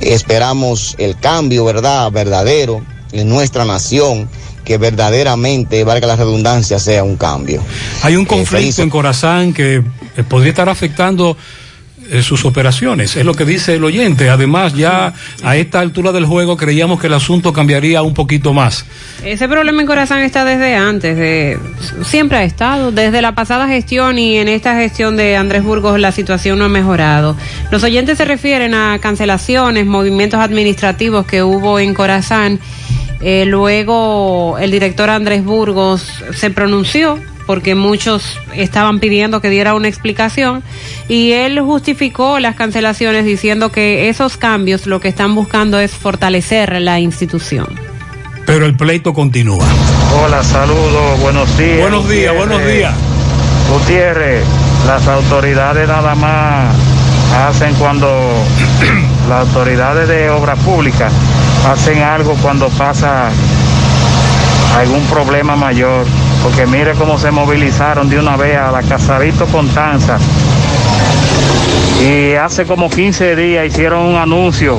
Esperamos el cambio, ¿verdad?, verdadero en nuestra nación, que verdaderamente, valga la redundancia, sea un cambio. Hay un Eh, conflicto en Corazán que eh, podría estar afectando sus operaciones, es lo que dice el oyente. Además, ya a esta altura del juego creíamos que el asunto cambiaría un poquito más. Ese problema en Corazán está desde antes, de, siempre ha estado, desde la pasada gestión y en esta gestión de Andrés Burgos la situación no ha mejorado. Los oyentes se refieren a cancelaciones, movimientos administrativos que hubo en Corazán. Eh, luego el director Andrés Burgos se pronunció porque muchos estaban pidiendo que diera una explicación y él justificó las cancelaciones diciendo que esos cambios lo que están buscando es fortalecer la institución. Pero el pleito continúa. Hola, saludos, buenos días. Buenos días, Gutiérrez. buenos días. Gutiérrez, las autoridades nada más hacen cuando las autoridades de obras públicas hacen algo cuando pasa algún problema mayor. Porque mire cómo se movilizaron de una vez a la Casarito Contanza. Y hace como 15 días hicieron un anuncio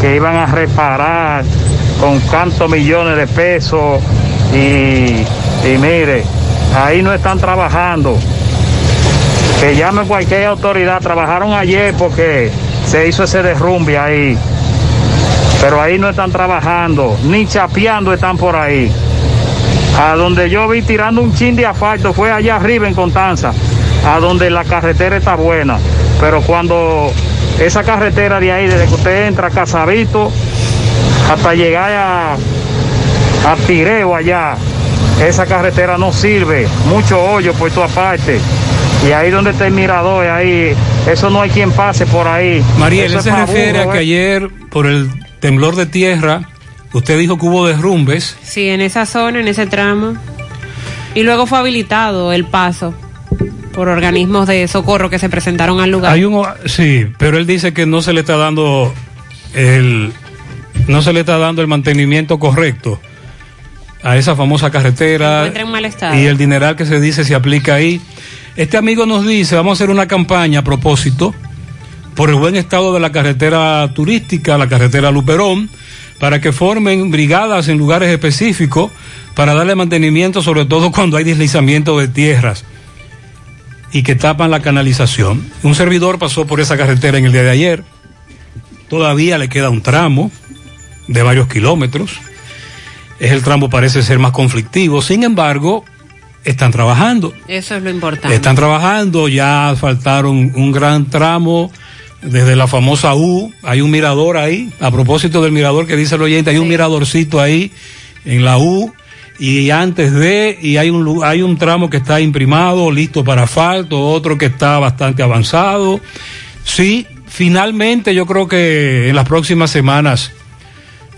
que iban a reparar con tantos millones de pesos. Y, y mire, ahí no están trabajando. Que llame cualquier autoridad. Trabajaron ayer porque se hizo ese derrumbe ahí. Pero ahí no están trabajando, ni chapeando están por ahí. A donde yo vi tirando un chin de asfalto fue allá arriba en Contanza, a donde la carretera está buena. Pero cuando esa carretera de ahí, desde que usted entra a Casabito hasta llegar a, a Tireo allá. Esa carretera no sirve, mucho hoyo por toda parte. Y ahí donde está el mirador, ahí, eso no hay quien pase por ahí. Mariel, Eso se refiere a que ¿eh? ayer, por el temblor de tierra, usted dijo que hubo derrumbes. Sí, en esa zona, en ese tramo. Y luego fue habilitado el paso por organismos de socorro que se presentaron al lugar. Hay un, sí, pero él dice que no se le está dando el, no se le está dando el mantenimiento correcto a esa famosa carretera en mal estado. y el dineral que se dice se aplica ahí. Este amigo nos dice, vamos a hacer una campaña a propósito por el buen estado de la carretera turística, la carretera Luperón, para que formen brigadas en lugares específicos para darle mantenimiento, sobre todo cuando hay deslizamiento de tierras y que tapan la canalización. Un servidor pasó por esa carretera en el día de ayer. Todavía le queda un tramo de varios kilómetros. Es el tramo parece ser más conflictivo. Sin embargo, están trabajando. Eso es lo importante. Están trabajando, ya faltaron un gran tramo desde la famosa U, hay un mirador ahí, a propósito del mirador que dice el oyente, hay un miradorcito ahí en la U y antes de, y hay un, hay un tramo que está imprimado, listo para asfalto, otro que está bastante avanzado. Sí, finalmente yo creo que en las próximas semanas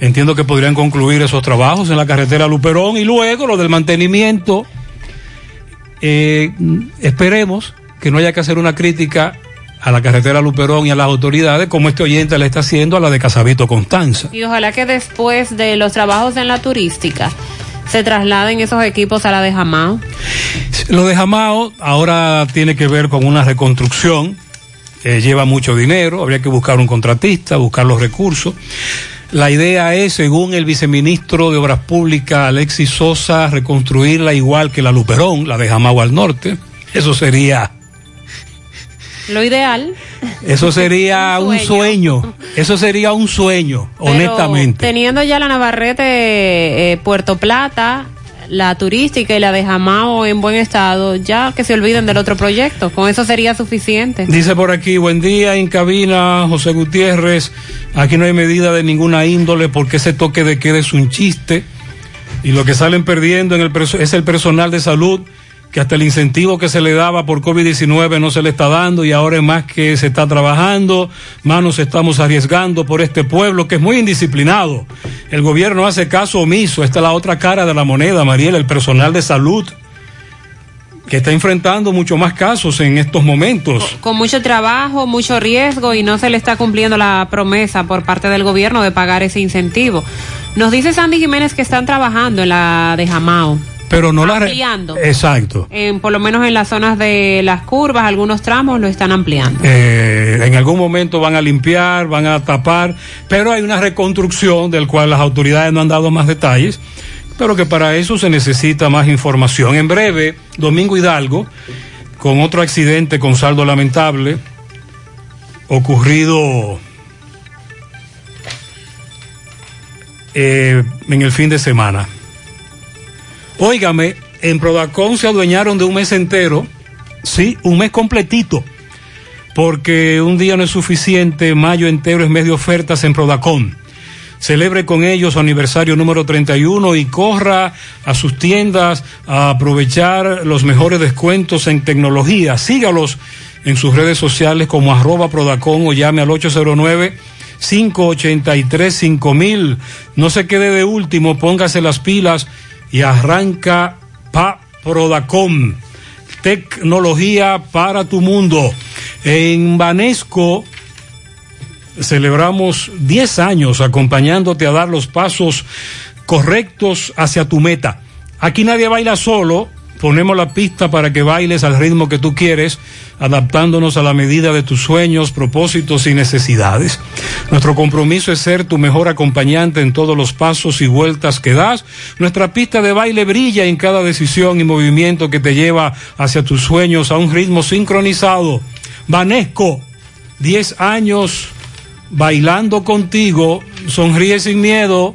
entiendo que podrían concluir esos trabajos en la carretera Luperón y luego lo del mantenimiento. Eh, esperemos que no haya que hacer una crítica a la carretera Luperón y a las autoridades como este oyente le está haciendo a la de Casabito Constanza. Y ojalá que después de los trabajos en la turística se trasladen esos equipos a la de Jamao. Lo de Jamao ahora tiene que ver con una reconstrucción, eh, lleva mucho dinero, habría que buscar un contratista, buscar los recursos. La idea es, según el viceministro de Obras Públicas, Alexis Sosa, reconstruirla igual que la Luperón, la de Jamao al norte. Eso sería, Lo ideal. eso sería un sueño. Eso sería un sueño, pero honestamente. Teniendo ya la Navarrete, eh, Puerto Plata, la turística y la de Jamao en buen estado, ya que se olviden del otro proyecto. Con eso sería suficiente. Dice por aquí, buen día en cabina, José Gutiérrez. Aquí no hay medida de ninguna índole porque ese toque de queda es un chiste. Y lo que salen perdiendo en el es el personal de salud, que hasta el incentivo que se le daba por COVID-19 no se le está dando y ahora es más que se está trabajando, más nos estamos arriesgando por este pueblo que es muy indisciplinado. El gobierno hace caso omiso. Esta es la otra cara de la moneda, Mariela, el personal de salud que está enfrentando mucho más casos en estos momentos. Con mucho trabajo, mucho riesgo y no se le está cumpliendo la promesa por parte del gobierno de pagar ese incentivo. Nos dice Sandy Jiménez que están trabajando en la de Jamao. Pero no la Ampliando. exacto En, por lo menos en las zonas de las curvas, algunos tramos lo están ampliando. Eh, en algún momento van a limpiar van a tapar pero hay una reconstrucción del cual las autoridades no han dado más detalles pero que para eso se necesita más información en breve Domingo Hidalgo con otro accidente con saldo lamentable ocurrido eh, en el fin de semana Óigame, en Prodacón se adueñaron de un mes entero, sí, un mes completito, porque un día no es suficiente, mayo entero es mes de ofertas en Prodacón. Celebre con ellos su aniversario número 31 y corra a sus tiendas a aprovechar los mejores descuentos en tecnología. Sígalos en sus redes sociales como arroba Prodacón o llame al 809 583 5000. No se quede de último, póngase las pilas y arranca pa Prodacom. Tecnología para tu mundo. En Banesco celebramos 10 años acompañándote a dar los pasos correctos hacia tu meta. Aquí nadie baila solo, ponemos la pista para que bailes al ritmo que tú quieres, adaptándonos a la medida de tus sueños, propósitos y necesidades. Nuestro compromiso es ser tu mejor acompañante en todos los pasos y vueltas que das. Nuestra pista de baile brilla en cada decisión y movimiento que te lleva hacia tus sueños a un ritmo sincronizado. Vanesco, 10 años bailando contigo, sonríe sin miedo.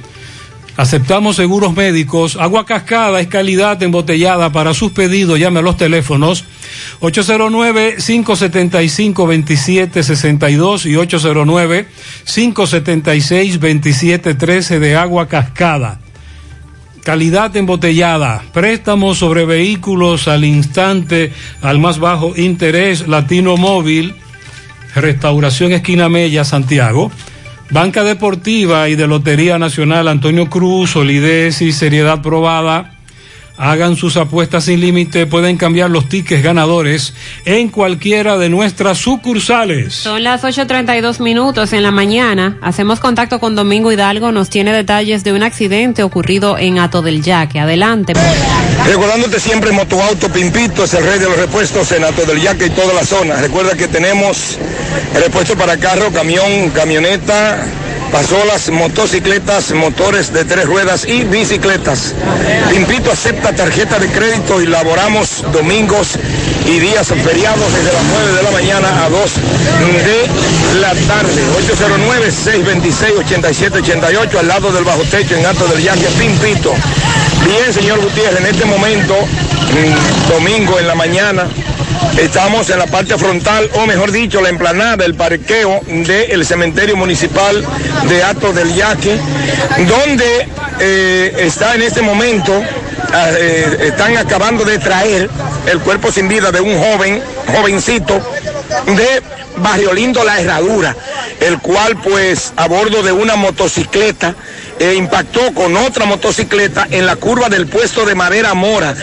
Aceptamos seguros médicos. Agua cascada es calidad embotellada. Para sus pedidos, llame a los teléfonos 809-575-2762 y 809-576-2713 de agua cascada. Calidad embotellada. Préstamos sobre vehículos al instante, al más bajo interés. Latino Móvil. Restauración Esquina Mella, Santiago. Banca Deportiva y de Lotería Nacional Antonio Cruz, solidez y seriedad probada. Hagan sus apuestas sin límite, pueden cambiar los tickets ganadores en cualquiera de nuestras sucursales. Son las 8.32 minutos en la mañana. Hacemos contacto con Domingo Hidalgo. Nos tiene detalles de un accidente ocurrido en Ato del Yaque. Adelante. Recordándote siempre, Motoauto Pimpito es el rey de los repuestos en Ato del Yaque y toda la zona. Recuerda que tenemos repuesto para carro, camión, camioneta, pasolas, motocicletas, motores de tres ruedas y bicicletas. Pimpito acepta tarjeta de crédito y laboramos domingos y días feriados desde las 9 de la mañana a 2 de la tarde. 809-626-8788 al lado del bajo techo en Alto del Yaque Pimpito. Bien, señor Gutiérrez, en este momento, mm, domingo en la mañana, Estamos en la parte frontal, o mejor dicho, la emplanada, el parqueo del cementerio municipal de Ato del Yaque, donde eh, está en este momento, ah, eh, están acabando de traer el cuerpo sin vida de un joven, jovencito, de Barrio Lindo La Herradura, el cual pues a bordo de una motocicleta eh, impactó con otra motocicleta en la curva del puesto de Madera Mora,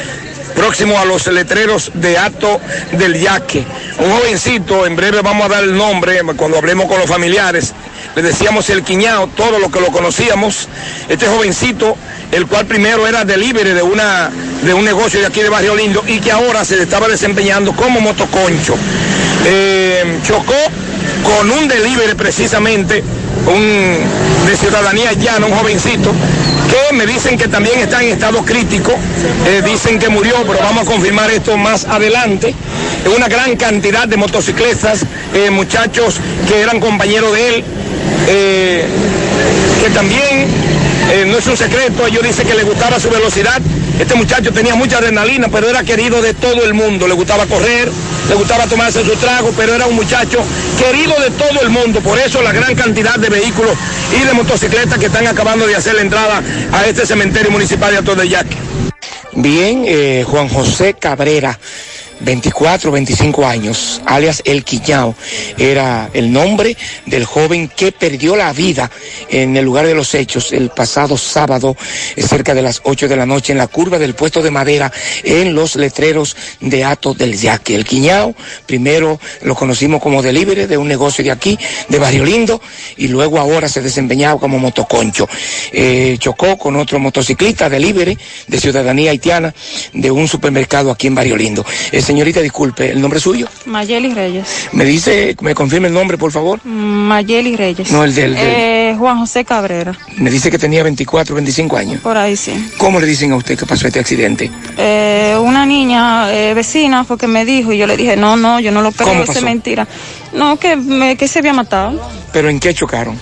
próximo a los letreros de Ato del Yaque. Un jovencito, en breve vamos a dar el nombre cuando hablemos con los familiares. Le decíamos el Quiñao, todo lo que lo conocíamos. Este jovencito, el cual primero era delivery de, una, de un negocio de aquí de Barrio Lindo y que ahora se estaba desempeñando como motoconcho. Eh, chocó con un delivery precisamente, un de ciudadanía llana, un jovencito, que me dicen que también está en estado crítico, eh, dicen que murió, pero vamos a confirmar esto más adelante. Una gran cantidad de motocicletas, eh, muchachos que eran compañeros de él, eh, que también, no es un secreto, ellos dicen que le gustaba su velocidad. Este muchacho tenía mucha adrenalina, pero era querido de todo el mundo. Le gustaba correr, le gustaba tomarse su trago, pero era un muchacho querido de todo el mundo. Por eso la gran cantidad de vehículos y de motocicletas que están acabando de hacer la entrada a este cementerio municipal de Ato del Yaque. Bien, eh, Juan José Cabrera, 24, 25 años, alias El Quiñao, era el nombre del joven que perdió la vida en el lugar de los hechos el pasado sábado, eh, cerca de las 8 de la noche, en la curva del puesto de madera, en los letreros de Ato del Yaque. El Quiñao, primero lo conocimos como delivery de un negocio de aquí, de Barrio Lindo, y luego ahora se desempeñaba como motoconcho. Eh, chocó con otro motociclista delivery de ciudadanía haitiana de un supermercado aquí en Barrio Lindo. Señorita, disculpe, ¿el nombre suyo? Mayeli Reyes. Me dice, me confirme el nombre, por favor. Mayeli Reyes. No, el del- del- Eh, Juan José Cabrera. Me dice que tenía 24, 25 años. Por ahí sí. ¿Cómo le dicen a usted que pasó este accidente? Eh, una niña eh, vecina fue que me dijo y yo le dije, no, no, yo no lo creo, ¿Cómo eso es mentira. No, que, me- que se había matado. ¿Pero en qué chocaron?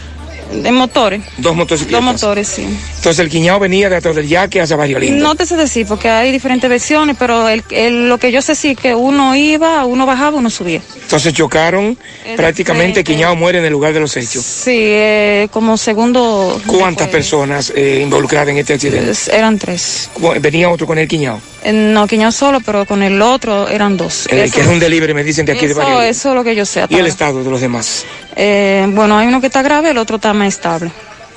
De motores. Dos motocicletas. Dos motores, sí. Entonces el Quiñao venía de atrás del yaque hacia Barrio Lindo. No te sé decir porque hay diferentes versiones, pero el, el- lo que yo sé sí es que uno iba, uno bajaba, uno subía. Entonces chocaron, Este, prácticamente Quiñao muere en el lugar de los hechos. Sí, eh, como segundo... ¿Cuántas personas eh, involucradas en este accidente? Eran tres. Venía otro con el Quiñao, Eh, No, Quiñao solo, pero con el otro eran dos. el Eso- que es un delivery, me dicen de aquí de Barrio Lindo. eso es lo que yo sé. ¿Y el estado de los demás? Eh, bueno, hay uno que está grave, el otro está más estable.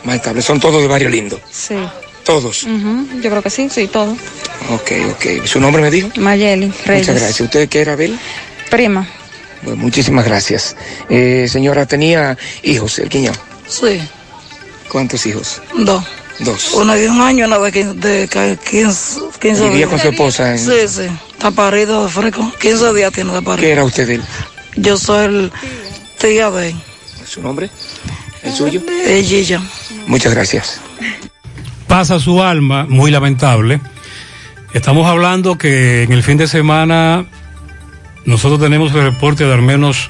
Más estable, son todos de Barrio Lindo. Sí. Todos. Ujú, Yo creo que sí, sí, todo. Ok, ok. ¿Su nombre me dijo? Mayeli Reyes. Muchas gracias. ¿Usted qué era, Abel? Prima. Bueno, muchísimas gracias. Eh, señora, ¿tenía hijos el Quiñao? Sí, ¿Cuántos hijos? dos. Dos. Una de un año, una de quin- de ca- 15, 15 ¿Vivía días. con su esposa en- Sí, sí. Está parido de fresco. 15 días tiene de parido. ¿Qué era usted de él? Yo soy el tía de él. ¿Su nombre? ¿El suyo? Eh, Gilla. Muchas gracias. pasa su alma, muy lamentable. Estamos hablando que en el fin de semana nosotros tenemos el reporte de al menos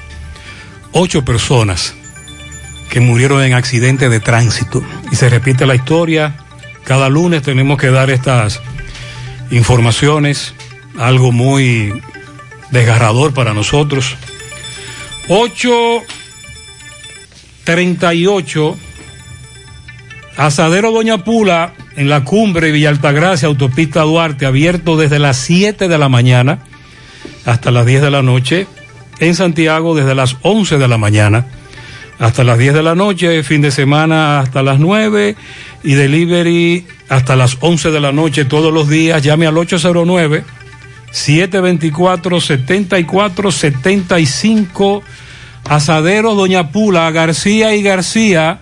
ocho personas que murieron en accidentes de tránsito. Y se repite la historia. Cada lunes tenemos que dar estas informaciones, algo muy desgarrador para nosotros. 838 Asadero Doña Pula en la cumbre Villa Altagracia, autopista Duarte, abierto desde las 7 de la mañana hasta las 10 de la noche. En Santiago desde las 11 de la mañana hasta las 10 de la noche, fin de semana hasta las 9 y delivery hasta las 11 de la noche todos los días. Llame al 809 724 7475 Asadero Doña Pula, García y García.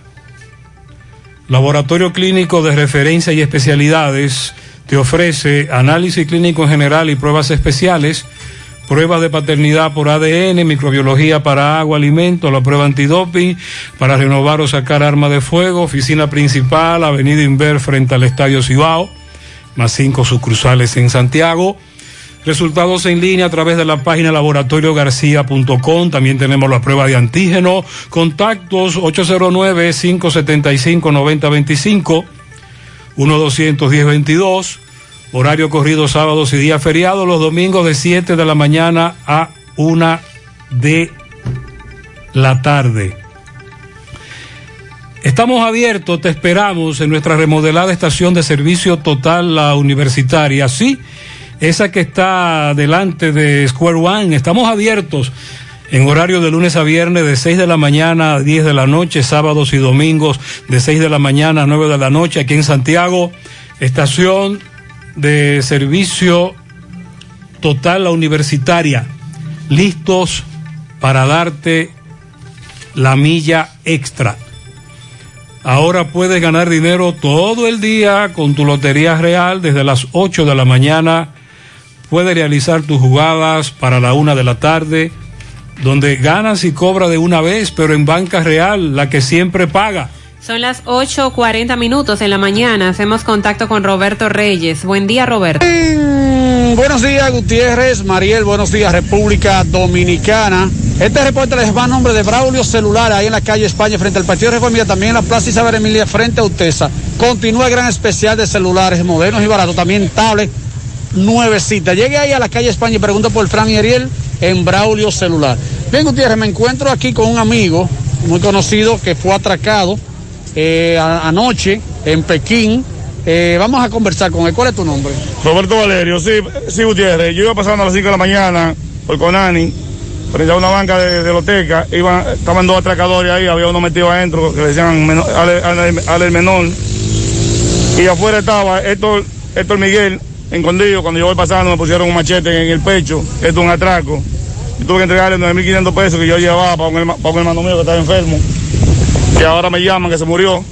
Laboratorio Clínico de Referencia y Especialidades te ofrece análisis clínico en general y pruebas especiales, pruebas de paternidad por ADN, microbiología para agua, alimento, la prueba antidoping, para renovar o sacar arma de fuego, oficina principal, Avenida Inver frente al Estadio Cibao, más cinco sucursales en Santiago. Resultados en línea a través de la página laboratoriogarcía.com. También tenemos la prueba de antígeno. Contactos 809-575-9025, 1-210-22. Horario corrido sábados y días feriados, los domingos de 7 de la mañana a 1 de la tarde. Estamos abiertos, te esperamos en nuestra remodelada estación de servicio total, la universitaria. Sí esa que está delante de Square One. Estamos abiertos en horario de lunes a viernes de 6 de la mañana a 10 de la noche, sábados y domingos de 6 de la mañana a 9 de la noche aquí en Santiago. Estación de servicio total la universitaria. Listos para darte la milla extra. Ahora puedes ganar dinero todo el día con tu Lotería Real desde las 8 de la mañana puedes realizar tus jugadas para la una de la tarde, donde ganas y cobras de una vez, pero en banca real, la que siempre paga. Son las 8.40 minutos en la mañana. Hacemos contacto con Roberto Reyes. Buen día, Roberto. Mm, buenos días, Gutiérrez, Mariel. Buenos días, República Dominicana. Este reporte les va a nombre de Braulio Celular, ahí en la calle España, frente al Partido de Reformista, también en la Plaza Isabel Emilia, frente a Utesa. Continúa el gran especial de celulares modernos y baratos, también tablets nuevecita. Llegue ahí a la calle España y pregunto por Fran y Ariel en Braulio Celular. Bien, Gutiérrez, me encuentro aquí con un amigo muy conocido que fue atracado eh, anoche en Pekín. Eh, vamos a conversar con él. ¿Cuál es tu nombre? Roberto Valerio, sí, sí, Gutiérrez. Yo iba pasando a las 5 de la mañana por Conani, frente a una banca de, de loteca. Iban, estaban dos atracadores ahí, había uno metido adentro que le decían menor- Ale, Ale- menor. Y afuera estaba Héctor, Héctor Miguel, escondido. Cuando yo voy pasando me pusieron un machete en el pecho. Esto es un atraco. Yo tuve que entregarle 9.500 pesos que yo llevaba para un, para un hermano mío que estaba enfermo. Y ahora me llaman que se murió.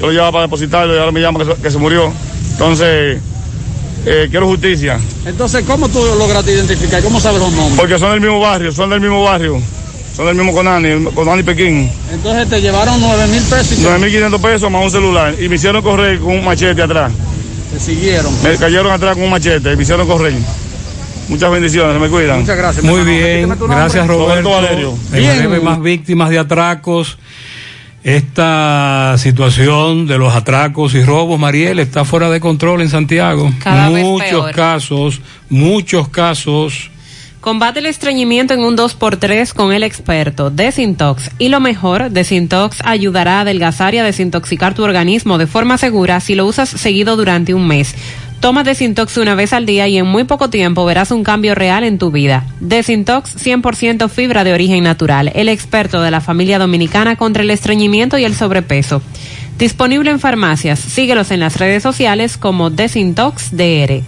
Yo lo llevaba para depositarlo y ahora me llaman que se, que se murió. Entonces, eh, quiero justicia. Entonces, ¿cómo tú lograste identificar? ¿Cómo sabes los nombres? Porque son del mismo barrio, son del mismo barrio. Son del mismo Conani, Conani Pekín. Entonces te llevaron 9 mil pesos y te- 9.500 pesos más un celular. Y me hicieron correr con un machete atrás. te siguieron. Me cayeron atrás con un machete y me hicieron correr. Muchas bendiciones, se me cuidan. Muchas gracias. Muy bien, gracias Roberto. Valerio. En breve más víctimas de atracos. Esta situación de los atracos y robos, Mariel, está fuera de control en Santiago. Cada muchos casos, muchos casos. Combate el estreñimiento en un 2x3 con el experto Desintox. Y lo mejor, Desintox ayudará a adelgazar y a desintoxicar tu organismo de forma segura si lo usas seguido durante un mes. Toma Desintox una vez al día y en muy poco tiempo verás un cambio real en tu vida. Desintox 100% fibra de origen natural, el experto de la familia dominicana contra el estreñimiento y el sobrepeso. Disponible en farmacias. Síguelos en las redes sociales como Desintox DR.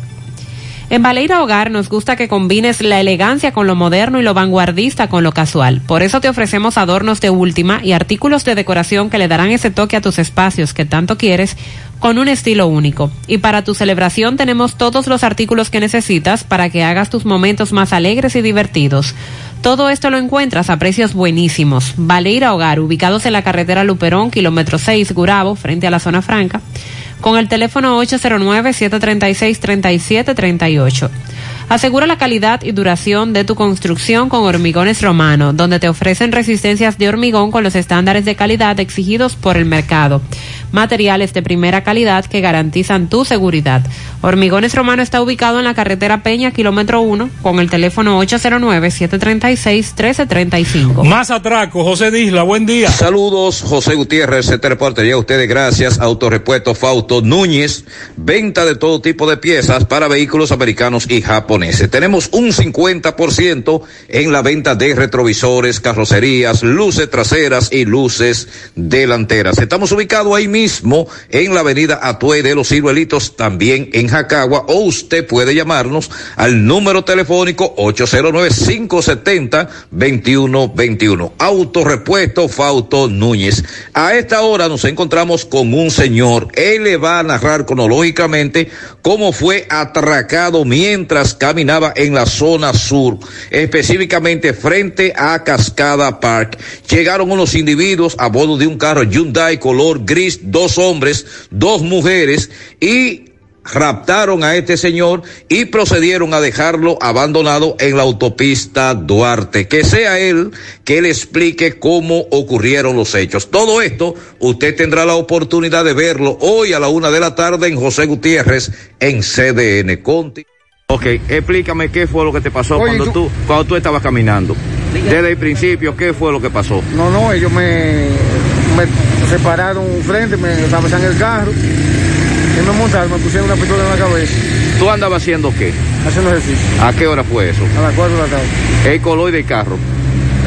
En Baleira Hogar nos gusta que combines la elegancia con lo moderno y lo vanguardista con lo casual. Por eso te ofrecemos adornos de última y artículos de decoración que le darán ese toque a tus espacios que tanto quieres con un estilo único. Y para tu celebración tenemos todos los artículos que necesitas para que hagas tus momentos más alegres y divertidos. Todo esto lo encuentras a precios buenísimos. Valeira Hogar, ubicados en la carretera Luperón, kilómetro 6, Gurabo, frente a la zona franca, con el teléfono 809-736-3738. Asegura la calidad y duración de tu construcción con Hormigones Romano, donde te ofrecen resistencias de hormigón con los estándares de calidad exigidos por el mercado. Materiales de primera calidad que garantizan tu seguridad. Hormigones Romano está ubicado en la carretera Peña, kilómetro 1, con el teléfono 809-736-1335. Más atraco, José Disla, buen día. Saludos, José Gutiérrez, se te reportaría a ustedes gracias, Autorepuesto Fausto Núñez, venta de todo tipo de piezas para vehículos americanos y japoneses. Tenemos un 50% en la venta de retrovisores, carrocerías, luces traseras y luces delanteras. Estamos ubicados ahí mismo en la avenida Atue de los Ciruelitos, también en Jacagua, o usted puede llamarnos al número telefónico 809-570-2121. Autorepuesto Fausto Núñez. A esta hora nos encontramos con un señor. Él le va a narrar cronológicamente cómo fue atracado mientras caminaba en la zona sur, específicamente frente a Cascada Park. Llegaron unos individuos a bordo de un carro Hyundai color gris, dos hombres, dos mujeres y raptaron a este señor y procedieron a dejarlo abandonado en la autopista Duarte. Que sea él que le explique cómo ocurrieron los hechos. Todo esto usted tendrá la oportunidad de verlo hoy a la una de la tarde en José Gutiérrez en CDN Conti. Ok, explícame qué fue lo que te pasó Oye, cuando tú- tú, cuando tú estabas caminando. Desde el principio, ¿qué fue lo que pasó? No, no, ellos me, me separaron frente, me atravesaron el carro y me montaron, me pusieron una pistola en la cabeza, ¿Tú andabas haciendo qué? haciendo ejercicio, ¿A qué hora fue eso? a las 4 de la tarde. El color del carro.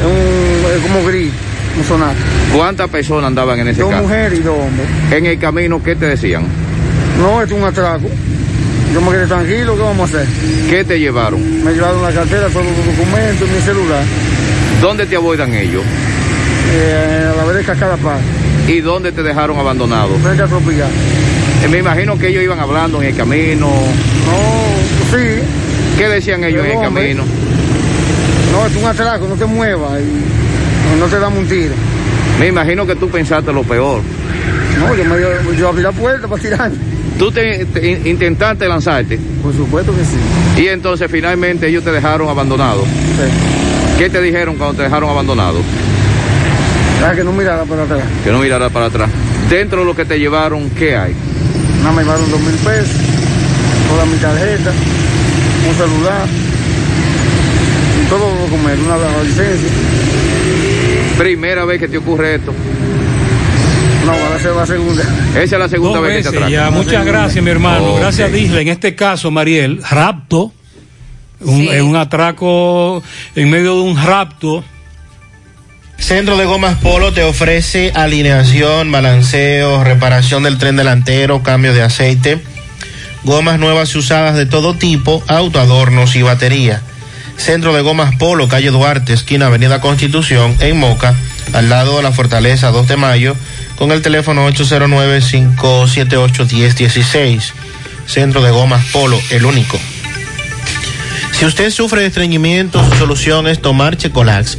Es un, es como gris, un sonar. ¿Cuántas personas andaban en ese Dos carro? mujeres y dos hombres. En el camino, ¿qué te decían? No, esto es un atraco. Yo me quedé tranquilo, ¿qué vamos a hacer? ¿Qué te llevaron? Me llevaron la cartera, todos los documentos, mi celular, ¿Dónde te abordan ellos? eh, a la vereda Cascada Paz, ¿Y dónde te dejaron abandonado? frente a Tropical. Eh, Me imagino que ellos iban hablando en el camino. No, sí. ¿Qué decían ellos en el hombre, camino? No, es un atraco, no te muevas y no te damos un tiro. Me imagino que tú pensaste lo peor. No, yo, me, yo abrí la puerta para tirar. ¿Tú te, te in- intentaste lanzarte? Por supuesto que sí. Y entonces finalmente ellos te dejaron abandonado. ¿Qué te dijeron cuando te dejaron abandonado? Ah, que no mirara para atrás. Que no mirara para atrás. Dentro de lo que te llevaron, ¿qué hay? Nada, me llevaron dos mil pesos, toda mi tarjeta, un celular, y todos los documentos, una licencia. Primera vez que te ocurre esto. No, va a ser la segunda. Esa es la segunda Dos vez que te ya. Muchas gracias, mi hermano. Ok. Gracias, Disla. En este caso, Mariel, rapto. Un, es un atraco en medio de un rapto. Centro de Gomas Polo te ofrece alineación, balanceo, reparación del tren delantero, cambio de aceite, gomas nuevas y usadas de todo tipo, autoadornos y batería. Centro de Gomas Polo, calle Duarte, esquina Avenida Constitución, en Moca, al lado de la Fortaleza 2 de Mayo, con el teléfono 809-578-1016. Centro de Gomas Polo, el único. Si usted sufre de estreñimiento, su solución es tomar Checolax,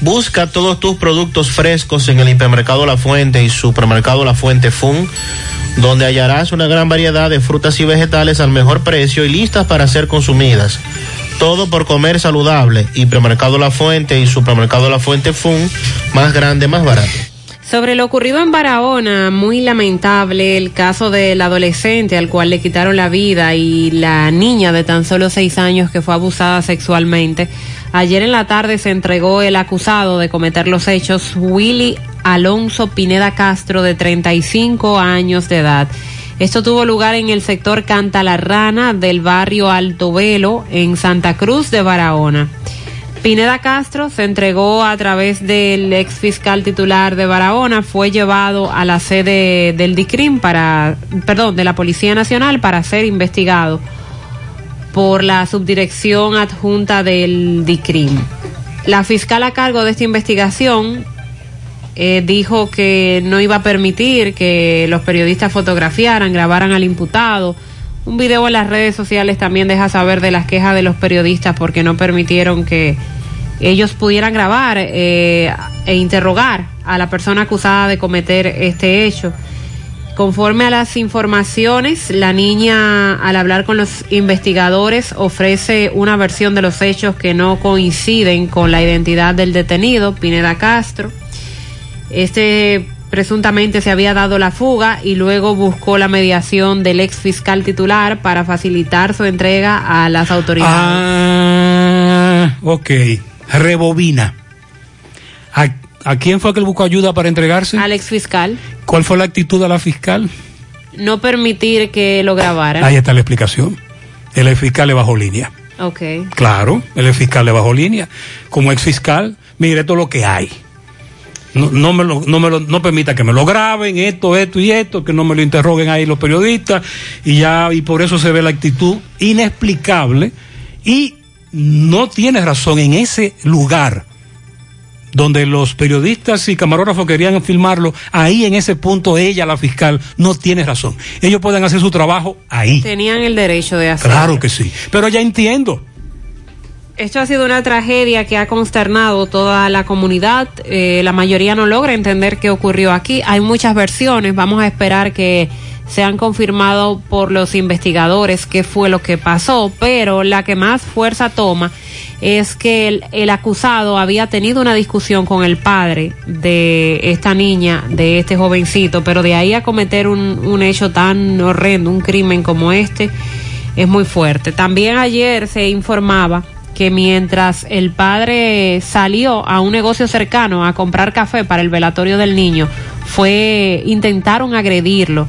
Busca todos tus productos frescos en el hipermercado La Fuente y supermercado La Fuente Fun, donde hallarás una gran variedad de frutas y vegetales al mejor precio y listas para ser consumidas. Todo por comer saludable. Hipermercado La Fuente y supermercado La Fuente Fun, más grande, más barato. Sobre lo ocurrido en Barahona, muy lamentable el caso del adolescente al cual le quitaron la vida y la niña de tan solo seis años que fue abusada sexualmente. Ayer en la tarde se entregó el acusado de cometer los hechos, Willy Alonso Pineda Castro, de 35 años de edad. Esto tuvo lugar en el sector Canta la Rana del barrio Alto Velo, en Santa Cruz de Barahona. Pineda Castro se entregó a través del ex fiscal titular de Barahona, fue llevado a la sede del DICRIM para, perdón, de la Policía Nacional para ser investigado por la subdirección adjunta del DICRIM. La fiscal a cargo de esta investigación eh, dijo que no iba a permitir que los periodistas fotografiaran, grabaran al imputado. Un video en las redes sociales también deja saber de las quejas de los periodistas porque no permitieron que ellos pudieran grabar eh, e interrogar a la persona acusada de cometer este hecho. Conforme a las informaciones, la niña al hablar con los investigadores ofrece una versión de los hechos que no coinciden con la identidad del detenido, Pineda Castro. Este presuntamente se había dado la fuga y luego buscó la mediación del ex fiscal titular para facilitar su entrega a las autoridades. Ah, ok. Rebobina. ¿A, a quién fue que él buscó ayuda para entregarse? Al ex fiscal. ¿Cuál fue la actitud de la fiscal? No permitir que lo grabaran. Ahí está la explicación. El ex fiscal le bajó línea. Ok. Claro, el ex fiscal le bajó línea. Como ex fiscal, mire todo lo que hay. No, no, me lo, no, me lo, no permita que me lo graben, esto, esto y esto, que no me lo interroguen ahí los periodistas, y ya, y por eso se ve la actitud inexplicable, y no tiene razón en ese lugar donde los periodistas y camarógrafos querían filmarlo, ahí en ese punto ella, la fiscal, no tiene razón. Ellos pueden hacer su trabajo ahí. Tenían el derecho de hacerlo. Claro que sí, pero ya entiendo. Esto ha sido una tragedia que ha consternado toda la comunidad. Eh, la mayoría no logra entender qué ocurrió aquí. Hay muchas versiones. Vamos a esperar que sean confirmados por los investigadores qué fue lo que pasó. Pero la que más fuerza toma es que el, el acusado había tenido una discusión con el padre de esta niña, de este jovencito. Pero de ahí a cometer un, un hecho tan horrendo, un crimen como este, es muy fuerte. También ayer se informaba que mientras el padre salió a un negocio cercano a comprar café para el velatorio del niño, fue intentaron agredirlo.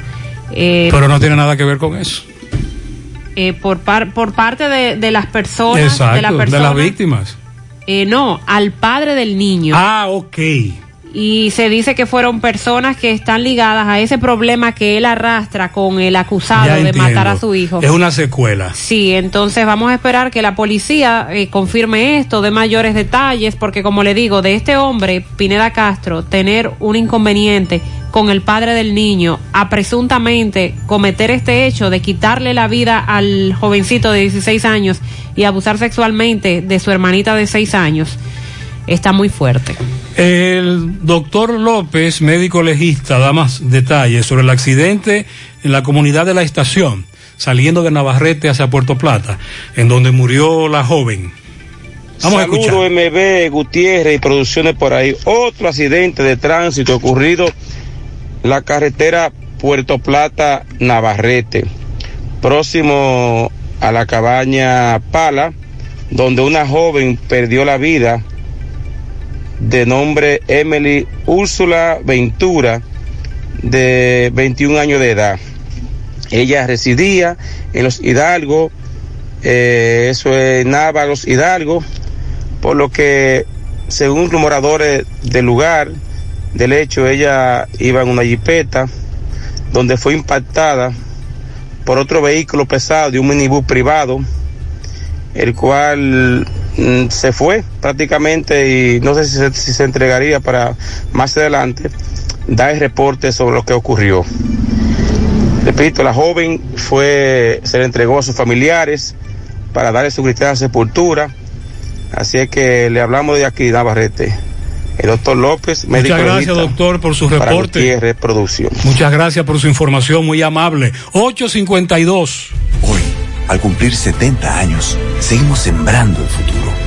Eh, Pero no tiene nada que ver con eso. Eh, por, par- por parte de, de las personas, Exacto, de la de persona, las víctimas. eh, no, al padre del niño. Ah, ok. Y se dice que fueron personas que están ligadas a ese problema que él arrastra con el acusado Ya de matar a su hijo. Es una secuela. Sí, entonces vamos a esperar que la policía eh, confirme esto, de mayores detalles, porque como le digo, de este hombre, Pineda Castro, tener un inconveniente con el padre del niño a presuntamente cometer este hecho de quitarle la vida al jovencito de 16 años y abusar sexualmente de su hermanita de 6 años, está muy fuerte. El doctor López, médico legista, da más detalles sobre el accidente en la comunidad de la estación, saliendo de Navarrete hacia Puerto Plata, en donde murió la joven. Vamos a escuchar. Saludos MB, Gutiérrez y producciones por ahí. Otro accidente de tránsito ocurrido la carretera Puerto Plata Navarrete, próximo a la cabaña Pala, donde una joven perdió la vida de nombre Emily Úrsula Ventura, de 21 años de edad. Ella residía en los Hidalgo, eh, eso es Návalos Hidalgo, por lo que, según rumoradores del lugar, del hecho, ella iba en una jipeta, donde fue impactada por otro vehículo pesado de un minibús privado, el cual mm, se fue prácticamente y no sé si se, entregaría para más adelante dar el reporte sobre lo que ocurrió. Repito, la joven fue, se le entregó a sus familiares para darle su cristiana sepultura. Así es que le hablamos de aquí, Navarrete. El doctor López, médico Muchas gracias, doctor, por su reporte. Producción. Muchas gracias por su información, muy amable. 852. Hoy, al cumplir 70 años, seguimos sembrando el futuro.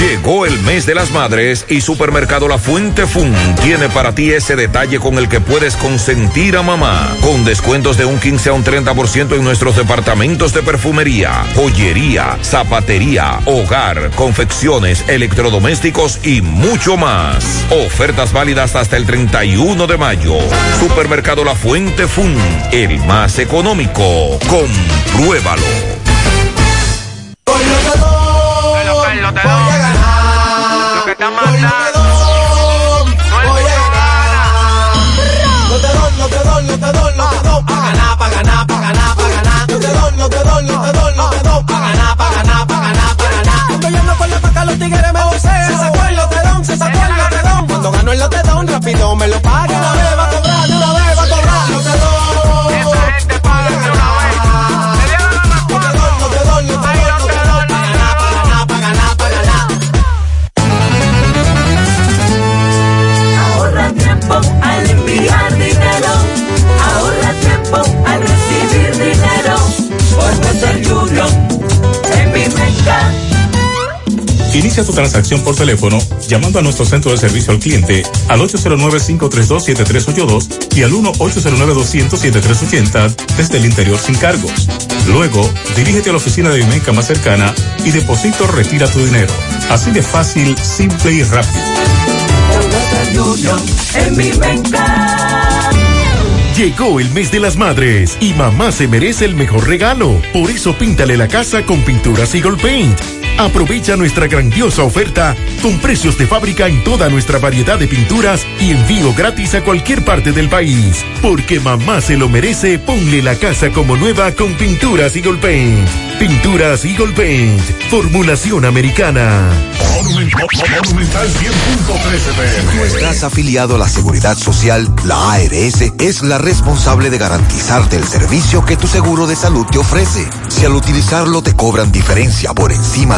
Llegó el mes de las madres y Supermercado La Fuente Fun tiene para ti ese detalle con el que puedes consentir a mamá. Con descuentos de un 15 a un 30% en nuestros departamentos de perfumería, joyería, zapatería, hogar, confecciones, electrodomésticos y mucho más. Ofertas válidas hasta el 31 de mayo. Supermercado La Fuente Fun, el más económico. Compruébalo. A. No te doy, no te doy, no te doy, no te doy. Pa' ganar, pa' ganar, pa' ganar, pa' ganar. No te doy, no te doy, no te doy, no te doy. Pa' ganar, pa' ganar, pa' ganar, pa' ganar. Estoy yendo por la paca, los tigres me bocean. Se sacó el lotedón, se sacó el lotedón. Cuando gano el lotedón, rápido me lo Inicia tu transacción por teléfono llamando a nuestro centro de servicio al cliente al 809-532-7382 y al 1-809-200-7380 desde el interior sin cargos. Luego, dirígete a la oficina de Vimenca más cercana y deposito retira tu dinero. Así de fácil, simple y rápido. Llegó el mes de las madres y mamá se merece el mejor regalo. Por eso píntale la casa con pinturas Eagle Paint. Aprovecha nuestra grandiosa oferta con precios de fábrica en toda nuestra variedad de pinturas y envío gratis a cualquier parte del país. Porque mamá se lo merece, ponle la casa como nueva con pinturas Eagle Paint. Pinturas Eagle Paint. Formulación americana. Monumental 100.13 Si tú estás afiliado a la Seguridad Social, la ARS es la responsable de garantizarte el servicio que tu seguro de salud te ofrece. Si al utilizarlo te cobran diferencia por encima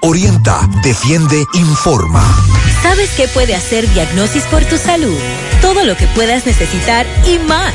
Orienta, defiende, informa. ¿Sabes qué puede hacer Diagnosis por tu salud? Todo lo que puedas necesitar y más.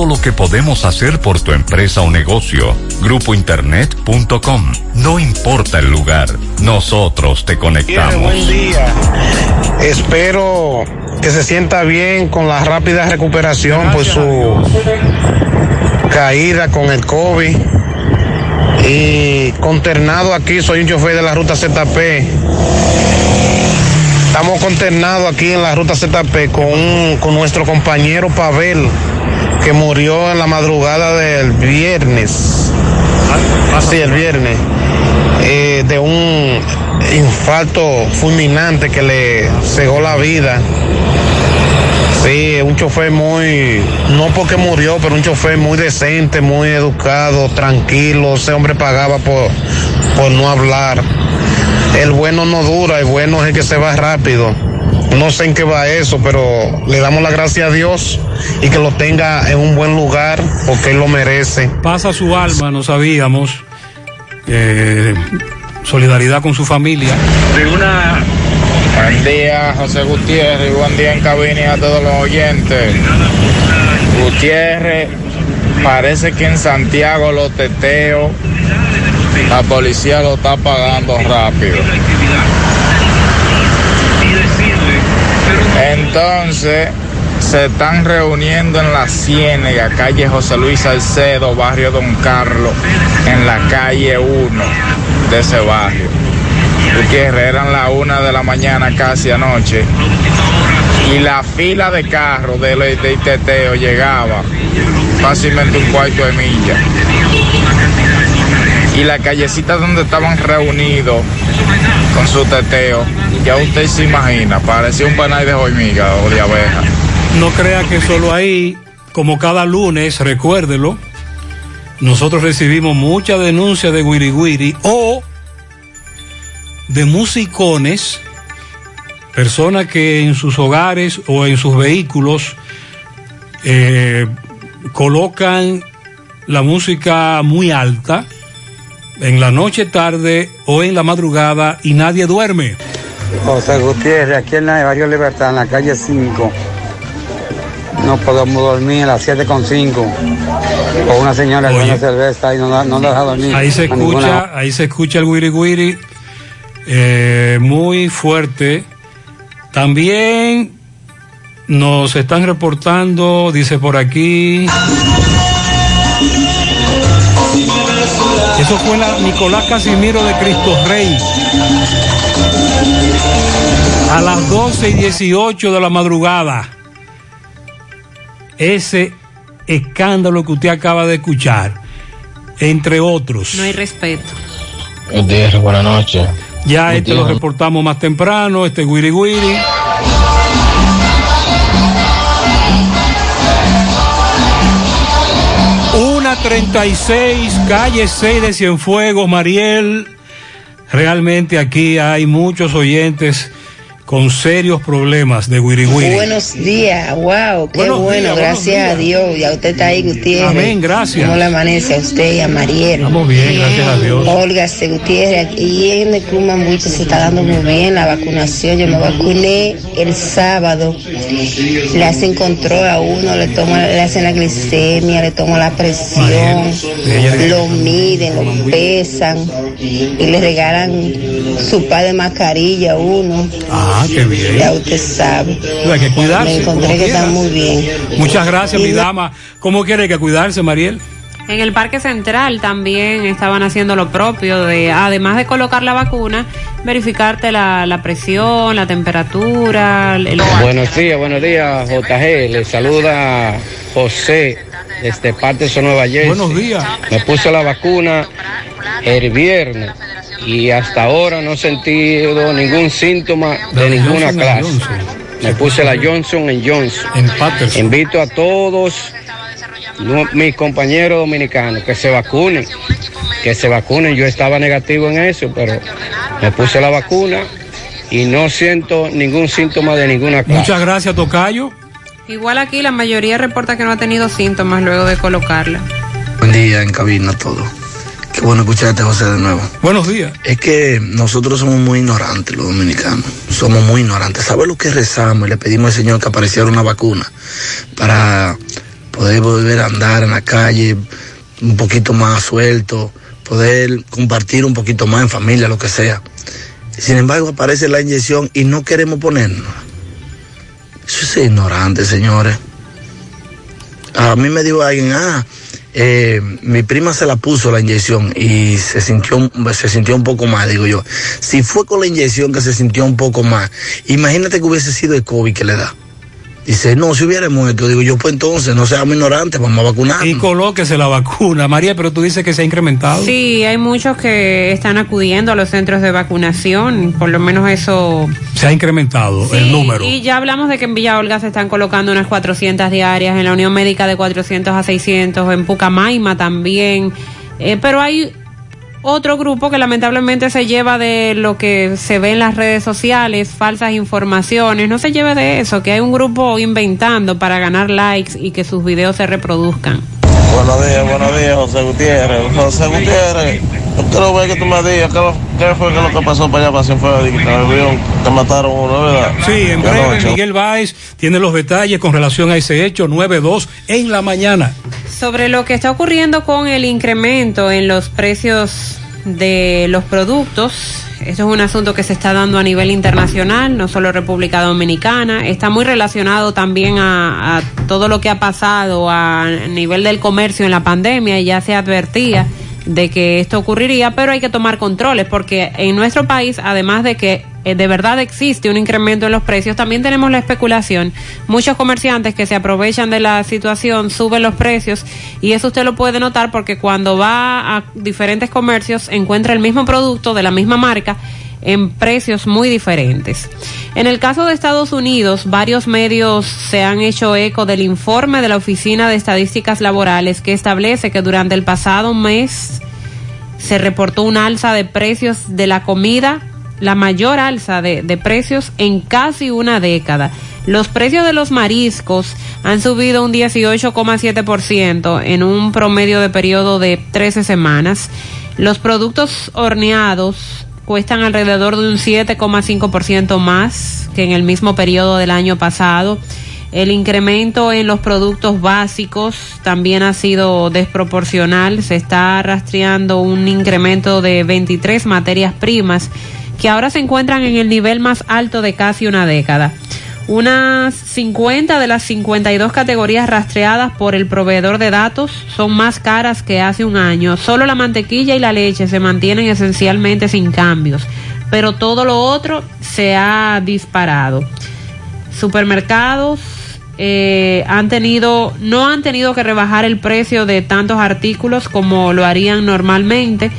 lo que podemos hacer por tu empresa o negocio. Grupointernet.com. No importa el lugar, nosotros te conectamos. Buen día. Espero que se sienta bien con la rápida recuperación por su caída con el COVID. Y consternado aquí, soy un chofer de la ruta ZP. Estamos consternados aquí en la ruta ZP con, un- con nuestro compañero Pavel, que murió en la madrugada del viernes. Sí, el viernes. eh, de un infarto fulminante que le cegó la vida. Sí, un chofer muy, no porque murió, pero un chofer muy decente, muy educado, tranquilo. Ese hombre pagaba por, por no hablar. El bueno no dura, el bueno es el que se va rápido. No sé en qué va eso, pero le damos la gracia a Dios y que lo tenga en un buen lugar porque él lo merece. Pasa su alma, no sabíamos. Eh, solidaridad con su familia. de una Buen día, José Gutiérrez, y buen día en cabina y a todos los oyentes. Gutiérrez, parece que en Santiago los teteos, la policía lo está pagando rápido. Entonces, se están reuniendo en la Ciénega, calle José Luis Salcedo, barrio Don Carlos, en la calle 1 de ese barrio. Eran las una de la mañana casi anoche. Y la fila de carros de, de teteo llegaba fácilmente un cuarto de milla. Y la callecita donde estaban reunidos con su teteo, ya usted se imagina, parecía un panal de hormiga o de abeja. No crea que solo ahí, como cada lunes, recuérdelo, nosotros recibimos muchas denuncias de Wiri o de musicones, personas que en sus hogares o en sus vehículos eh, colocan la música muy alta en la noche tarde o en la madrugada y nadie duerme. José Gutiérrez, aquí en la Barrio Libertad, en la calle 5. No podemos dormir a las 7.5. Con una señora con una cerveza y no, no deja dormir. Ahí se ninguna escucha, ahí se escucha el wiri wiri eh, muy fuerte. También nos están reportando, dice por aquí. Eso fue la Nicolás Casimiro de Cristo Rey. A las 12 y 18 de la madrugada. Ese escándalo que usted acaba de escuchar, entre otros. No hay respeto. Gutiérrez, buenas noches. Ya este lo reportamos más temprano, este Wiri Wiri. Una 36, calle 6 de Cienfuegos, Mariel. Realmente aquí hay muchos oyentes con serios problemas de Wiri Wiri. Buenos días, wow, qué Buenos bueno, días, gracias a Dios. Ya usted está ahí, Gutiérrez. Amén, gracias. ¿Cómo le amanece a usted y a Mariel? Estamos bien, gracias a Dios. Olga C. Gutiérrez, y en el Club Mambuche se está dando muy bien la vacunación. Yo me vacuné el sábado. Le hacen control a uno, le toman, le hacen la glicemia, le toman la presión, lo miden, lo pesan y le regalan su par de mascarilla uno. Ah, qué bien. Ya usted sabe. Hay que cuidarse. Me encontré que están muy bien. Muchas gracias, Y mi dama. ¿Cómo quiere que cuidarse, Mariel? En el Parque Central también estaban haciendo lo propio, de además de colocar la vacuna, verificarte la, la presión, la temperatura. el- Buenos días, buenos días, JG. Le saluda José desde Patterson, Nueva Jersey. Buenos días. Me puse la vacuna el viernes y hasta ahora no he sentido ningún síntoma de ninguna Johnson clase. Me puse la Johnson Johnson. En Patterson. Invito a todos no- mis compañeros dominicanos que se vacunen, que se vacunen. Yo estaba negativo en eso, pero me puse la vacuna y no siento ningún síntoma de ninguna clase. Muchas gracias, Tocayo. Igual aquí la mayoría reporta que no ha tenido síntomas luego de colocarla. Buen día en cabina todo. Qué bueno escucharte, José, de nuevo. Buenos días. Es que nosotros somos muy ignorantes, los dominicanos. Somos muy ignorantes. ¿Sabes lo que rezamos? Y le pedimos al Señor que apareciera una vacuna para poder volver a andar en la calle un poquito más suelto, poder compartir un poquito más en familia, lo que sea. Sin embargo, aparece la inyección y no queremos ponernos. Eso es ignorante, señores. A mí me dijo alguien, ah, eh, mi prima se la puso la inyección y se sintió, se sintió un poco mal, digo yo. Si fue con la inyección que se sintió un poco más, imagínate que hubiese sido el COVID que le da. Dice, no, si hubiera muerto, digo yo, pues entonces no seamos ignorantes, vamos a vacunar. Y colóquese la vacuna. María, pero tú dices que se ha incrementado. Sí, hay muchos que están acudiendo a los centros de vacunación, por lo menos eso. Se ha incrementado el número. Y ya hablamos de que en Villa Olga se están colocando unas 400 diarias, en la Unión Médica de 400 a 600, en Pucamaima también. Eh, pero hay otro grupo que lamentablemente se lleva de lo que se ve en las redes sociales, falsas informaciones. No se lleve de eso, que hay un grupo inventando para ganar likes y que sus videos se reproduzcan. Buenos días, buenos días, José Gutiérrez. José Gutiérrez, Quiero ver que tú me digas qué, fue que lo que pasó para allá, para Cienfuegos, de que avión, que mataron uno, ¿verdad? Sí, en breve. Miguel Báez tiene los detalles con relación a ese hecho 9-2 en la mañana. Sobre lo que está ocurriendo con el incremento en los precios de los productos, esto es un asunto que se está dando a nivel internacional, no solo República Dominicana, está muy relacionado también a, a todo lo que ha pasado a nivel del comercio en la pandemia y ya se advertía de que esto ocurriría, pero hay que tomar controles porque en nuestro país, además de que eh, de verdad existe un incremento en los precios, también tenemos la especulación. Muchos comerciantes que se aprovechan de la situación suben los precios y eso usted lo puede notar porque cuando va a diferentes comercios encuentra el mismo producto de la misma marca en precios muy diferentes. En el caso de Estados Unidos, varios medios se han hecho eco del informe de la Oficina de Estadísticas Laborales que establece que durante el pasado mes se reportó un alza de precios de la comida, la mayor alza de, de precios en casi una década. Los precios de los mariscos han subido un 18,7% en un promedio de periodo de 13 semanas. Los productos horneados cuestan alrededor de un 7,5% más que en el mismo periodo del año pasado. El incremento en los productos básicos también ha sido desproporcional. Se está rastreando un incremento de 23 materias primas que ahora se encuentran en el nivel más alto de casi una década. Unas 50 de las 52 categorías rastreadas por el proveedor de datos son más caras que hace un año. Solo la mantequilla y la leche se mantienen esencialmente sin cambios, pero todo lo otro se ha disparado. Supermercados eh, han tenido, no han tenido que rebajar el precio de tantos artículos como lo harían normalmente.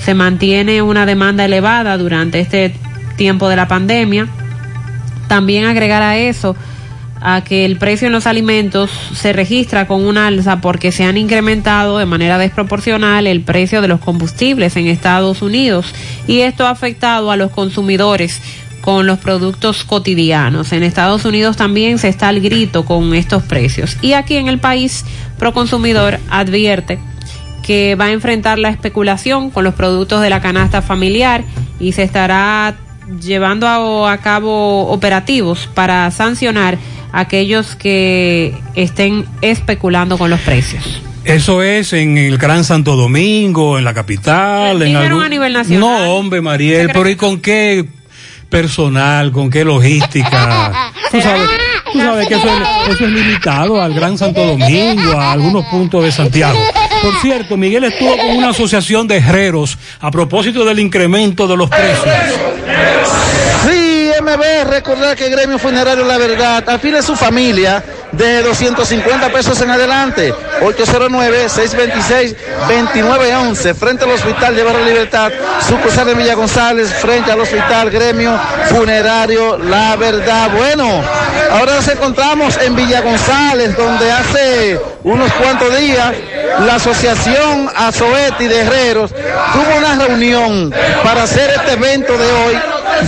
Se mantiene una demanda elevada durante este tiempo de la pandemia. También agregar a eso a que el precio en los alimentos se registra con un alza porque se han incrementado de manera desproporcional el precio de los combustibles en Estados Unidos y esto ha afectado a los consumidores con los productos cotidianos. En Estados Unidos también se está al grito con estos precios y aquí en el país Proconsumidor advierte que va a enfrentar la especulación con los productos de la canasta familiar y se estará llevando a, a cabo operativos para sancionar a aquellos que estén especulando con los precios. Eso es en el Gran Santo Domingo, en la capital. en Dijeron a nivel nacional. No, hombre, Mariel, pero ¿y con qué personal, con qué logística? Tú sabes, tú sabes que eso es, eso es limitado al Gran Santo Domingo, a algunos puntos de Santiago. Por cierto, Miguel estuvo con una asociación de herreros a propósito del incremento de los precios. Sí, MB, recordar que Gremio Funerario La Verdad afile a su familia de 250 pesos en adelante. 809-626-2911, frente al Hospital de Barrio Libertad, sucursal de Villa González, frente al Hospital Gremio Funerario La Verdad. Bueno, ahora nos encontramos en Villa González, donde hace unos cuantos días la Asociación Azoeti de Herreros tuvo una reunión para hacer este evento de hoy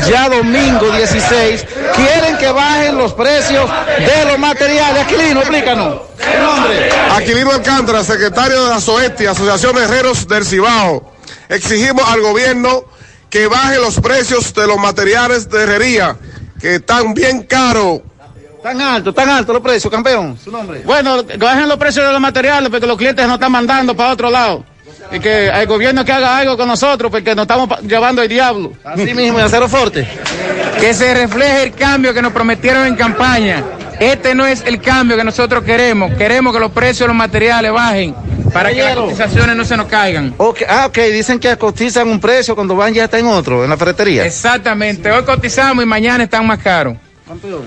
ya domingo 16, quieren que bajen los precios de los materiales. Aquilino, explícanos. ¿Tu nombre? Aquilino Alcántara, secretario de la SOETI, Asociación de Herreros del Cibao. Exigimos al gobierno que baje los precios de los materiales de herrería, que están bien caros. Tan alto, tan alto los precios, campeón. Su nombre. Bueno, que bajen los precios de los materiales porque los clientes nos están mandando para otro lado. Y que el gobierno que haga algo con nosotros porque nos estamos llevando el diablo. Así mismo, y acero fuerte. Que se refleje el cambio que nos prometieron en campaña. Este no es el cambio que nosotros queremos. Queremos que los precios de los materiales bajen para que las cotizaciones no se nos caigan. Ok, ah, ok, dicen que cotizan un precio cuando van ya está en otro, en la ferretería. Exactamente. Hoy cotizamos y mañana están más caros.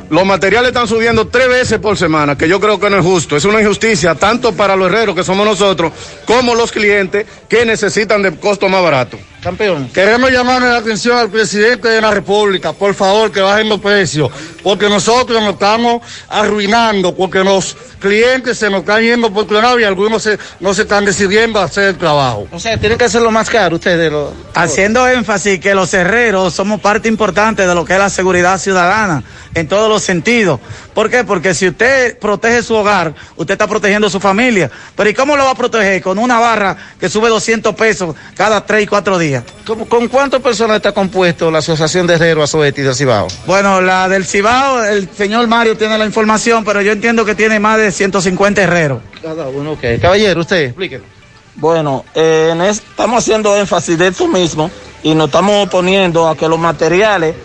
Los materiales están subiendo tres veces por semana, que yo creo que no es justo. Es una injusticia tanto para los herreros, que somos nosotros, como los clientes que necesitan de costo más barato. Campeón. Queremos llamarle la atención al presidente de la República, por favor, que bajen los precios, porque nosotros nos estamos arruinando, porque los clientes se nos están yendo por otro lado y algunos se- no se están decidiendo a hacer el trabajo. O sea, tienen que hacerlo más caro ustedes. Lo... Haciendo énfasis que los herreros somos parte importante de lo que es la seguridad ciudadana en todos los sentidos, ¿Por qué? Porque si usted protege su hogar, usted está protegiendo su familia. Pero ¿y cómo lo va a proteger? Con una barra que sube 200 pesos cada 3 y 4 días. ¿Cómo- ¿Con cuántas personas está compuesto la Asociación de Herreros Azoeti del Cibao? Bueno, la del Cibao, el señor Mario tiene la información, pero yo entiendo que tiene más de 150 herreros. Cada uno, ok. Caballero, usted, explíquenos. Bueno, eh, en es- estamos haciendo énfasis de esto mismo y nos estamos oponiendo a que los materiales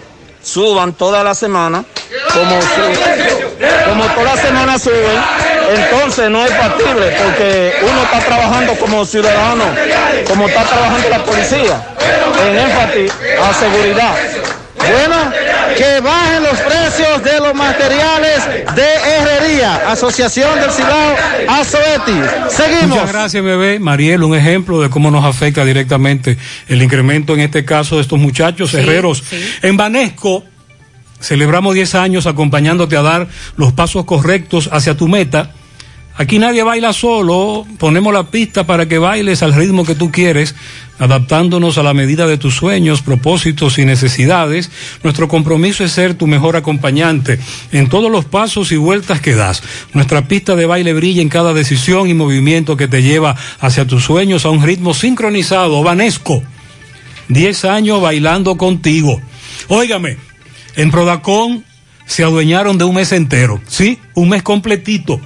suban toda la semana, como, como toda la semana suben, entonces no es factible porque uno está trabajando como ciudadano, como está trabajando la policía, en énfasis a seguridad. Bueno, que bajen los precios de los materiales de herrería. Asociación del Cibao Azoeti. Seguimos. Muchas gracias, bebé. Mariel, un ejemplo de cómo nos afecta directamente el incremento, en este caso, de estos muchachos herreros. En Banesco, celebramos 10 años acompañándote a dar los pasos correctos hacia tu meta. Aquí nadie baila solo, ponemos la pista para que bailes al ritmo que tú quieres, adaptándonos a la medida de tus sueños, propósitos y necesidades. Nuestro compromiso es ser tu mejor acompañante en todos los pasos y vueltas que das. Nuestra pista de baile brilla en cada decisión y movimiento que te lleva hacia tus sueños a un ritmo sincronizado. Vanesco, 10 años bailando contigo. Óigame, en Prodacón se adueñaron de un mes entero, ¿sí? Un mes completito.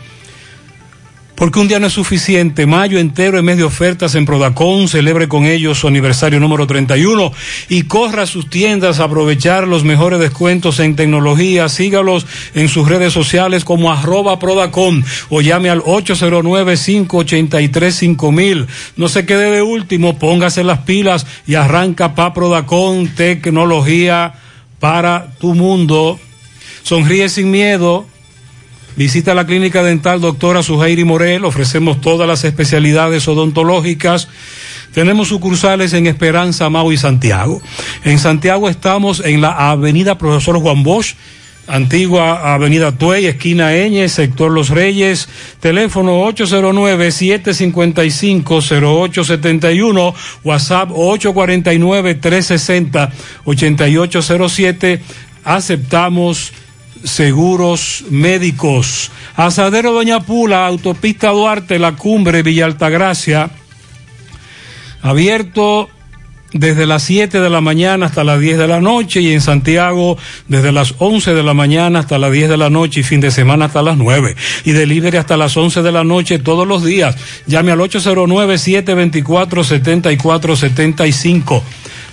Porque un día no es suficiente. Mayo entero es mes de ofertas en Prodacón. Celebre con ellos su aniversario número 31 y corra a sus tiendas a aprovechar los mejores descuentos en tecnología. Sígalos en sus redes sociales como arroba Prodacón o llame al 809-583-5000. No se quede de último, póngase las pilas y arranca pa Prodacón. Tecnología para tu mundo. Sonríe sin miedo. Visita la clínica dental doctora Suheiri Morel, ofrecemos todas las especialidades odontológicas. Tenemos sucursales en Esperanza, Mau y Santiago. En Santiago estamos en la avenida Profesor Juan Bosch, antigua avenida Tuey, esquina Eñe, sector Los Reyes, teléfono 809-755-0871, WhatsApp 849-360-8807. Aceptamos seguros médicos. Asadero Doña Pula, autopista Duarte, La Cumbre, Villa Altagracia. Abierto desde las 7 de la mañana hasta las 10 de la noche y en Santiago desde las 11 de la mañana hasta las 10 de la noche y fin de semana hasta las 9. Y delivery hasta las 11 de la noche todos los días. Llame al 809-724-7475.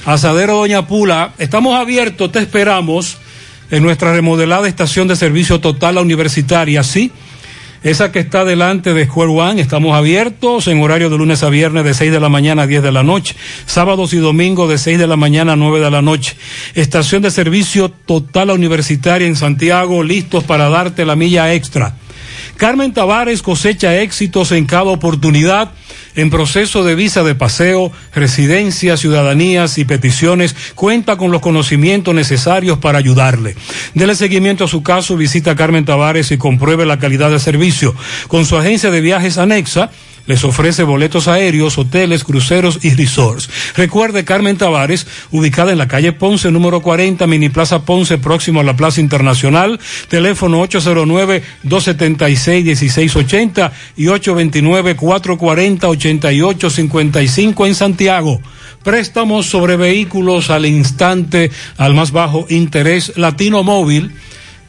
Asadero Doña Pula, estamos abiertos, te esperamos en nuestra remodelada estación de servicio total la universitaria, sí. Esa que está delante de Square One, estamos abiertos en horario de lunes a viernes de 6 de la mañana a 10 de la noche, sábados y domingos de 6 de la mañana a 9 de la noche. Estación de servicio total universitaria en Santiago, listos para darte la milla extra. Carmen Tavares cosecha éxitos en cada oportunidad en proceso de visa de paseo, residencias, ciudadanías y peticiones. Cuenta con los conocimientos necesarios para ayudarle. Dele seguimiento a su caso, visita a Carmen Tavares y compruebe la calidad de servicio. Con su agencia de viajes anexa, les ofrece boletos aéreos, hoteles, cruceros y resorts. Recuerde Carmen Tavares, ubicada en la calle Ponce, número 40, Mini Plaza Ponce, próximo a la Plaza Internacional. Teléfono 809-276-1680 y 829-440-8855 en Santiago. Préstamos sobre vehículos al instante, al más bajo interés, Latino Móvil.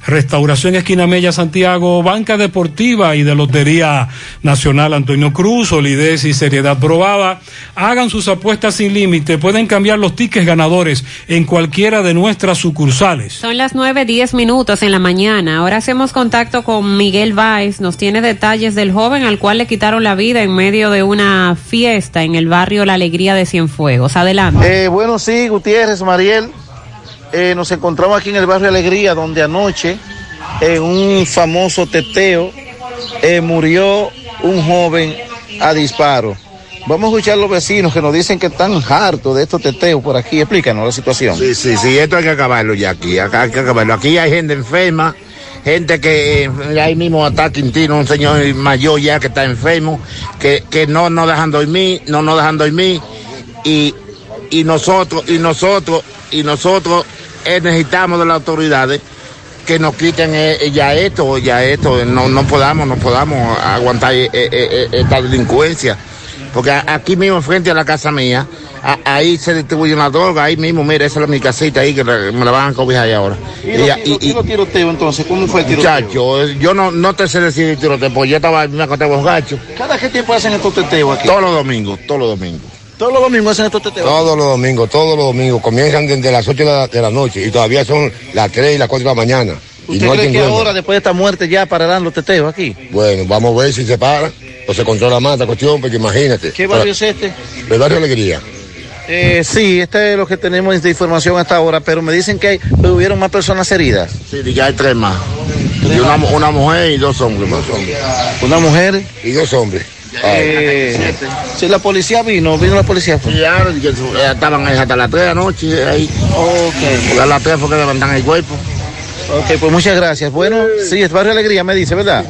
Restauración Esquina Mella Santiago, Banca Deportiva y de Lotería Nacional Antonio Cruz, solidez y seriedad probada. Hagan sus apuestas sin límite, pueden cambiar los tickets ganadores en cualquiera de nuestras sucursales. Son las nueve diez minutos en la mañana. Ahora hacemos contacto con Miguel Valls. Nos tiene detalles del joven al cual le quitaron la vida en medio de una fiesta en el barrio La Alegría de Cienfuegos. Adelante. Eh, bueno, sí, Gutiérrez, Mariel. Eh, nos encontramos aquí en el barrio Alegría, donde anoche, en un famoso teteo, eh, murió un joven a disparo. Vamos a escuchar a los vecinos que nos dicen que están hartos de estos teteos por aquí. Explícanos la situación. Sí, sí, sí, esto hay que acabarlo ya aquí, hay. Aquí hay gente enferma, gente que eh, ahí mismo está Quintino, un señor mayor ya que está enfermo, que, que no nos dejan dormir, no nos dejan dormir, y, y nosotros, y nosotros, y nosotros eh, necesitamos de las autoridades que nos quiten eh, ya esto, ya esto, no, no podamos, no podamos aguantar eh, eh, eh, esta delincuencia. Porque aquí mismo, frente a la casa mía, a- ahí se distribuye una droga, ahí mismo, mira, esa es mi casita ahí, que la- me la van a cobijar ahí ahora. ¿Y los y, tiroteos entonces? ¿Cómo fue el tiroteo? Muchacho, yo no, no te sé decir el tiroteo, porque yo estaba, me acosté borracho. ¿Cada qué tiempo hacen estos teteos aquí? Todos los domingos, todos los domingos. Todos los domingos hacen estos teteos. Todos los domingos, todos los domingos. Comienzan desde las 8 de la, de la noche y todavía son las 3 y las 4 de la mañana. Y ¿Usted no cree que ahora, después de esta muerte, ya pararán los teteos aquí? Bueno, vamos a ver si se para o se controla más esta cuestión, porque imagínate. ¿Qué barrio es este? El barrio Alegría. Eh, sí, este es lo que tenemos de información hasta ahora, pero me dicen que hay, hubieron más personas heridas. Sí, ya hay tres más. Y una, una mujer y dos hombres más. Una mujer y dos hombres. Eh, sí, la policía vino, vino la policía. Sí, ya, eh, estaban ahí hasta las 3 de la noche ahí. Ok. Porque a las 3 fue que levantan el cuerpo. Ok, pues muchas gracias. Bueno, sí, es Barrio Alegría, me dice, ¿verdad?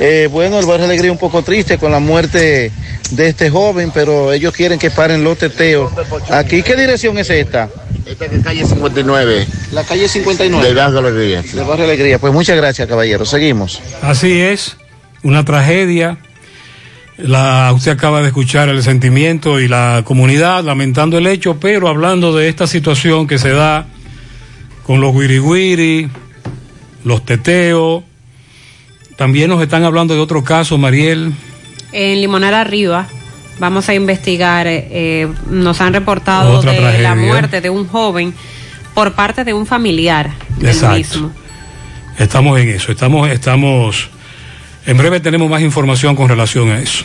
Eh, bueno, el Barrio Alegría un poco triste con la muerte de este joven, pero ellos quieren que paren los teteos. Aquí, ¿qué dirección es esta? Esta es calle 59. La calle 59. Del barrio Alegría. Del Barrio Alegría. Pues muchas gracias, caballero. Seguimos. Así es, una tragedia. La, usted acaba de escuchar el sentimiento y la comunidad lamentando el hecho, pero hablando de esta situación que se da con los wiri los teteos. También nos están hablando de otro caso, Mariel. En Limonar Arriba vamos a investigar, eh, eh, nos han reportado Otra de tragedia. la muerte de un joven por parte de un familiar del Exacto. mismo. Estamos en eso, estamos, estamos, en breve tenemos más información con relación a eso.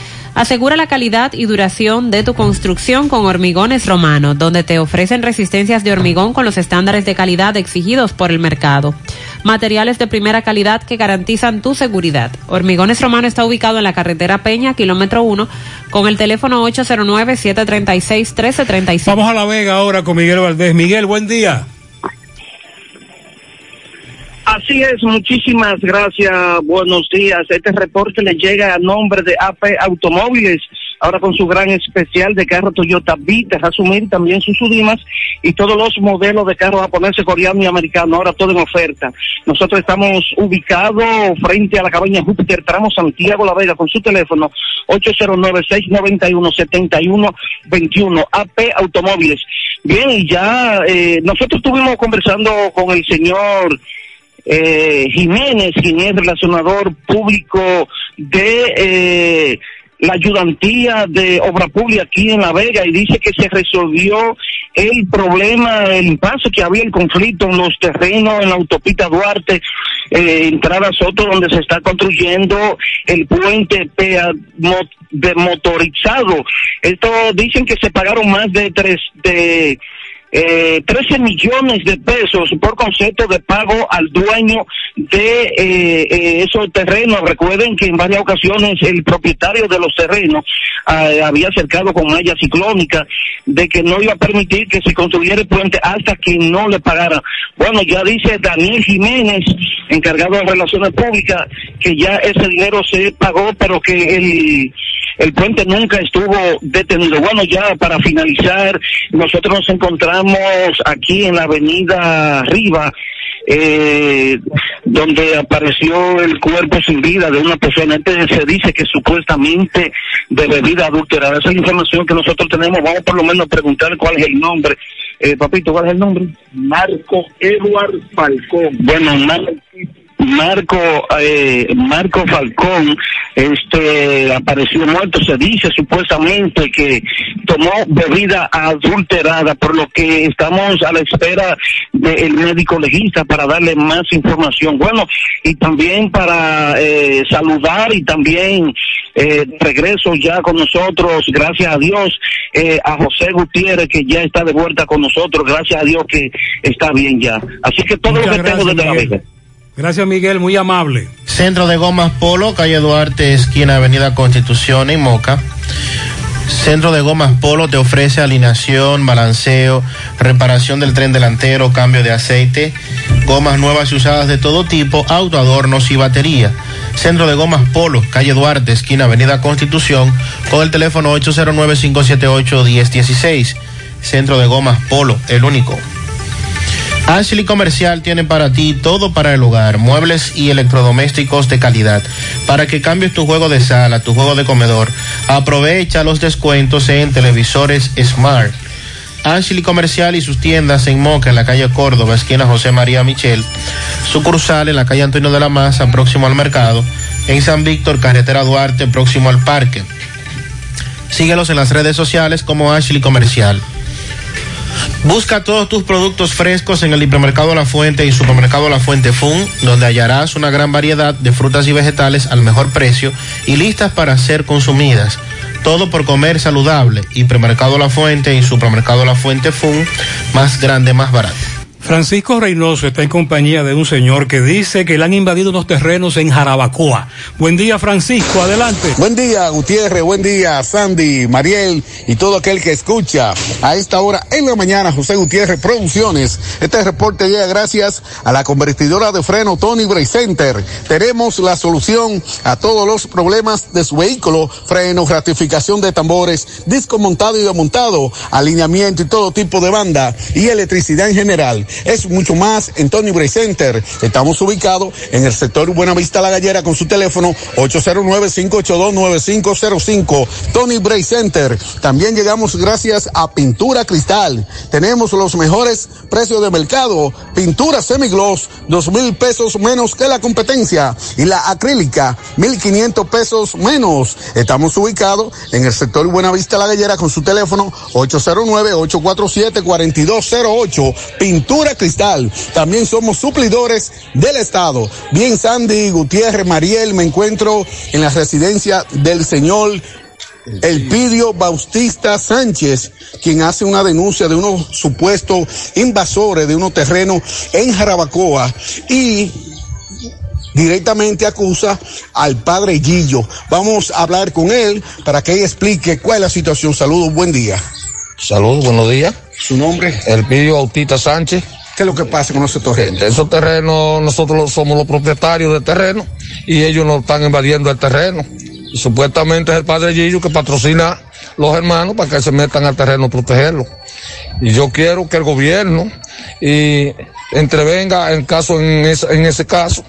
Asegura la calidad y duración de tu construcción con Hormigones Romano, donde te ofrecen resistencias de hormigón con los estándares de calidad exigidos por el mercado. Materiales de primera calidad que garantizan tu seguridad. Hormigones Romano está ubicado en la carretera Peña, kilómetro 1, con el teléfono 809-736-1335. Vamos a La Vega ahora con Miguel Valdés. Miguel, buen día. Así es, muchísimas gracias, buenos días. Este reporte le llega a nombre de AP Automóviles, ahora con su gran especial de carro Toyota Vita, asumir también sus Sudimas y todos los modelos de carro japonés, coreano y americano, ahora todo en oferta. Nosotros estamos ubicados frente a la cabaña Júpiter, tramo Santiago La Vega, con su teléfono 809-691-7121, AP Automóviles. Bien, y ya eh, nosotros estuvimos conversando con el señor eh, Jiménez, quien es relacionador público de eh, la ayudantía de obra pública aquí en La Vega y dice que se resolvió el problema, el impasse que había, el conflicto en los terrenos, en la autopista Duarte, eh, entrada Soto, donde se está construyendo el puente motorizado. Esto dicen que se pagaron más de tres, de eh, 13 millones de pesos por concepto de pago al dueño de eh, eh, esos terrenos. Recuerden que en varias ocasiones el propietario de los terrenos ah, había acercado con malla ciclónica de que no iba a permitir que se construyera el puente hasta que no le pagara. Bueno, ya dice Daniel Jiménez, encargado de Relaciones Públicas, que ya ese dinero se pagó, pero que el, el puente nunca estuvo detenido. Bueno, ya para finalizar, nosotros nos encontramos aquí en la avenida Riva, eh, donde apareció el cuerpo sin vida de una persona. Este se dice que supuestamente de bebida adulterada. Esa es la información que nosotros tenemos. Vamos por lo menos a preguntar cuál es el nombre. Eh, papito, ¿cuál es el nombre? Marco Eduard Falcón. Bueno, Mar- Marco eh, Marco Falcón este apareció muerto se dice supuestamente que tomó bebida adulterada por lo que estamos a la espera del médico legista para darle más información. Bueno y también para eh, saludar y también eh, regreso ya con nosotros gracias a Dios eh, a José Gutiérrez que ya está de vuelta con nosotros gracias a Dios que está bien ya. Así que todo lo que tengo desde la. Vega Gracias, Miguel, muy amable. Centro de Gomas Polo, calle Duarte, esquina Avenida Constitución en Moca. Centro de Gomas Polo te ofrece alineación, balanceo, reparación del tren delantero, cambio de aceite, gomas nuevas y usadas de todo tipo, auto, adornos y batería. Centro de Gomas Polo, calle Duarte, esquina Avenida Constitución, con el teléfono 809-578-1016. Centro de Gomas Polo, el único. Ashley Comercial tiene para ti todo para el hogar, muebles y electrodomésticos de calidad. Para que cambies tu juego de sala, tu juego de comedor, aprovecha los descuentos en televisores Smart. Ashley Comercial y sus tiendas en Moca, en la calle Córdoba, esquina José María Michel. Sucursal en la calle Antonio de la Maza, próximo al mercado. En San Víctor, carretera Duarte, próximo al parque. Síguelos en las redes sociales como Ashley Comercial. Busca todos tus productos frescos en el hipermercado La Fuente y supermercado La Fuente Fun, donde hallarás una gran variedad de frutas y vegetales al mejor precio y listas para ser consumidas. Todo por comer saludable. Hipermercado La Fuente y supermercado La Fuente Fun, más grande, más barato. Francisco Reynoso está en compañía de un señor que dice que le han invadido unos terrenos en Jarabacoa. Buen día, Francisco, adelante. Buen día, Gutiérrez, buen día, Sandy, Mariel y todo aquel que escucha a esta hora en la mañana, José Gutiérrez Producciones. Este reporte llega gracias a la convertidora de freno Tony Bray Center. Tenemos la solución a todos los problemas de su vehículo, freno, ratificación de tambores, disco montado y desmontado, alineamiento y todo tipo de banda y electricidad en general es mucho más en Tony Bray Center. Estamos ubicados en el sector Buenavista La Gallera con su teléfono 809-582-9505. Tony Bray Center. También llegamos gracias a Pintura Cristal. Tenemos los mejores precios de mercado. Pintura semigloss, dos mil pesos menos que la competencia. Y la acrílica, mil quinientos pesos menos. Estamos ubicados en el sector Buenavista La Gallera con su teléfono 809-847-4208. Pintura Cristal. También somos suplidores del Estado. Bien, Sandy, Gutiérrez, Mariel, me encuentro en la residencia del señor Elpidio Bautista Sánchez, quien hace una denuncia de unos supuestos invasores de unos terrenos en Jarabacoa y directamente acusa al padre Gillo. Vamos a hablar con él para que él explique cuál es la situación. Saludos, buen día. Saludos, buenos días. ¿Su nombre? Elpidio Bautista Sánchez. ¿Qué es lo que pasa con esos terrenos? Esos terrenos, nosotros somos los propietarios del terreno y ellos nos están invadiendo el terreno. Y supuestamente es el padre Gillo que patrocina los hermanos para que se metan al terreno a protegerlo. Y yo quiero que el gobierno y entrevenga en caso en ese, en ese caso,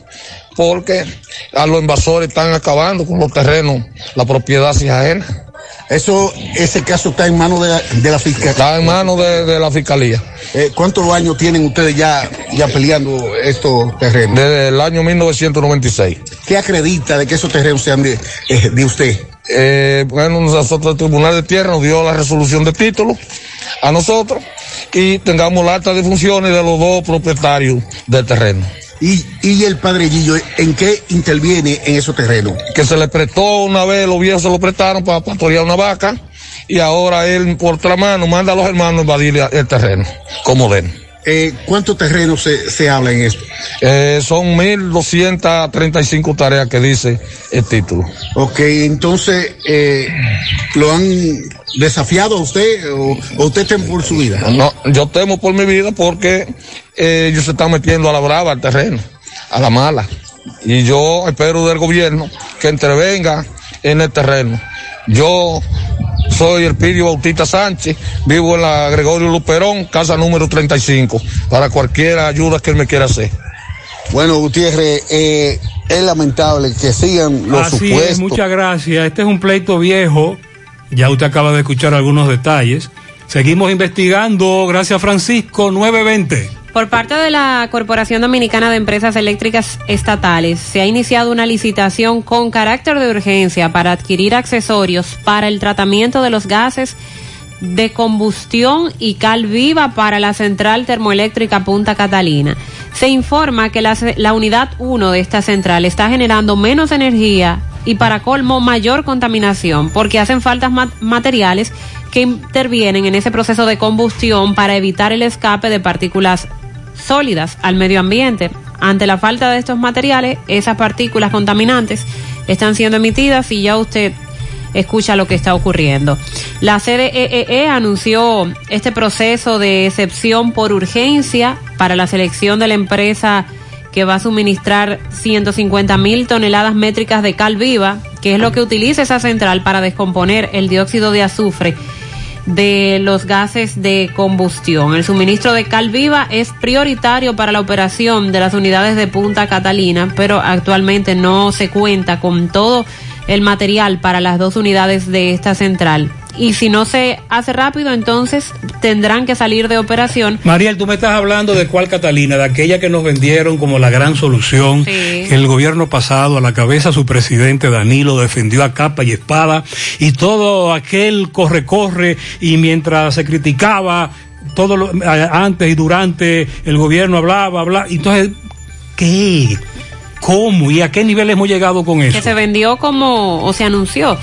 porque a los invasores están acabando con los terrenos, la propiedad ajena. Eso, ese caso está en manos de, de, la fiscalía. Está en manos de, de la fiscalía. Eh, ¿Cuántos años tienen ustedes ya, ya peleando estos terrenos? Desde el año 1996. ¿Qué acredita de que esos terrenos sean de, eh, de usted? Eh, bueno, nosotros el Tribunal de Tierra nos dio la resolución de título a nosotros y tengamos la acta de funciones de los dos propietarios del terreno. ¿Y, y el padre Gillo, en qué interviene en esos terrenos? Que se le prestó una vez, los viejos se lo prestaron para pastorear una vaca y ahora él por otra mano manda a los hermanos a invadir el terreno, como den. Eh, ¿Cuántos terrenos se, se habla en esto? Eh, son 1.235 tareas que dice el título. Ok, entonces, eh, ¿lo han desafiado a usted o, o, usted teme por su vida? No, yo temo por mi vida porque eh, ellos se están metiendo a la brava al terreno, a la mala. Y yo espero del gobierno que entrevenga en el terreno. Yo soy el Pidio Bautista Sánchez, vivo en la Gregorio Luperón, casa número 35, para cualquier ayuda que él me quiera hacer. Bueno, Gutiérrez, eh, es lamentable que sigan los Así supuestos. Es, muchas gracias. Este es un pleito viejo. Ya usted acaba de escuchar algunos detalles. Seguimos investigando. Gracias, Francisco. 920. Por parte de la Corporación Dominicana de Empresas Eléctricas Estatales, se ha iniciado una licitación con carácter de urgencia para adquirir accesorios para el tratamiento de los gases de combustión y cal viva para la central termoeléctrica Punta Catalina. Se informa que la, unidad 1 de esta central está generando menos energía y para colmo mayor contaminación porque hacen falta materiales que intervienen en ese proceso de combustión para evitar el escape de partículas sólidas al medio ambiente. Ante la falta de estos materiales, esas partículas contaminantes están siendo emitidas y ya usted escucha lo que está ocurriendo. La CDEE anunció este proceso de excepción por urgencia para la selección de la empresa que va a suministrar 150 mil toneladas métricas de cal viva, que es lo que utiliza esa central para descomponer el dióxido de azufre de los gases de combustión. El suministro de cal viva es prioritario para la operación de las unidades de Punta Catalina, pero actualmente no se cuenta con todo el material para las dos unidades de esta central. Y si no se hace rápido, entonces tendrán que salir de operación. Mariel, tú me estás hablando de cuál Catalina, de aquella que nos vendieron como la gran solución, que el gobierno pasado a la cabeza su presidente Danilo defendió a capa y espada y todo aquel corre-corre y mientras se criticaba todo lo, antes y durante el gobierno hablaba, hablaba, entonces, ¿qué? ¿Cómo y a qué nivel hemos llegado con eso? Que se vendió como, o se anunció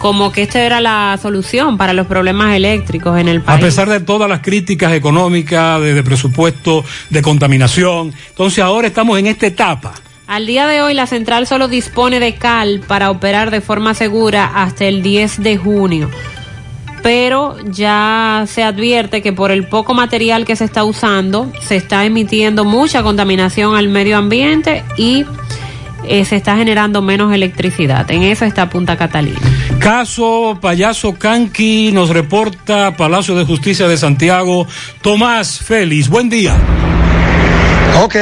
como que esta era la solución para los problemas eléctricos en el país. A pesar de todas las críticas económicas, de, de presupuesto, de contaminación. Entonces ahora estamos en esta etapa. Al día de hoy la central solo dispone de cal para operar de forma segura hasta el 10 de junio. Pero ya se advierte que por el poco material que se está usando, se está emitiendo mucha contaminación al medio ambiente y eh, se está generando menos electricidad. En eso está Punta Catalina. Caso Payaso Canqui nos reporta Palacio de Justicia de Santiago. Tomás Félix, buen día. Ok,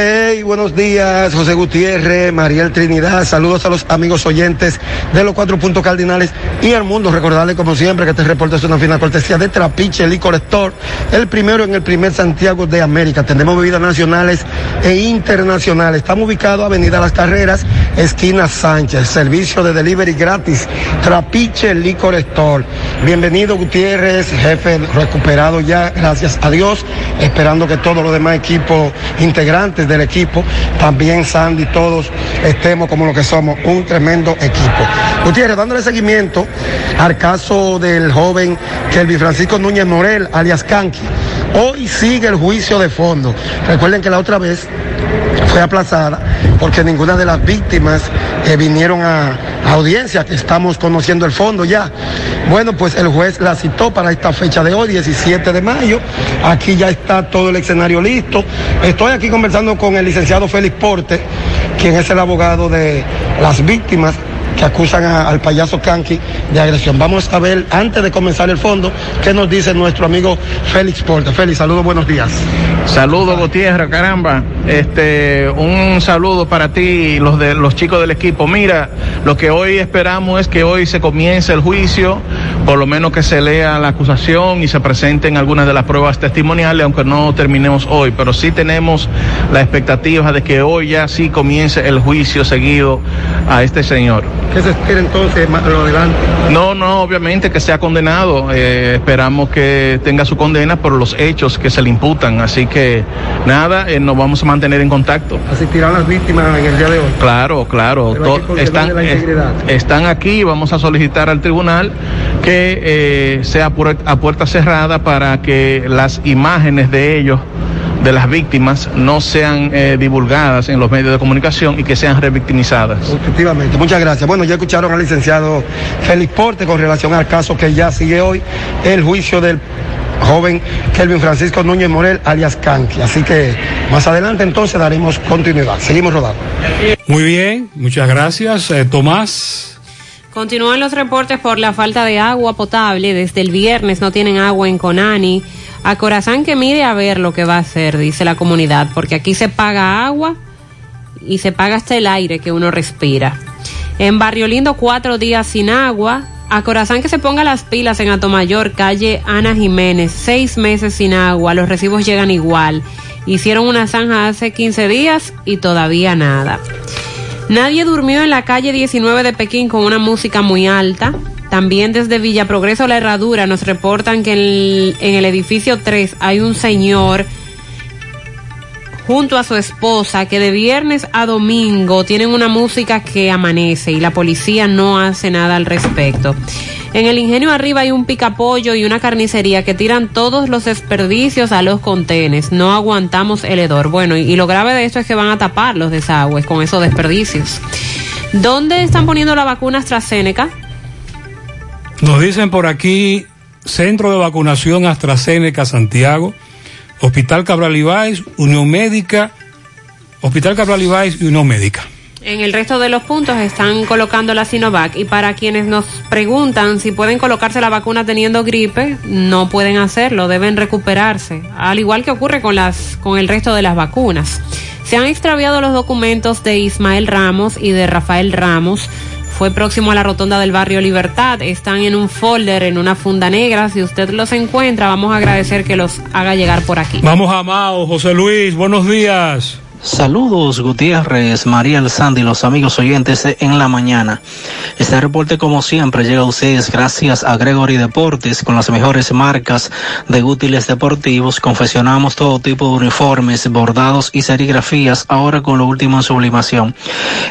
buenos días, José Gutiérrez, Mariel Trinidad, saludos a los amigos oyentes de los cuatro puntos cardinales y al mundo. Recordarles, como siempre, que este reporte es una fina cortesía de Trapiche Licor Store, el primero en el primer Santiago de América. Tenemos bebidas nacionales e internacionales. Estamos ubicados Avenida Las Carreras, esquina Sánchez, servicio de delivery gratis, Trapiche Licor. Bienvenido, Gutiérrez, jefe recuperado ya, gracias a Dios, esperando que todos los demás equipos integrantes del equipo, también Sandy, todos estemos como lo que somos, un tremendo equipo. Gutiérrez, dándole seguimiento al caso del joven Kelvin Francisco Núñez Morel, alias Kanki. Hoy sigue el juicio de fondo. Recuerden que la otra vez fue aplazada porque ninguna de las víctimas eh, vinieron a, a, audiencia, que estamos conociendo el fondo ya. Bueno, pues el juez la citó para esta fecha de hoy, 17 de mayo. Aquí ya está todo el escenario listo. Estoy aquí conversando con el licenciado Félix Porte, quien es el abogado de las víctimas que acusan al payaso Kanki de agresión. Vamos a ver, antes de comenzar el fondo, qué nos dice nuestro amigo Félix Porte. Félix, saludos, buenos días. Saludos, Gutiérrez, caramba. Este, un saludo para ti y los de los chicos del equipo. Mira, lo que hoy esperamos es que hoy se comience el juicio, por lo menos que se lea la acusación y se presenten algunas de las pruebas testimoniales, aunque no terminemos hoy, pero sí tenemos la expectativa de que hoy ya sí comience el juicio seguido a este señor. ¿Qué se espera entonces más lo adelante? No, no, obviamente que sea condenado. Eh, esperamos que tenga su condena por los hechos que se le imputan. Así que nada, eh, nos vamos a mantener en contacto. ¿Asistirán las víctimas en el día de hoy? Claro, claro. están, están aquí. Vamos a solicitar al tribunal que eh, sea a puerta cerrada para que las imágenes de ellos de las víctimas no sean eh, divulgadas en los medios de comunicación y que sean revictimizadas. Efectivamente, muchas gracias. Bueno, ya escucharon al licenciado Félix Porte con relación al caso que ya sigue hoy, el juicio del joven Kelvin Francisco Núñez Morel, alias Kanki. Así que más adelante entonces daremos continuidad. Seguimos rodando. Muy bien, muchas gracias. Eh, Tomás. Continúan los reportes por la falta de agua potable. Desde el viernes no tienen agua en Conani. A Corazán que mire a ver lo que va a hacer, dice la comunidad, porque aquí se paga agua y se paga hasta el aire que uno respira. En Barrio Lindo, cuatro días sin agua. A Corazán que se ponga las pilas en Atomayor, calle Ana Jiménez, seis meses sin agua, los recibos llegan igual. Hicieron una zanja hace 15 días y todavía nada. Nadie durmió en la calle 19 de Pekín con una música muy alta. También desde Villa Progreso La Herradura nos reportan que en el, edificio 3 hay un señor junto a su esposa que de viernes a domingo tienen una música que amanece y la policía no hace nada al respecto. En el ingenio arriba hay un picapollo y una carnicería que tiran todos los desperdicios a los contenes. No aguantamos el hedor. Bueno, y, lo grave de esto es que van a tapar los desagües con esos desperdicios. ¿Dónde están poniendo la vacuna AstraZeneca? Nos dicen por aquí, Centro de Vacunación AstraZeneca Santiago, Hospital Cabral Ibáez, Unión Médica, Hospital Cabral Ibáez y Unión Médica. En el resto de los puntos están colocando la Sinovac y para quienes nos preguntan si pueden colocarse la vacuna teniendo gripe, no pueden hacerlo, deben recuperarse, al igual que ocurre con las con el resto de las vacunas. Se han extraviado los documentos de Ismael Ramos y de Rafael Ramos. Fue próximo a la rotonda del barrio Libertad. Están en un folder, en una funda negra. Si usted los encuentra, vamos a agradecer que los haga llegar por aquí. Vamos a Mao, José Luis, buenos días. Saludos Gutiérrez, María El Sandy, los amigos oyentes en la mañana. Este reporte como siempre llega a ustedes gracias a Gregory Deportes con las mejores marcas de útiles deportivos. Confeccionamos todo tipo de uniformes, bordados y serigrafías, ahora con lo último en sublimación.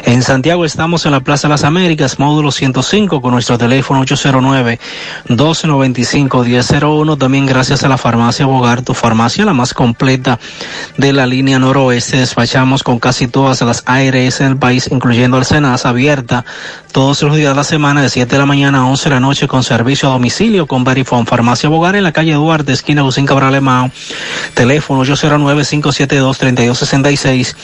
En Santiago estamos en la Plaza de las Américas, módulo 105 con nuestro teléfono 809-295-1001. También gracias a la farmacia Bogar, tu farmacia la más completa de la línea noroeste despachamos con casi todas las ARS en el país, incluyendo el Senas, abierta todos los días de la semana de 7 de la mañana a 11 de la noche con servicio a domicilio con Verifone. Farmacia Bogar en la calle Duarte, esquina Lucín Cabral Emao. Teléfono 809-572-3266.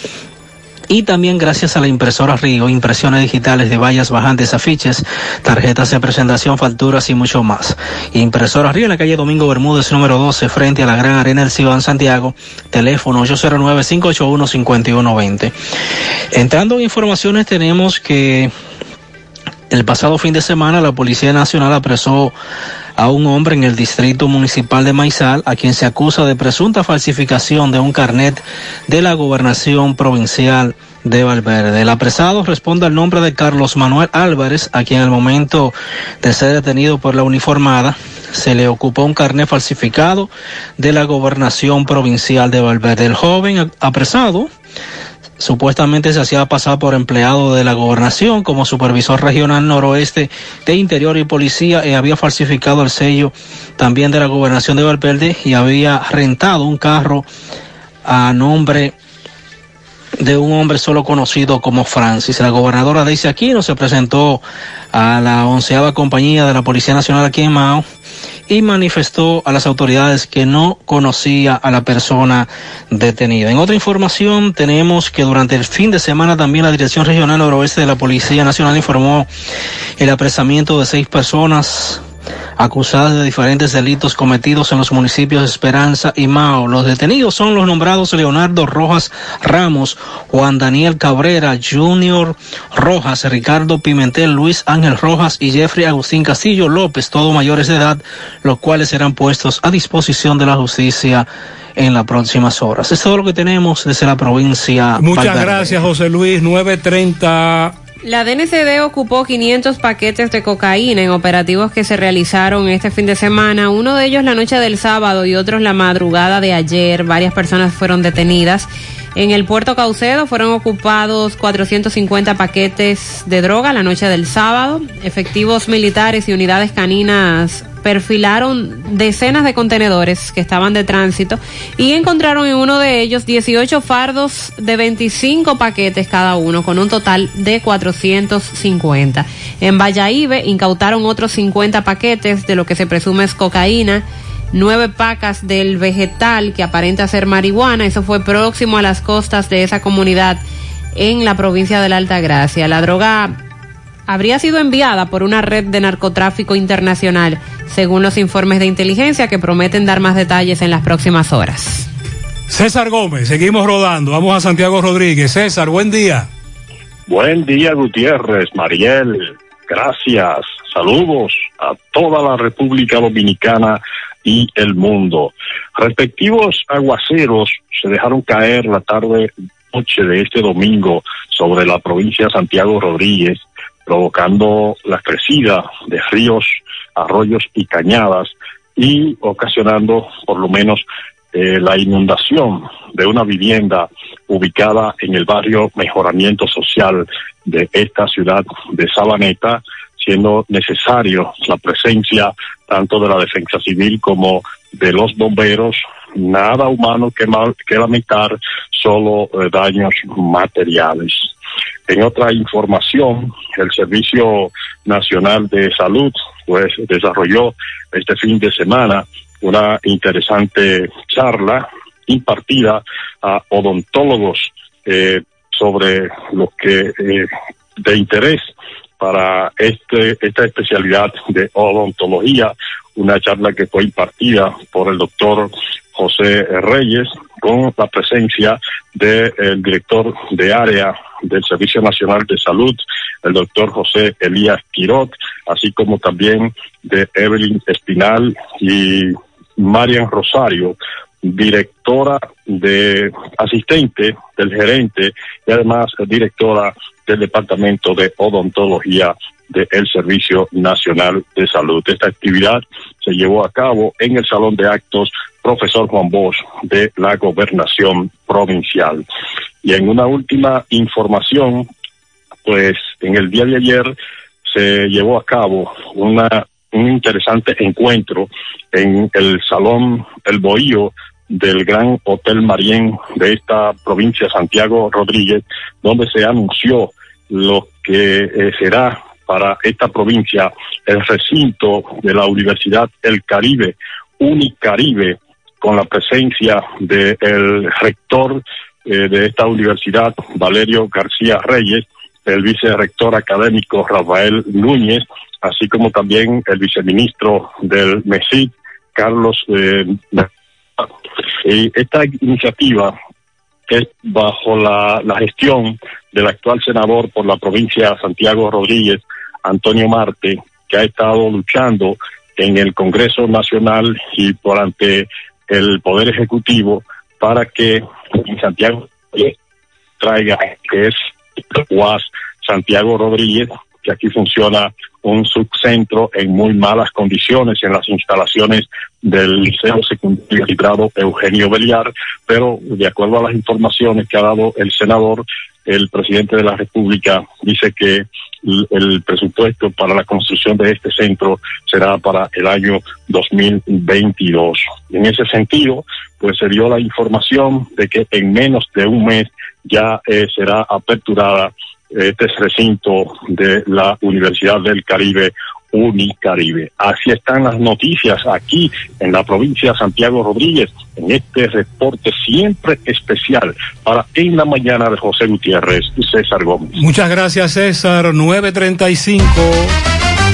Y también gracias a la impresora Río, impresiones digitales de vallas bajantes, afiches, tarjetas de presentación, facturas y mucho más. Impresora Río en la calle Domingo Bermúdez, número 12, frente a la Gran Arena del en Santiago. Teléfono 809-581-5120. Entrando en informaciones, tenemos que el pasado fin de semana la Policía Nacional apresó a un hombre en el distrito municipal de Maizal, a quien se acusa de presunta falsificación de un carnet de la gobernación provincial de Valverde. El apresado responde al nombre de Carlos Manuel Álvarez, a quien al momento de ser detenido por la uniformada se le ocupó un carnet falsificado de la gobernación provincial de Valverde. El joven apresado supuestamente se hacía pasar por empleado de la gobernación como supervisor regional noroeste de Interior y Policía y había falsificado el sello también de la gobernación de Valverde y había rentado un carro a nombre de un hombre solo conocido como Francis. La gobernadora Daisy Aquino se presentó a la onceava compañía de la Policía Nacional aquí en Mao y manifestó a las autoridades que no conocía a la persona detenida. En otra información tenemos que durante el fin de semana también la Dirección Regional Noroeste de la Policía Nacional informó el apresamiento de seis personas acusadas de diferentes delitos cometidos en los municipios de Esperanza y Mao. Los detenidos son los nombrados Leonardo Rojas Ramos, Juan Daniel Cabrera, Junior Rojas, Ricardo Pimentel, Luis Ángel Rojas y Jeffrey Agustín Castillo López, todos mayores de edad, los cuales serán puestos a disposición de la justicia en las próximas horas. Es todo lo que tenemos desde la provincia. Muchas Valverde. gracias, José Luis. 930. La DNCD ocupó 500 paquetes de cocaína en operativos que se realizaron este fin de semana, uno de ellos la noche del sábado y otros la madrugada de ayer. Varias personas fueron detenidas. En el puerto Caucedo fueron ocupados 450 paquetes de droga la noche del sábado. Efectivos militares y unidades caninas perfilaron decenas de contenedores que estaban de tránsito y encontraron en uno de ellos 18 fardos de 25 paquetes cada uno, con un total de 450. En Valladolid incautaron otros 50 paquetes de lo que se presume es cocaína nueve pacas del vegetal que aparenta ser marihuana. Eso fue próximo a las costas de esa comunidad en la provincia de la Alta Gracia. La droga habría sido enviada por una red de narcotráfico internacional, según los informes de inteligencia que prometen dar más detalles en las próximas horas. César Gómez, seguimos rodando. Vamos a Santiago Rodríguez. César, buen día. Buen día, Gutiérrez, Mariel. Gracias. Saludos a toda la República Dominicana y el mundo. Respectivos aguaceros se dejaron caer la tarde noche de este domingo sobre la provincia de Santiago Rodríguez, provocando la crecida de ríos, arroyos y cañadas y ocasionando por lo menos eh, la inundación de una vivienda ubicada en el barrio Mejoramiento Social de esta ciudad de Sabaneta, siendo necesario la presencia tanto de la defensa civil como de los bomberos, nada humano que, mal, que lamentar, solo eh, daños materiales. En otra información, el Servicio Nacional de Salud pues desarrolló este fin de semana una interesante charla impartida a odontólogos eh, sobre lo que eh, de interés para este esta especialidad de odontología, una charla que fue impartida por el doctor José Reyes con la presencia del director de área del Servicio Nacional de Salud, el doctor José Elías Quirot, así como también de Evelyn Espinal y Marian Rosario, directora de asistente del gerente y además directora del Departamento de Odontología del Servicio Nacional de Salud. Esta actividad se llevó a cabo en el Salón de Actos Profesor Juan Bosch de la Gobernación Provincial. Y en una última información, pues en el día de ayer se llevó a cabo una, un interesante encuentro en el Salón El Bohío del Gran Hotel Marién de esta provincia Santiago Rodríguez, donde se anunció lo que eh, será para esta provincia el recinto de la Universidad El Caribe, Unicaribe, con la presencia del rector eh, de esta universidad, Valerio García Reyes, el vicerrector académico Rafael Núñez, así como también el viceministro del MESID, Carlos. Eh, esta iniciativa es bajo la, gestión del actual senador por la provincia Santiago Rodríguez, Antonio Marte, que ha estado luchando en el Congreso Nacional y por ante el Poder Ejecutivo para que en Santiago traiga, que es UAS Santiago Rodríguez, que aquí funciona un subcentro en muy malas condiciones en las instalaciones del Liceo Secundario Librado Eugenio Beliar, pero de acuerdo a las informaciones que ha dado el senador, el presidente de la República dice que el presupuesto para la construcción de este centro será para el año 2022. En ese sentido, pues se dio la información de que en menos de un mes ya eh, será aperturada este recinto de la Universidad del Caribe Unicaribe. Así están las noticias aquí en la provincia de Santiago Rodríguez, en este reporte siempre especial para En la Mañana de José Gutiérrez y César Gómez. Muchas gracias César, 935.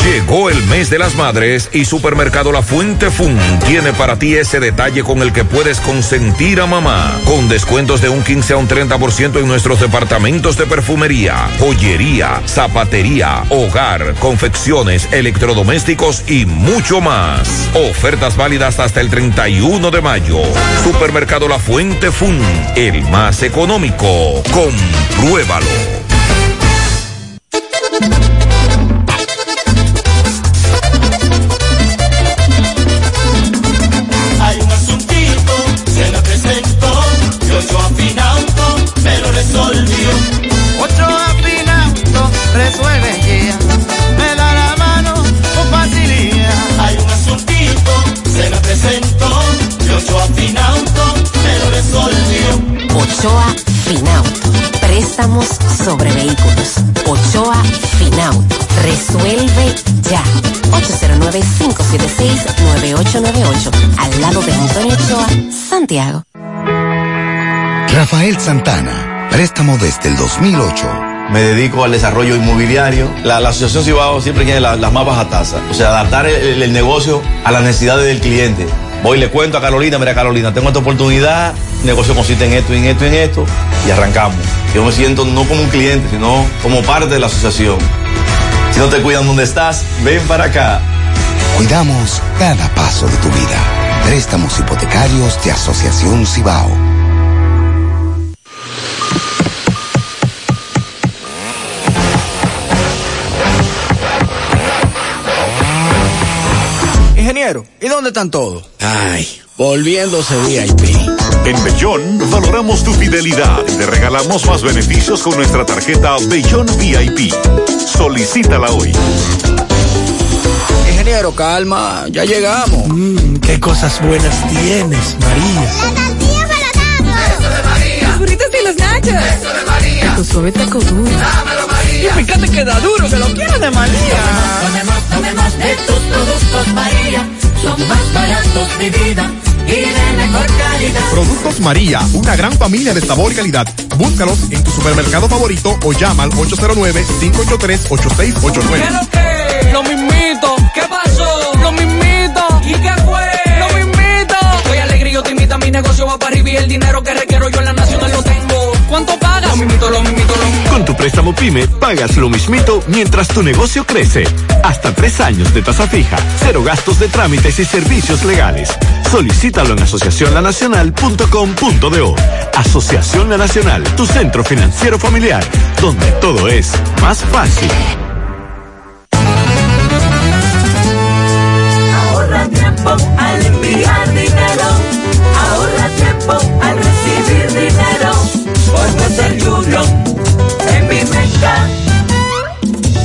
Llegó el mes de las madres y Supermercado La Fuente Fun tiene para ti ese detalle con el que puedes consentir a mamá. Con descuentos de un 15 a un 30% en nuestros departamentos de perfumería, joyería, zapatería, hogar, confecciones, electrodomésticos y mucho más. Ofertas válidas hasta el 31 de mayo. Supermercado La Fuente Fun, el más económico. Compruébalo. Ochoa Finauto. Préstamos sobre vehículos. Ochoa Finauto. Resuelve ya. 809-576-9898. Al lado de Antonio Ochoa, Santiago. Rafael Santana. Préstamo desde el 2008. Me dedico al desarrollo inmobiliario. La, Asociación Cibao siempre tiene la- las más bajas tasas. O sea, adaptar el negocio a las necesidades del cliente. Voy y le cuento a Carolina, mira Carolina, tengo esta oportunidad, el negocio consiste en esto, en esto, en esto, y arrancamos. Yo me siento no como un cliente, sino como parte de la asociación. Si no te cuidan donde estás, ven para acá. Cuidamos cada paso de tu vida. Préstamos hipotecarios de Asociación Cibao. Ingeniero, ¿y dónde están todos? Ay, volviéndose VIP. En Bellón valoramos tu fidelidad y te regalamos más beneficios con nuestra tarjeta Bellón VIP. Solicítala hoy. Ingeniero, calma, ya llegamos. Mmm, qué cosas buenas tienes, María. La burritos y los nachos. Eso de María. Tu suave taco duro. Dámelo, María. Y fíjate que da duro, que lo quiero de María. Tomemos, tomemos de tus productos, María. Son más baratos de vida y de mejor calidad. Productos María, una gran familia de sabor y calidad. Búscalos en tu supermercado favorito o llama al 809-583-8689. ¿Qué que? Lo mismito. ¿Qué pasó? Lo mismito. ¿Y qué fue? Lo mismito. Estoy alegre y yo te invito a mi negocio va para arriba y el dinero que requiero yo en la nacional. ¿Cuánto pagas? Lo mismito, lo mismito, lo mismito. Con tu préstamo PYME pagas lo mismito mientras tu negocio crece. Hasta tres años de tasa fija, cero gastos de trámites y servicios legales. Solicítalo en asociacionlanacional.com.do. Asociación La Nacional, tu centro financiero familiar, donde todo es más fácil. Ahorra tiempo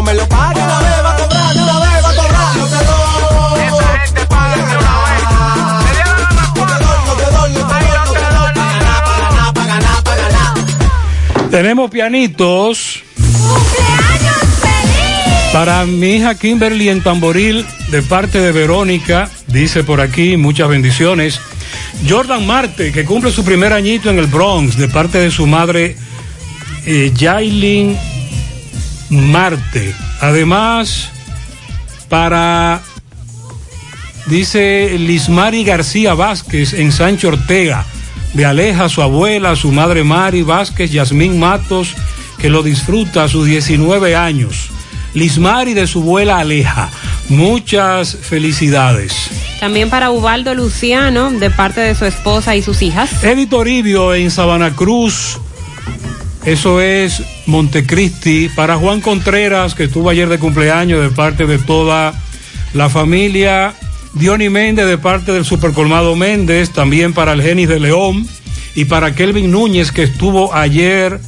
Lotedón, rápido me lo paga. De una vez va a cobrar, de una vez va a cobrar. Lotedón. Esa gente paga de una vez. No te doy, no te doy, no te doy, no te doy. Pa' ganar, pa' ganar, pa' ganar, pa' ganar. Tenemos pianitos. Para mi hija Kimberly en Tamboril, de parte de Verónica, dice por aquí, muchas bendiciones. Jordan Marte, que cumple su primer añito en el Bronx, de parte de su madre eh, Yailin Marte. Además, para, dice Lismari García Vázquez en Sancho Ortega, de Aleja, su abuela, su madre Mari Vázquez, Yasmín Matos, que lo disfruta a sus 19 años. Lismari de su abuela Aleja. Muchas felicidades. También para Ubaldo Luciano, de parte de su esposa y sus hijas. Edith Toribio en Sabana Cruz. Eso es Montecristi. Para Juan Contreras, que estuvo ayer de cumpleaños de parte de toda la familia. Diony Méndez de parte del Supercolmado Méndez. También para el Genis de León. Y para Kelvin Núñez, que estuvo ayer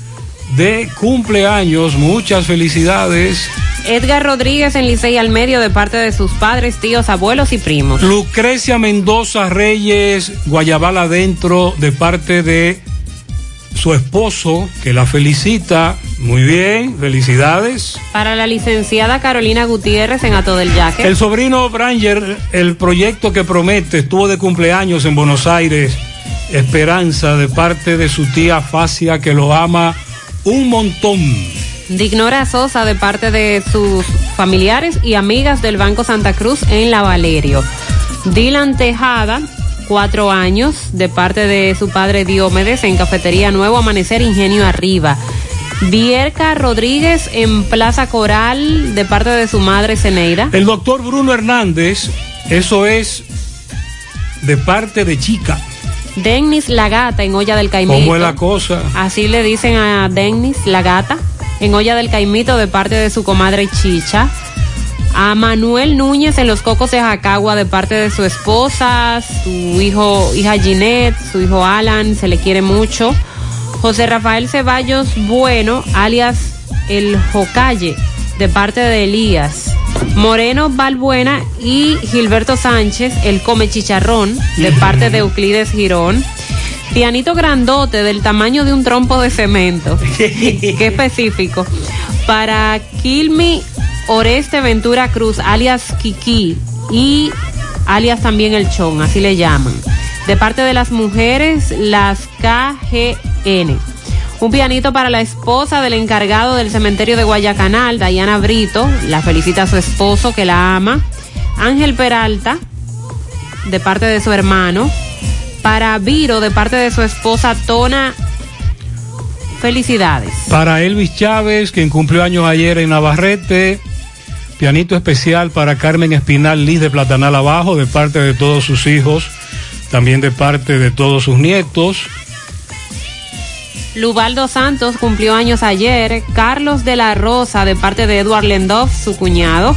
de cumpleaños. Muchas felicidades. Edgar Rodríguez en Licey al Medio, de parte de sus padres, tíos, abuelos y primos. Lucrecia Mendoza Reyes, Guayabal adentro, de parte de su esposo, que la felicita. Muy bien, felicidades. Para la licenciada Carolina Gutiérrez en Ato del Yaque. El sobrino Branger, el proyecto que promete, estuvo de cumpleaños en Buenos Aires. Esperanza de parte de su tía Facia, que lo ama un montón. Dignora Sosa de parte de sus familiares y amigas del Banco Santa Cruz en La Valerio. Dylan Tejada, cuatro años, de parte de su padre Diomedes en Cafetería Nuevo Amanecer Ingenio Arriba. Vierca Rodríguez en Plaza Coral, de parte de su madre Ceneida. El doctor Bruno Hernández, eso es de parte de Chica. Dennis La Gata en Olla del Caimito. ¿Cómo es la cosa? Así le dicen a Dennis La Gata en Olla del Caimito de parte de su comadre Chicha. A Manuel Núñez en Los Cocos de Jacagua de parte de su esposa, su hijo, hija Ginette, su hijo Alan, se le quiere mucho. José Rafael Ceballos Bueno, alias El Jocalle, de parte de Elías. Moreno Balbuena y Gilberto Sánchez, el Come Chicharrón, de parte de Euclides Girón. Pianito grandote del tamaño de un trompo de cemento. Qué específico. Para Kilmi Oreste Ventura Cruz, alias Kiki y alias también El Chon, así le llaman. De parte de las mujeres, las KGN. Un pianito para la esposa del encargado del cementerio de Guayacanal, Dayana Brito. La felicita a su esposo que la ama. Ángel Peralta, de parte de su hermano. Para Viro, de parte de su esposa Tona. Felicidades. Para Elvis Chávez, quien cumplió años ayer en Navarrete. Pianito especial para Carmen Espinal Liz de Platanal Abajo, de parte de todos sus hijos, también de parte de todos sus nietos. Lubaldo Santos cumplió años ayer. Carlos de la Rosa, de parte de Edward Lendoff, su cuñado.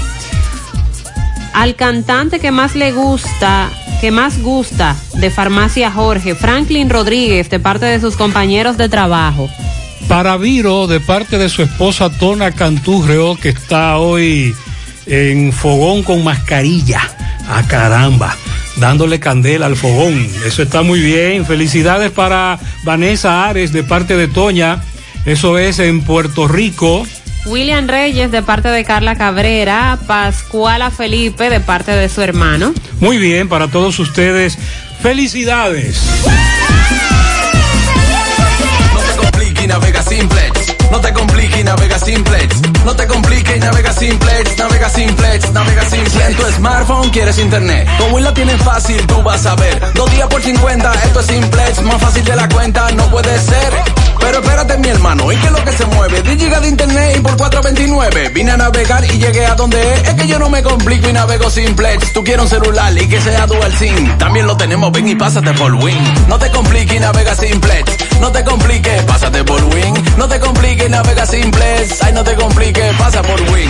Al cantante que más le gusta, que más gusta de Farmacia Jorge, Franklin Rodríguez, de parte de sus compañeros de trabajo. Para Viro, de parte de su esposa Tona Canturreo, que está hoy en fogón con mascarilla. A caramba, dándole candela al fogón. Eso está muy bien. Felicidades para Vanessa Ares, de parte de Toña. Eso es en Puerto Rico. William Reyes, de parte de Carla Cabrera. Pascuala Felipe, de parte de su hermano. Muy bien, para todos ustedes. Felicidades. No te compliques navega simplex. No te compliques navega simplex. No te compliques navega simplex. Navega simplex, navega simplex. En tu smartphone quieres internet. Como la tienes fácil, tú vas a ver. Dos días por 50, esto es simplex. Más fácil de la cuenta, no puede ser. Pero espérate, mi hermano, ¿y qué es lo que se mueve? 10 gigas de internet y por 4.29. Vine a navegar y llegué a donde es. Es que yo no me complico y navego simplex. Tú quieres un celular y que sea dual SIM. También lo tenemos, ven y pásate por Win. No te compliques y navega simplex. No te compliques, pásate por Win. No te compliques y navega simplex. Ay, no te compliques, pasa por Win.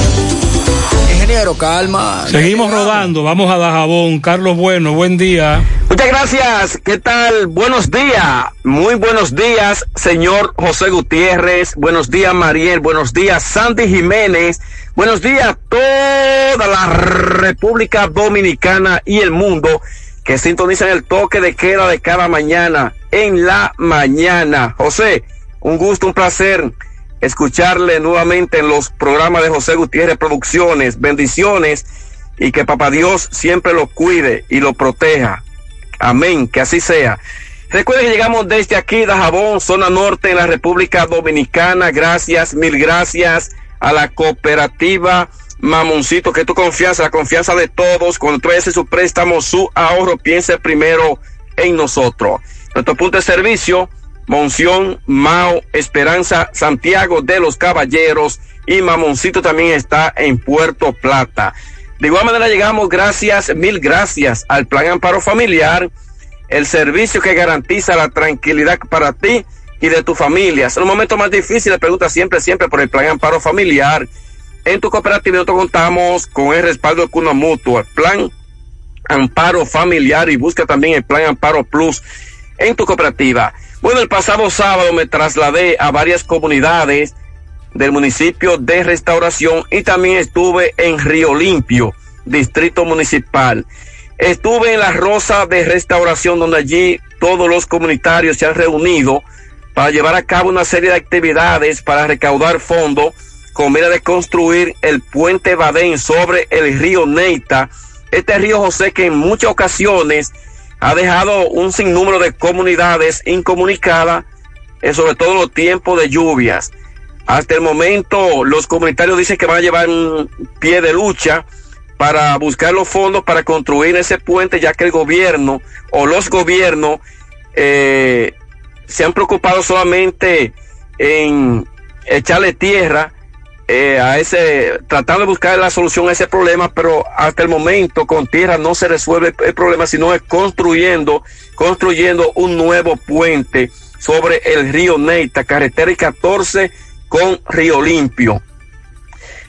Ingeniero, calma. Seguimos rodando, vamos a Dajabón. Carlos Bueno, buen día. Muchas gracias. ¿Qué tal? Buenos días. Muy buenos días, señor José Gutiérrez. Buenos días, Mariel. Buenos días, Sandy Jiménez. Buenos días, toda la República Dominicana y el mundo que sintonizan el toque de queda de cada mañana en la mañana. José, un gusto, un placer escucharle nuevamente en los programas de José Gutiérrez Producciones. Bendiciones y que Papá Dios siempre lo cuide y lo proteja. Amén, que así sea. Recuerden que llegamos desde aquí, Dajabón, zona norte en la República Dominicana. Gracias, mil gracias a la cooperativa Mamoncito, que tu confianza, la confianza de todos, cuando tú haces su préstamo, su ahorro, piense primero en nosotros. Nuestro punto de servicio, Monción, Mao, Esperanza, Santiago de los Caballeros y Mamoncito también está en Puerto Plata. De igual manera llegamos gracias, mil gracias al Plan Amparo Familiar, el servicio que garantiza la tranquilidad para ti y de tu familia. Es un momento más difícil, pregunta siempre, siempre por el Plan Amparo Familiar. En tu cooperativa nosotros contamos con el respaldo de Cuna Mutua, Plan Amparo Familiar y busca también el Plan Amparo Plus en tu cooperativa. Bueno, el pasado sábado me trasladé a varias comunidades del municipio de Restauración y también estuve en Río Limpio, distrito municipal. Estuve en la Rosa de Restauración, donde allí todos los comunitarios se han reunido para llevar a cabo una serie de actividades para recaudar fondos con mira de construir el puente Badén sobre el río Neita. Este río José que en muchas ocasiones ha dejado un sinnúmero de comunidades incomunicadas, eh, sobre todo en los tiempos de lluvias. Hasta el momento los comunitarios dicen que van a llevar un pie de lucha para buscar los fondos para construir ese puente, ya que el gobierno o los gobiernos eh, se han preocupado solamente en echarle tierra eh, a ese, tratando de buscar la solución a ese problema, pero hasta el momento con tierra no se resuelve el problema, sino es construyendo, construyendo un nuevo puente sobre el río Neita, carretera y 14 con Río Limpio.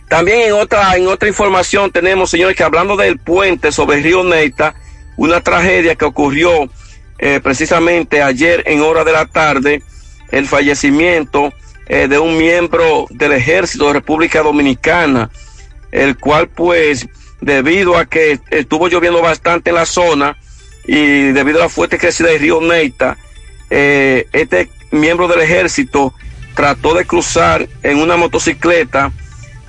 También en otra, en otra información tenemos, señores, que hablando del puente sobre el río Neita, una tragedia que ocurrió eh, precisamente ayer en hora de la tarde, el fallecimiento eh, de un miembro del ejército de República Dominicana, el cual pues debido a que estuvo lloviendo bastante en la zona y debido a la fuerte crecida del río Neita, eh, este miembro del ejército trató de cruzar en una motocicleta,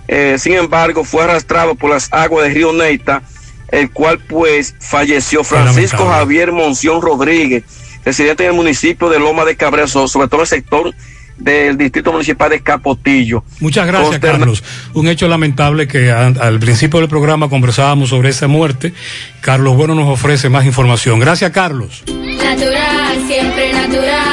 eh, sin embargo fue arrastrado por las aguas del río Neita, el cual pues falleció. Francisco Javier Monción Rodríguez, residente en el municipio de Loma de Cabrera, sobre todo el sector del distrito municipal de Capotillo. Muchas gracias, Consterna- Carlos. Un hecho lamentable que a- al principio del programa conversábamos sobre esa muerte. Carlos Bueno nos ofrece más información. Gracias, Carlos. Natural, siempre natural.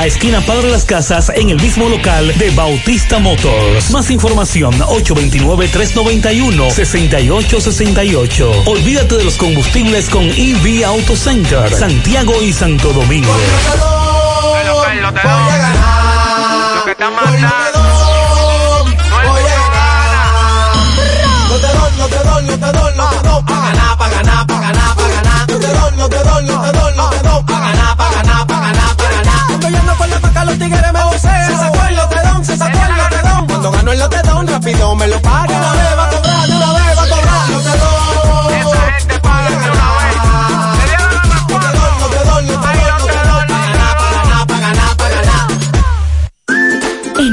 Adalá, esquina Padre Las Casas, en el mismo local de Bautista Motors. Más información 829-391-6868. Olvídate de los combustibles con EV Auto Center, Santiago y Santo Domingo. Lo que está Cuando gano el lotedón, rápido me lo paga. Una vez va a cobrar, una vez va a cobrar.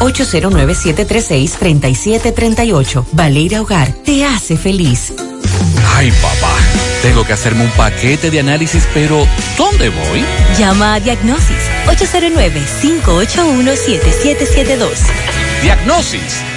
809-736-3738. Valeira Hogar, te hace feliz. Ay, papá, tengo que hacerme un paquete de análisis, pero ¿dónde voy? Llama a Diagnosis 809-581-7772. Diagnosis.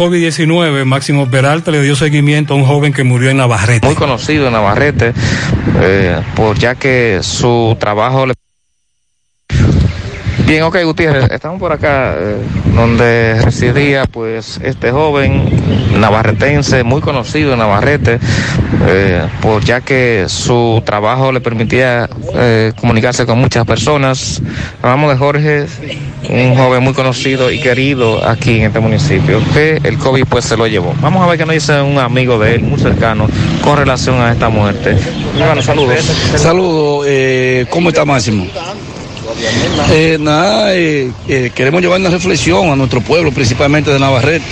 COVID-19, Máximo Peralta le dio seguimiento a un joven que murió en Navarrete. Muy conocido en Navarrete, eh, por ya que su trabajo le... Bien, ok, Gutiérrez, estamos por acá eh, donde residía pues este joven navarretense, muy conocido en Navarrete, eh, por ya que su trabajo le permitía eh, comunicarse con muchas personas. Hablamos de Jorge, un joven muy conocido y querido aquí en este municipio, que el COVID pues se lo llevó. Vamos a ver qué nos dice un amigo de él, muy cercano, con relación a esta muerte. Bueno, saludos. Saludos, eh, ¿cómo está Máximo? Eh, nada, eh, eh, queremos llevar una reflexión a nuestro pueblo, principalmente de Navarrete,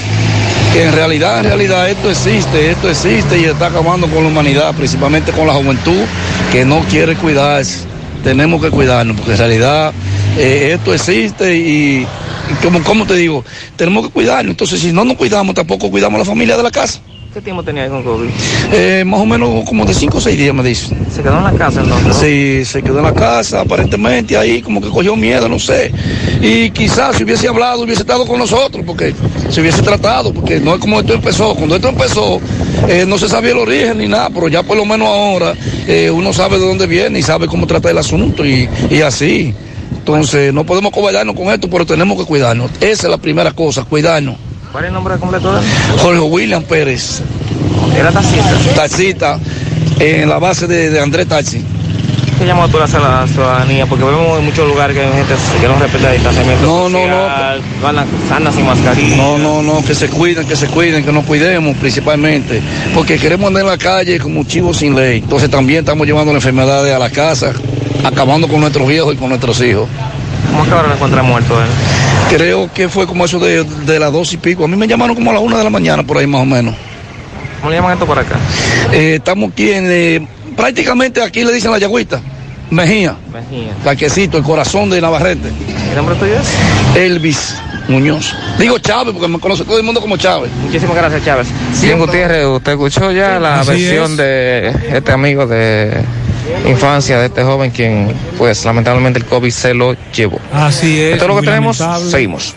que en realidad, en realidad esto existe, esto existe y está acabando con la humanidad, principalmente con la juventud que no quiere cuidarse. Tenemos que cuidarnos, porque en realidad esto existe y, y como, como te digo, tenemos que cuidarnos. Entonces, si no nos cuidamos, tampoco cuidamos a la familia de la casa. ¿Qué tiempo tenía ahí con COVID? Eh, más o menos como de 5 o 6 días, me dice. ¿Se quedó en la casa entonces? Sí, se quedó en la casa, aparentemente ahí como que cogió miedo, no sé. Y quizás si hubiese hablado, hubiese estado con nosotros, porque se hubiese tratado, porque no es como esto empezó. Cuando esto empezó, eh, no se sabía el origen ni nada, pero ya por lo menos ahora eh, uno sabe de dónde viene y sabe cómo tratar el asunto y, y así. Entonces, no podemos cobardarnos con esto, pero tenemos que cuidarnos. Esa es la primera cosa, cuidarnos. ¿Cuál es el nombre completo de él? Jorge William Pérez. ¿Era taxista? Taxista, en la base de, de Andrés Taxi. ¿Qué llamó tú a la ciudadanía? Porque vemos en muchos lugares que hay gente que no respeta el distanciamiento No, no, no. social, van a andan sin mascarilla. No, no, no, que se cuiden, que se cuiden, que nos cuidemos principalmente, porque queremos andar en la calle como chivos sin ley. Entonces también estamos llevando las enfermedades a la casa, acabando con nuestros viejos y con nuestros hijos. ¿Cómo es que ahora lo encuentra muerto él? Creo que fue como eso de, de las dos y pico. A mí me llamaron como a las una de la mañana, por ahí más o menos. ¿Cómo le llaman esto por acá? Eh, estamos aquí en, eh, prácticamente aquí le dicen la yagüita, Mejía, Mejía. Caquecito, el corazón de Navarrete. ¿El nombre tuyo es? Elvis Muñoz. Digo Chávez porque me conoce todo el mundo como Chávez. Muchísimas gracias, Chávez. Bien, Gutiérrez, usted escuchó ya la Así versión es. de este amigo de infancia de este joven quien, pues, lamentablemente el COVID se lo llevó. Así es. Esto es lo que tenemos. lamentable. Seguimos.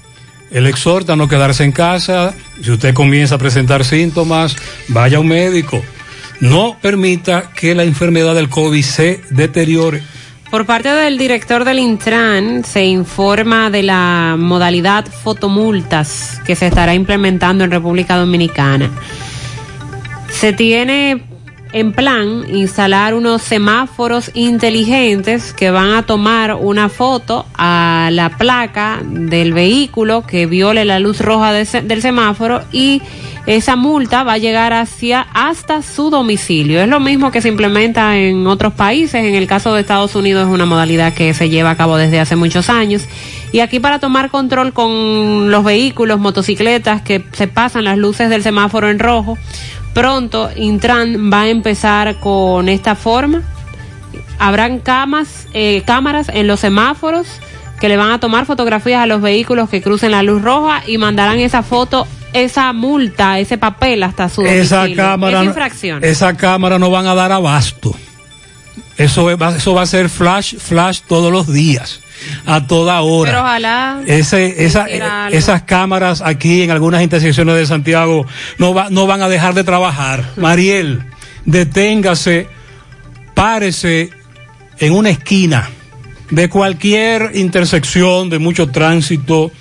Él exhorta a no quedarse en casa. Si usted comienza a presentar síntomas, vaya a un médico. No permita que la enfermedad del COVID se deteriore. Por parte del director del Intran se informa de la modalidad fotomultas que se estará implementando en República Dominicana. Se tiene en plan instalar unos semáforos inteligentes que van a tomar una foto a la placa del vehículo que viole la luz roja del semáforo y esa multa va a llegar hacia hasta su domicilio. Es lo mismo que se implementa en otros países. En el caso de Estados Unidos es una modalidad que se lleva a cabo desde hace muchos años. Y aquí para tomar control con los vehículos, motocicletas que se pasan las luces del semáforo en rojo, pronto Intran va a empezar con esta forma. Habrán camas, eh, cámaras en los semáforos que le van a tomar fotografías a los vehículos que crucen la luz roja y mandarán esa foto, esa multa, ese papel hasta su Esa domicilio. cámara, Esa infracción. esa cámara no van a dar abasto. Eso, eso va a ser flash, flash todos los días, a toda hora. Pero ojalá. Ese, esa, hiciera eh, esas cámaras aquí en algunas intersecciones de Santiago no, va, no van a dejar de trabajar. Mariel, deténgase, párese en una esquina de cualquier intersección de mucho tránsito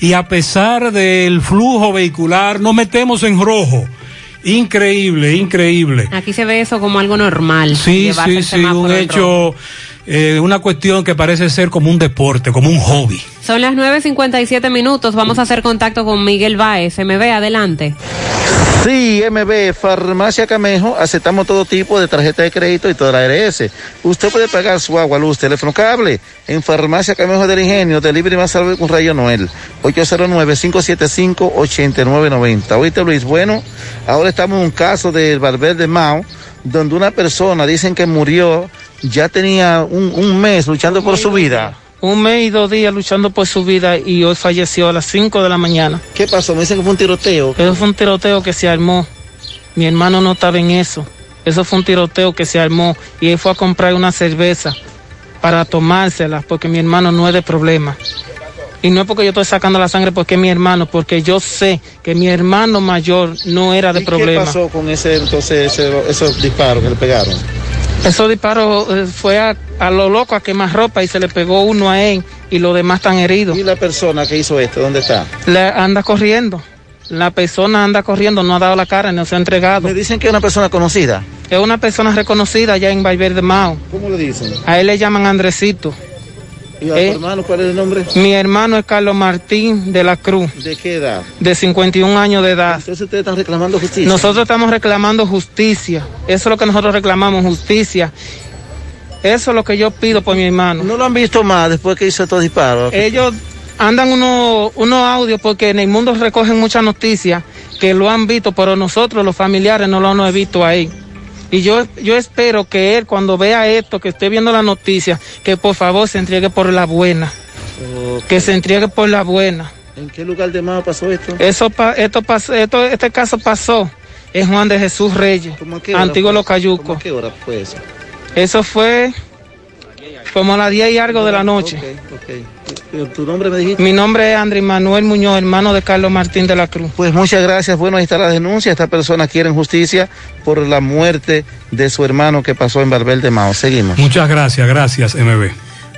y a pesar del flujo vehicular nos metemos en rojo. Increíble, increíble. Aquí se ve eso como algo normal. Sí, sí, sí, un hecho, rojo. Eh, una cuestión que parece ser como un deporte, como un hobby. Son las 9.57 minutos. Vamos a hacer contacto con Miguel Baez. MB, adelante. Sí, MB, Farmacia Camejo, aceptamos todo tipo de tarjeta de crédito y toda la ARS. Usted puede pagar su agua, luz, teléfono, cable en Farmacia Camejo del Ingenio, delivery más salve con Rayo Noel, 809-575-8990. Oíste Luis, bueno, ahora estamos en un caso del Barber de Mao, donde una persona dicen que murió, ya tenía un, un mes luchando por su vida. Un mes y dos días luchando por su vida y hoy falleció a las 5 de la mañana. ¿Qué pasó? Me dicen que fue un tiroteo. Eso fue un tiroteo que se armó. Mi hermano no estaba en eso. Eso fue un tiroteo que se armó y él fue a comprar una cerveza para tomársela porque mi hermano no es de problema. Y no es porque yo estoy sacando la sangre porque es mi hermano, porque yo sé que mi hermano mayor no era de ¿Y problema. ¿Qué pasó con ese, entonces, ese- esos disparos que le pegaron? Esos disparos eh, fue a, a lo loco a quemar ropa y se le pegó uno a él y los demás están heridos. ¿Y la persona que hizo esto, dónde está? Le anda corriendo. La persona anda corriendo, no ha dado la cara, no se ha entregado. Me dicen que es una persona conocida. Es una persona reconocida allá en Valverde Mao. ¿Cómo le dicen? A él le llaman Andresito. ¿Y a Eh, tu hermano cuál es el nombre? Mi hermano es Carlos Martín de la Cruz, ¿De qué edad? de 51 años de edad. Entonces ustedes están reclamando justicia. Nosotros estamos reclamando justicia. Eso es lo que nosotros reclamamos, justicia. Eso es lo que yo pido por mi hermano. ¿No lo han visto más después que hizo estos disparos? Ellos andan unos unos audios porque en el mundo recogen muchas noticias que lo han visto, pero nosotros los familiares no lo hemos visto ahí. Y yo, yo espero que él cuando vea esto, que esté viendo la noticia, que por favor se entregue por la buena. Que se entregue por la buena. ¿En qué lugar de más pasó esto? Eso, pa- esto pasó, esto, este caso pasó en Juan de Jesús Reyes, qué hora antiguo Cayucos. ¿Cómo a qué hora fue eso? Eso fue como a las 10 y algo de la noche. ¿Tu nombre me dijiste? Mi nombre es Andrés Manuel Muñoz, hermano de Carlos Martín de la Cruz. Pues muchas gracias. Bueno, ahí está la denuncia. Esta persona quiere justicia por la muerte de su hermano que pasó en Barbel de Mao. Seguimos. Muchas gracias, gracias, MB.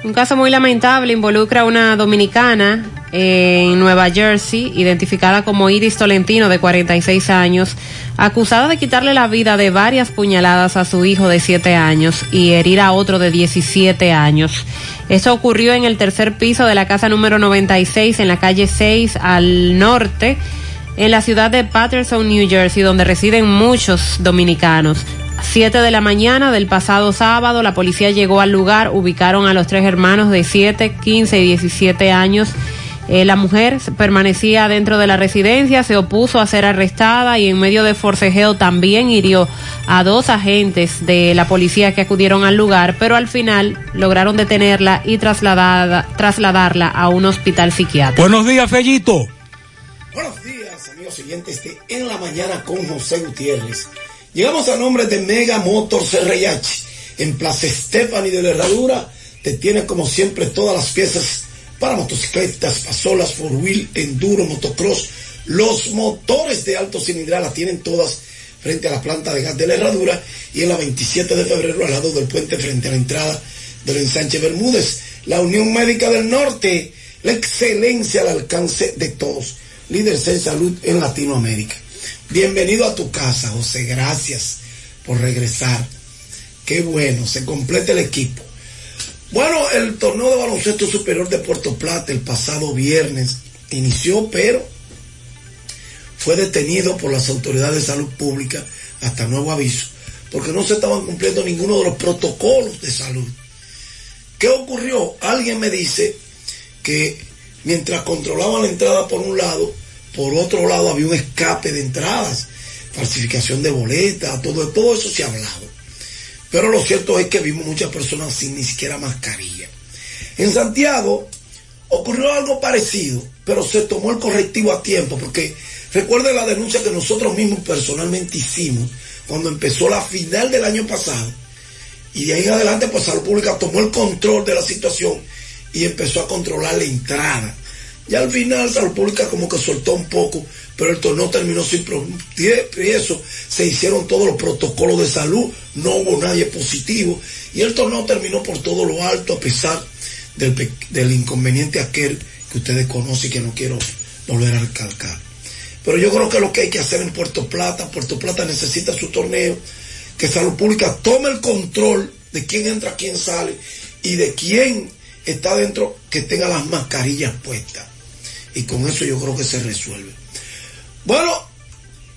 Un caso muy lamentable involucra a una dominicana en Nueva Jersey, identificada como Iris Tolentino, de 46 años, acusada de quitarle la vida de varias puñaladas a su hijo de 7 años y herir a otro de 17 años. Esto ocurrió en el tercer piso de la casa número 96 en la calle 6 al norte, en la ciudad de Patterson, New Jersey, donde residen muchos dominicanos. 7 de la mañana del pasado sábado, la policía llegó al lugar, ubicaron a los tres hermanos de 7, 15 y 17 años. Eh, la mujer permanecía dentro de la residencia, se opuso a ser arrestada y en medio de forcejeo también hirió a dos agentes de la policía que acudieron al lugar, pero al final lograron detenerla y trasladada- trasladarla a un hospital psiquiátrico. Buenos días, Fellito. Buenos días, amigos oyentes de En la Mañana con José Gutiérrez. Llegamos a nombre de Mega Motors RH. En Plaza Stephanie de la Herradura te tiene como siempre todas las piezas para motocicletas, pasolas, four wheel, enduro, motocross. Los motores de alto cilindral las tienen todas frente a la planta de gas de la Herradura y en la 27 de febrero al lado del puente frente a la entrada del ensanche Bermúdez. La Unión Médica del Norte, la excelencia al alcance de todos. Líderes en salud en Latinoamérica. Bienvenido a tu casa, José. Gracias por regresar. Qué bueno, se completa el equipo. Bueno, el torneo de baloncesto superior de Puerto Plata el pasado viernes inició, pero fue detenido por las autoridades de salud pública hasta nuevo aviso, porque no se estaban cumpliendo ninguno de los protocolos de salud. ¿Qué ocurrió? Alguien me dice que mientras controlaban la entrada por un lado, por otro lado había un escape de entradas, falsificación de boletas, todo, todo eso se ha hablado. Pero lo cierto es que vimos muchas personas sin ni siquiera mascarilla. En Santiago ocurrió algo parecido, pero se tomó el correctivo a tiempo, porque recuerden la denuncia que nosotros mismos personalmente hicimos cuando empezó la final del año pasado. Y de ahí en adelante, pues Salud Pública tomó el control de la situación y empezó a controlar la entrada. Y al final Salud Pública como que soltó un poco, pero el torneo terminó sin eso se hicieron todos los protocolos de salud, no hubo nadie positivo. Y el torneo terminó por todo lo alto, a pesar del, del inconveniente aquel que ustedes conocen y que no quiero volver a recalcar. Pero yo creo que lo que hay que hacer en Puerto Plata, Puerto Plata necesita su torneo, que Salud Pública tome el control de quién entra, quién sale y de quién está dentro que tenga las mascarillas puestas. Y con eso yo creo que se resuelve. Bueno,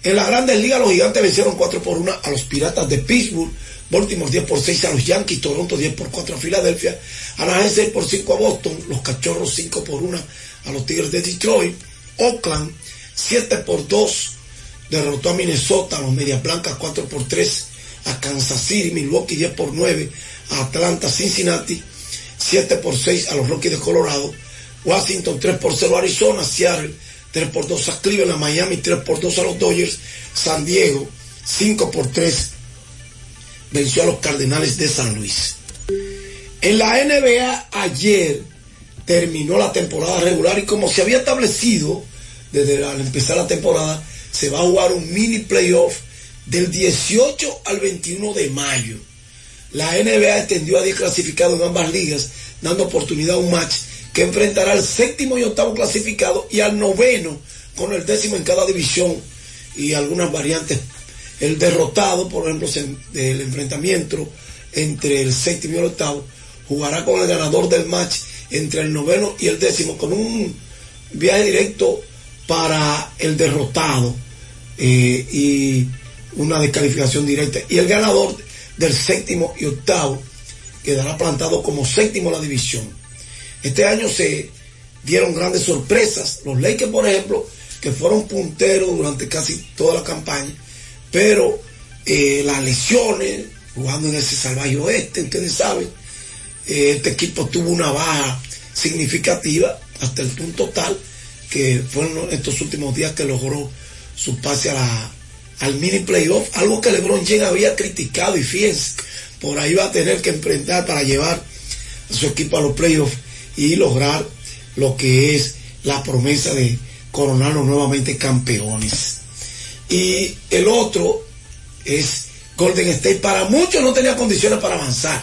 en las grandes ligas los gigantes vencieron 4 por 1 a los piratas de Pittsburgh, Baltimore 10 por 6 a los Yankees, Toronto 10 por 4 a Filadelfia, Anaheim 6 por 5 a Boston, los Cachorros 5 por 1 a los Tigres de Detroit, Oakland 7 por 2 derrotó a Minnesota, los Medias Blancas 4 por 3 a Kansas City, Milwaukee 10 por 9 a Atlanta, Cincinnati 7 por 6 a los Rockies de Colorado, Washington 3 por 0 a Arizona, Seattle 3 por 2 a Cleveland, Miami 3 por 2 a los Dodgers, San Diego 5 por 3 venció a los Cardenales de San Luis. En la NBA ayer terminó la temporada regular y como se había establecido desde al empezar la temporada, se va a jugar un mini playoff del 18 al 21 de mayo. La NBA extendió a 10 clasificados en ambas ligas, dando oportunidad a un match que enfrentará al séptimo y octavo clasificado y al noveno con el décimo en cada división y algunas variantes. El derrotado, por ejemplo, del enfrentamiento entre el séptimo y el octavo, jugará con el ganador del match entre el noveno y el décimo con un viaje directo para el derrotado eh, y una descalificación directa. Y el ganador del séptimo y octavo quedará plantado como séptimo en la división. Este año se dieron grandes sorpresas. Los Lakers, por ejemplo, que fueron punteros durante casi toda la campaña, pero eh, las lesiones, jugando en ese salvaje oeste, ustedes saben, eh, este equipo tuvo una baja significativa hasta el punto tal que fueron estos últimos días que logró su pase a la, al mini playoff, algo que LeBron James había criticado y fíjense, por ahí va a tener que enfrentar para llevar a su equipo a los playoffs y lograr lo que es la promesa de coronarnos nuevamente campeones. Y el otro es Golden State. Para muchos no tenía condiciones para avanzar,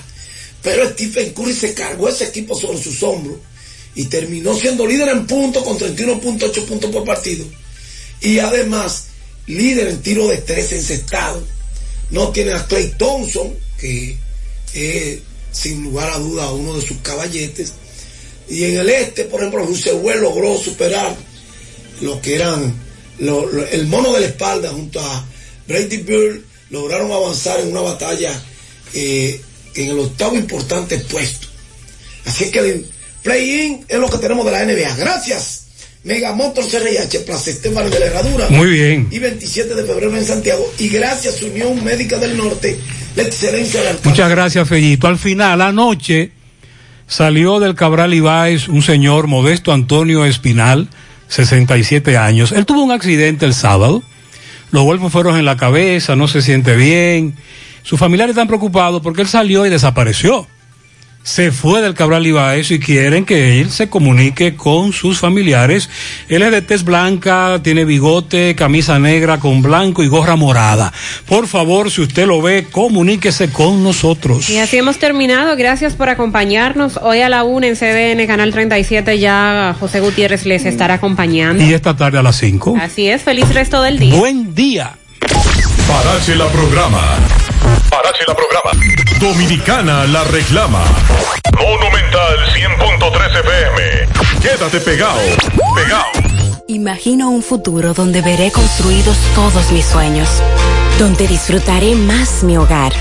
pero Stephen Curry se cargó ese equipo sobre sus hombros y terminó siendo líder en puntos con 31.8 puntos por partido. Y además, líder en tiro de tres encestado. No tiene a Clay Thompson, que es sin lugar a duda uno de sus caballetes. Y en el este, por ejemplo, Roosevelt logró superar lo que eran lo- lo- el mono de la espalda junto a Brady Bird. Lograron avanzar en una batalla eh, en el octavo importante puesto. Así que el play-in es lo que tenemos de la NBA. Gracias. Mega Motors CRH, Plaza Esteban de la Herradura. Muy bien. Y 27 de febrero en Santiago. Y gracias Unión Médica del Norte, la excelencia del Muchas gracias, Fellito. Al final, anoche, salió del Cabral Ibáez un señor Modesto Antonio Espinal, 67 años. Él tuvo un accidente el sábado. Los golpes fueron en la cabeza, no se siente bien. Sus familiares están preocupados porque él salió y desapareció. Se fue del Cabral Ibáez y quieren que él se comunique con sus familiares. Él es de tez blanca, tiene bigote, camisa negra con blanco y gorra morada. Por favor, si usted lo ve, comuníquese con nosotros. Y así hemos terminado. Gracias por acompañarnos. Hoy a la una en CDN, Canal 37, ya José Gutiérrez les estará acompañando. Y esta tarde a las 5. Así es, feliz resto del día. Buen día. Parache la programa. Parache la programa. Dominicana la reclama. Monumental 100.13 FM. Quédate pegado. Pegado. Imagino un futuro donde veré construidos todos mis sueños, donde disfrutaré más mi hogar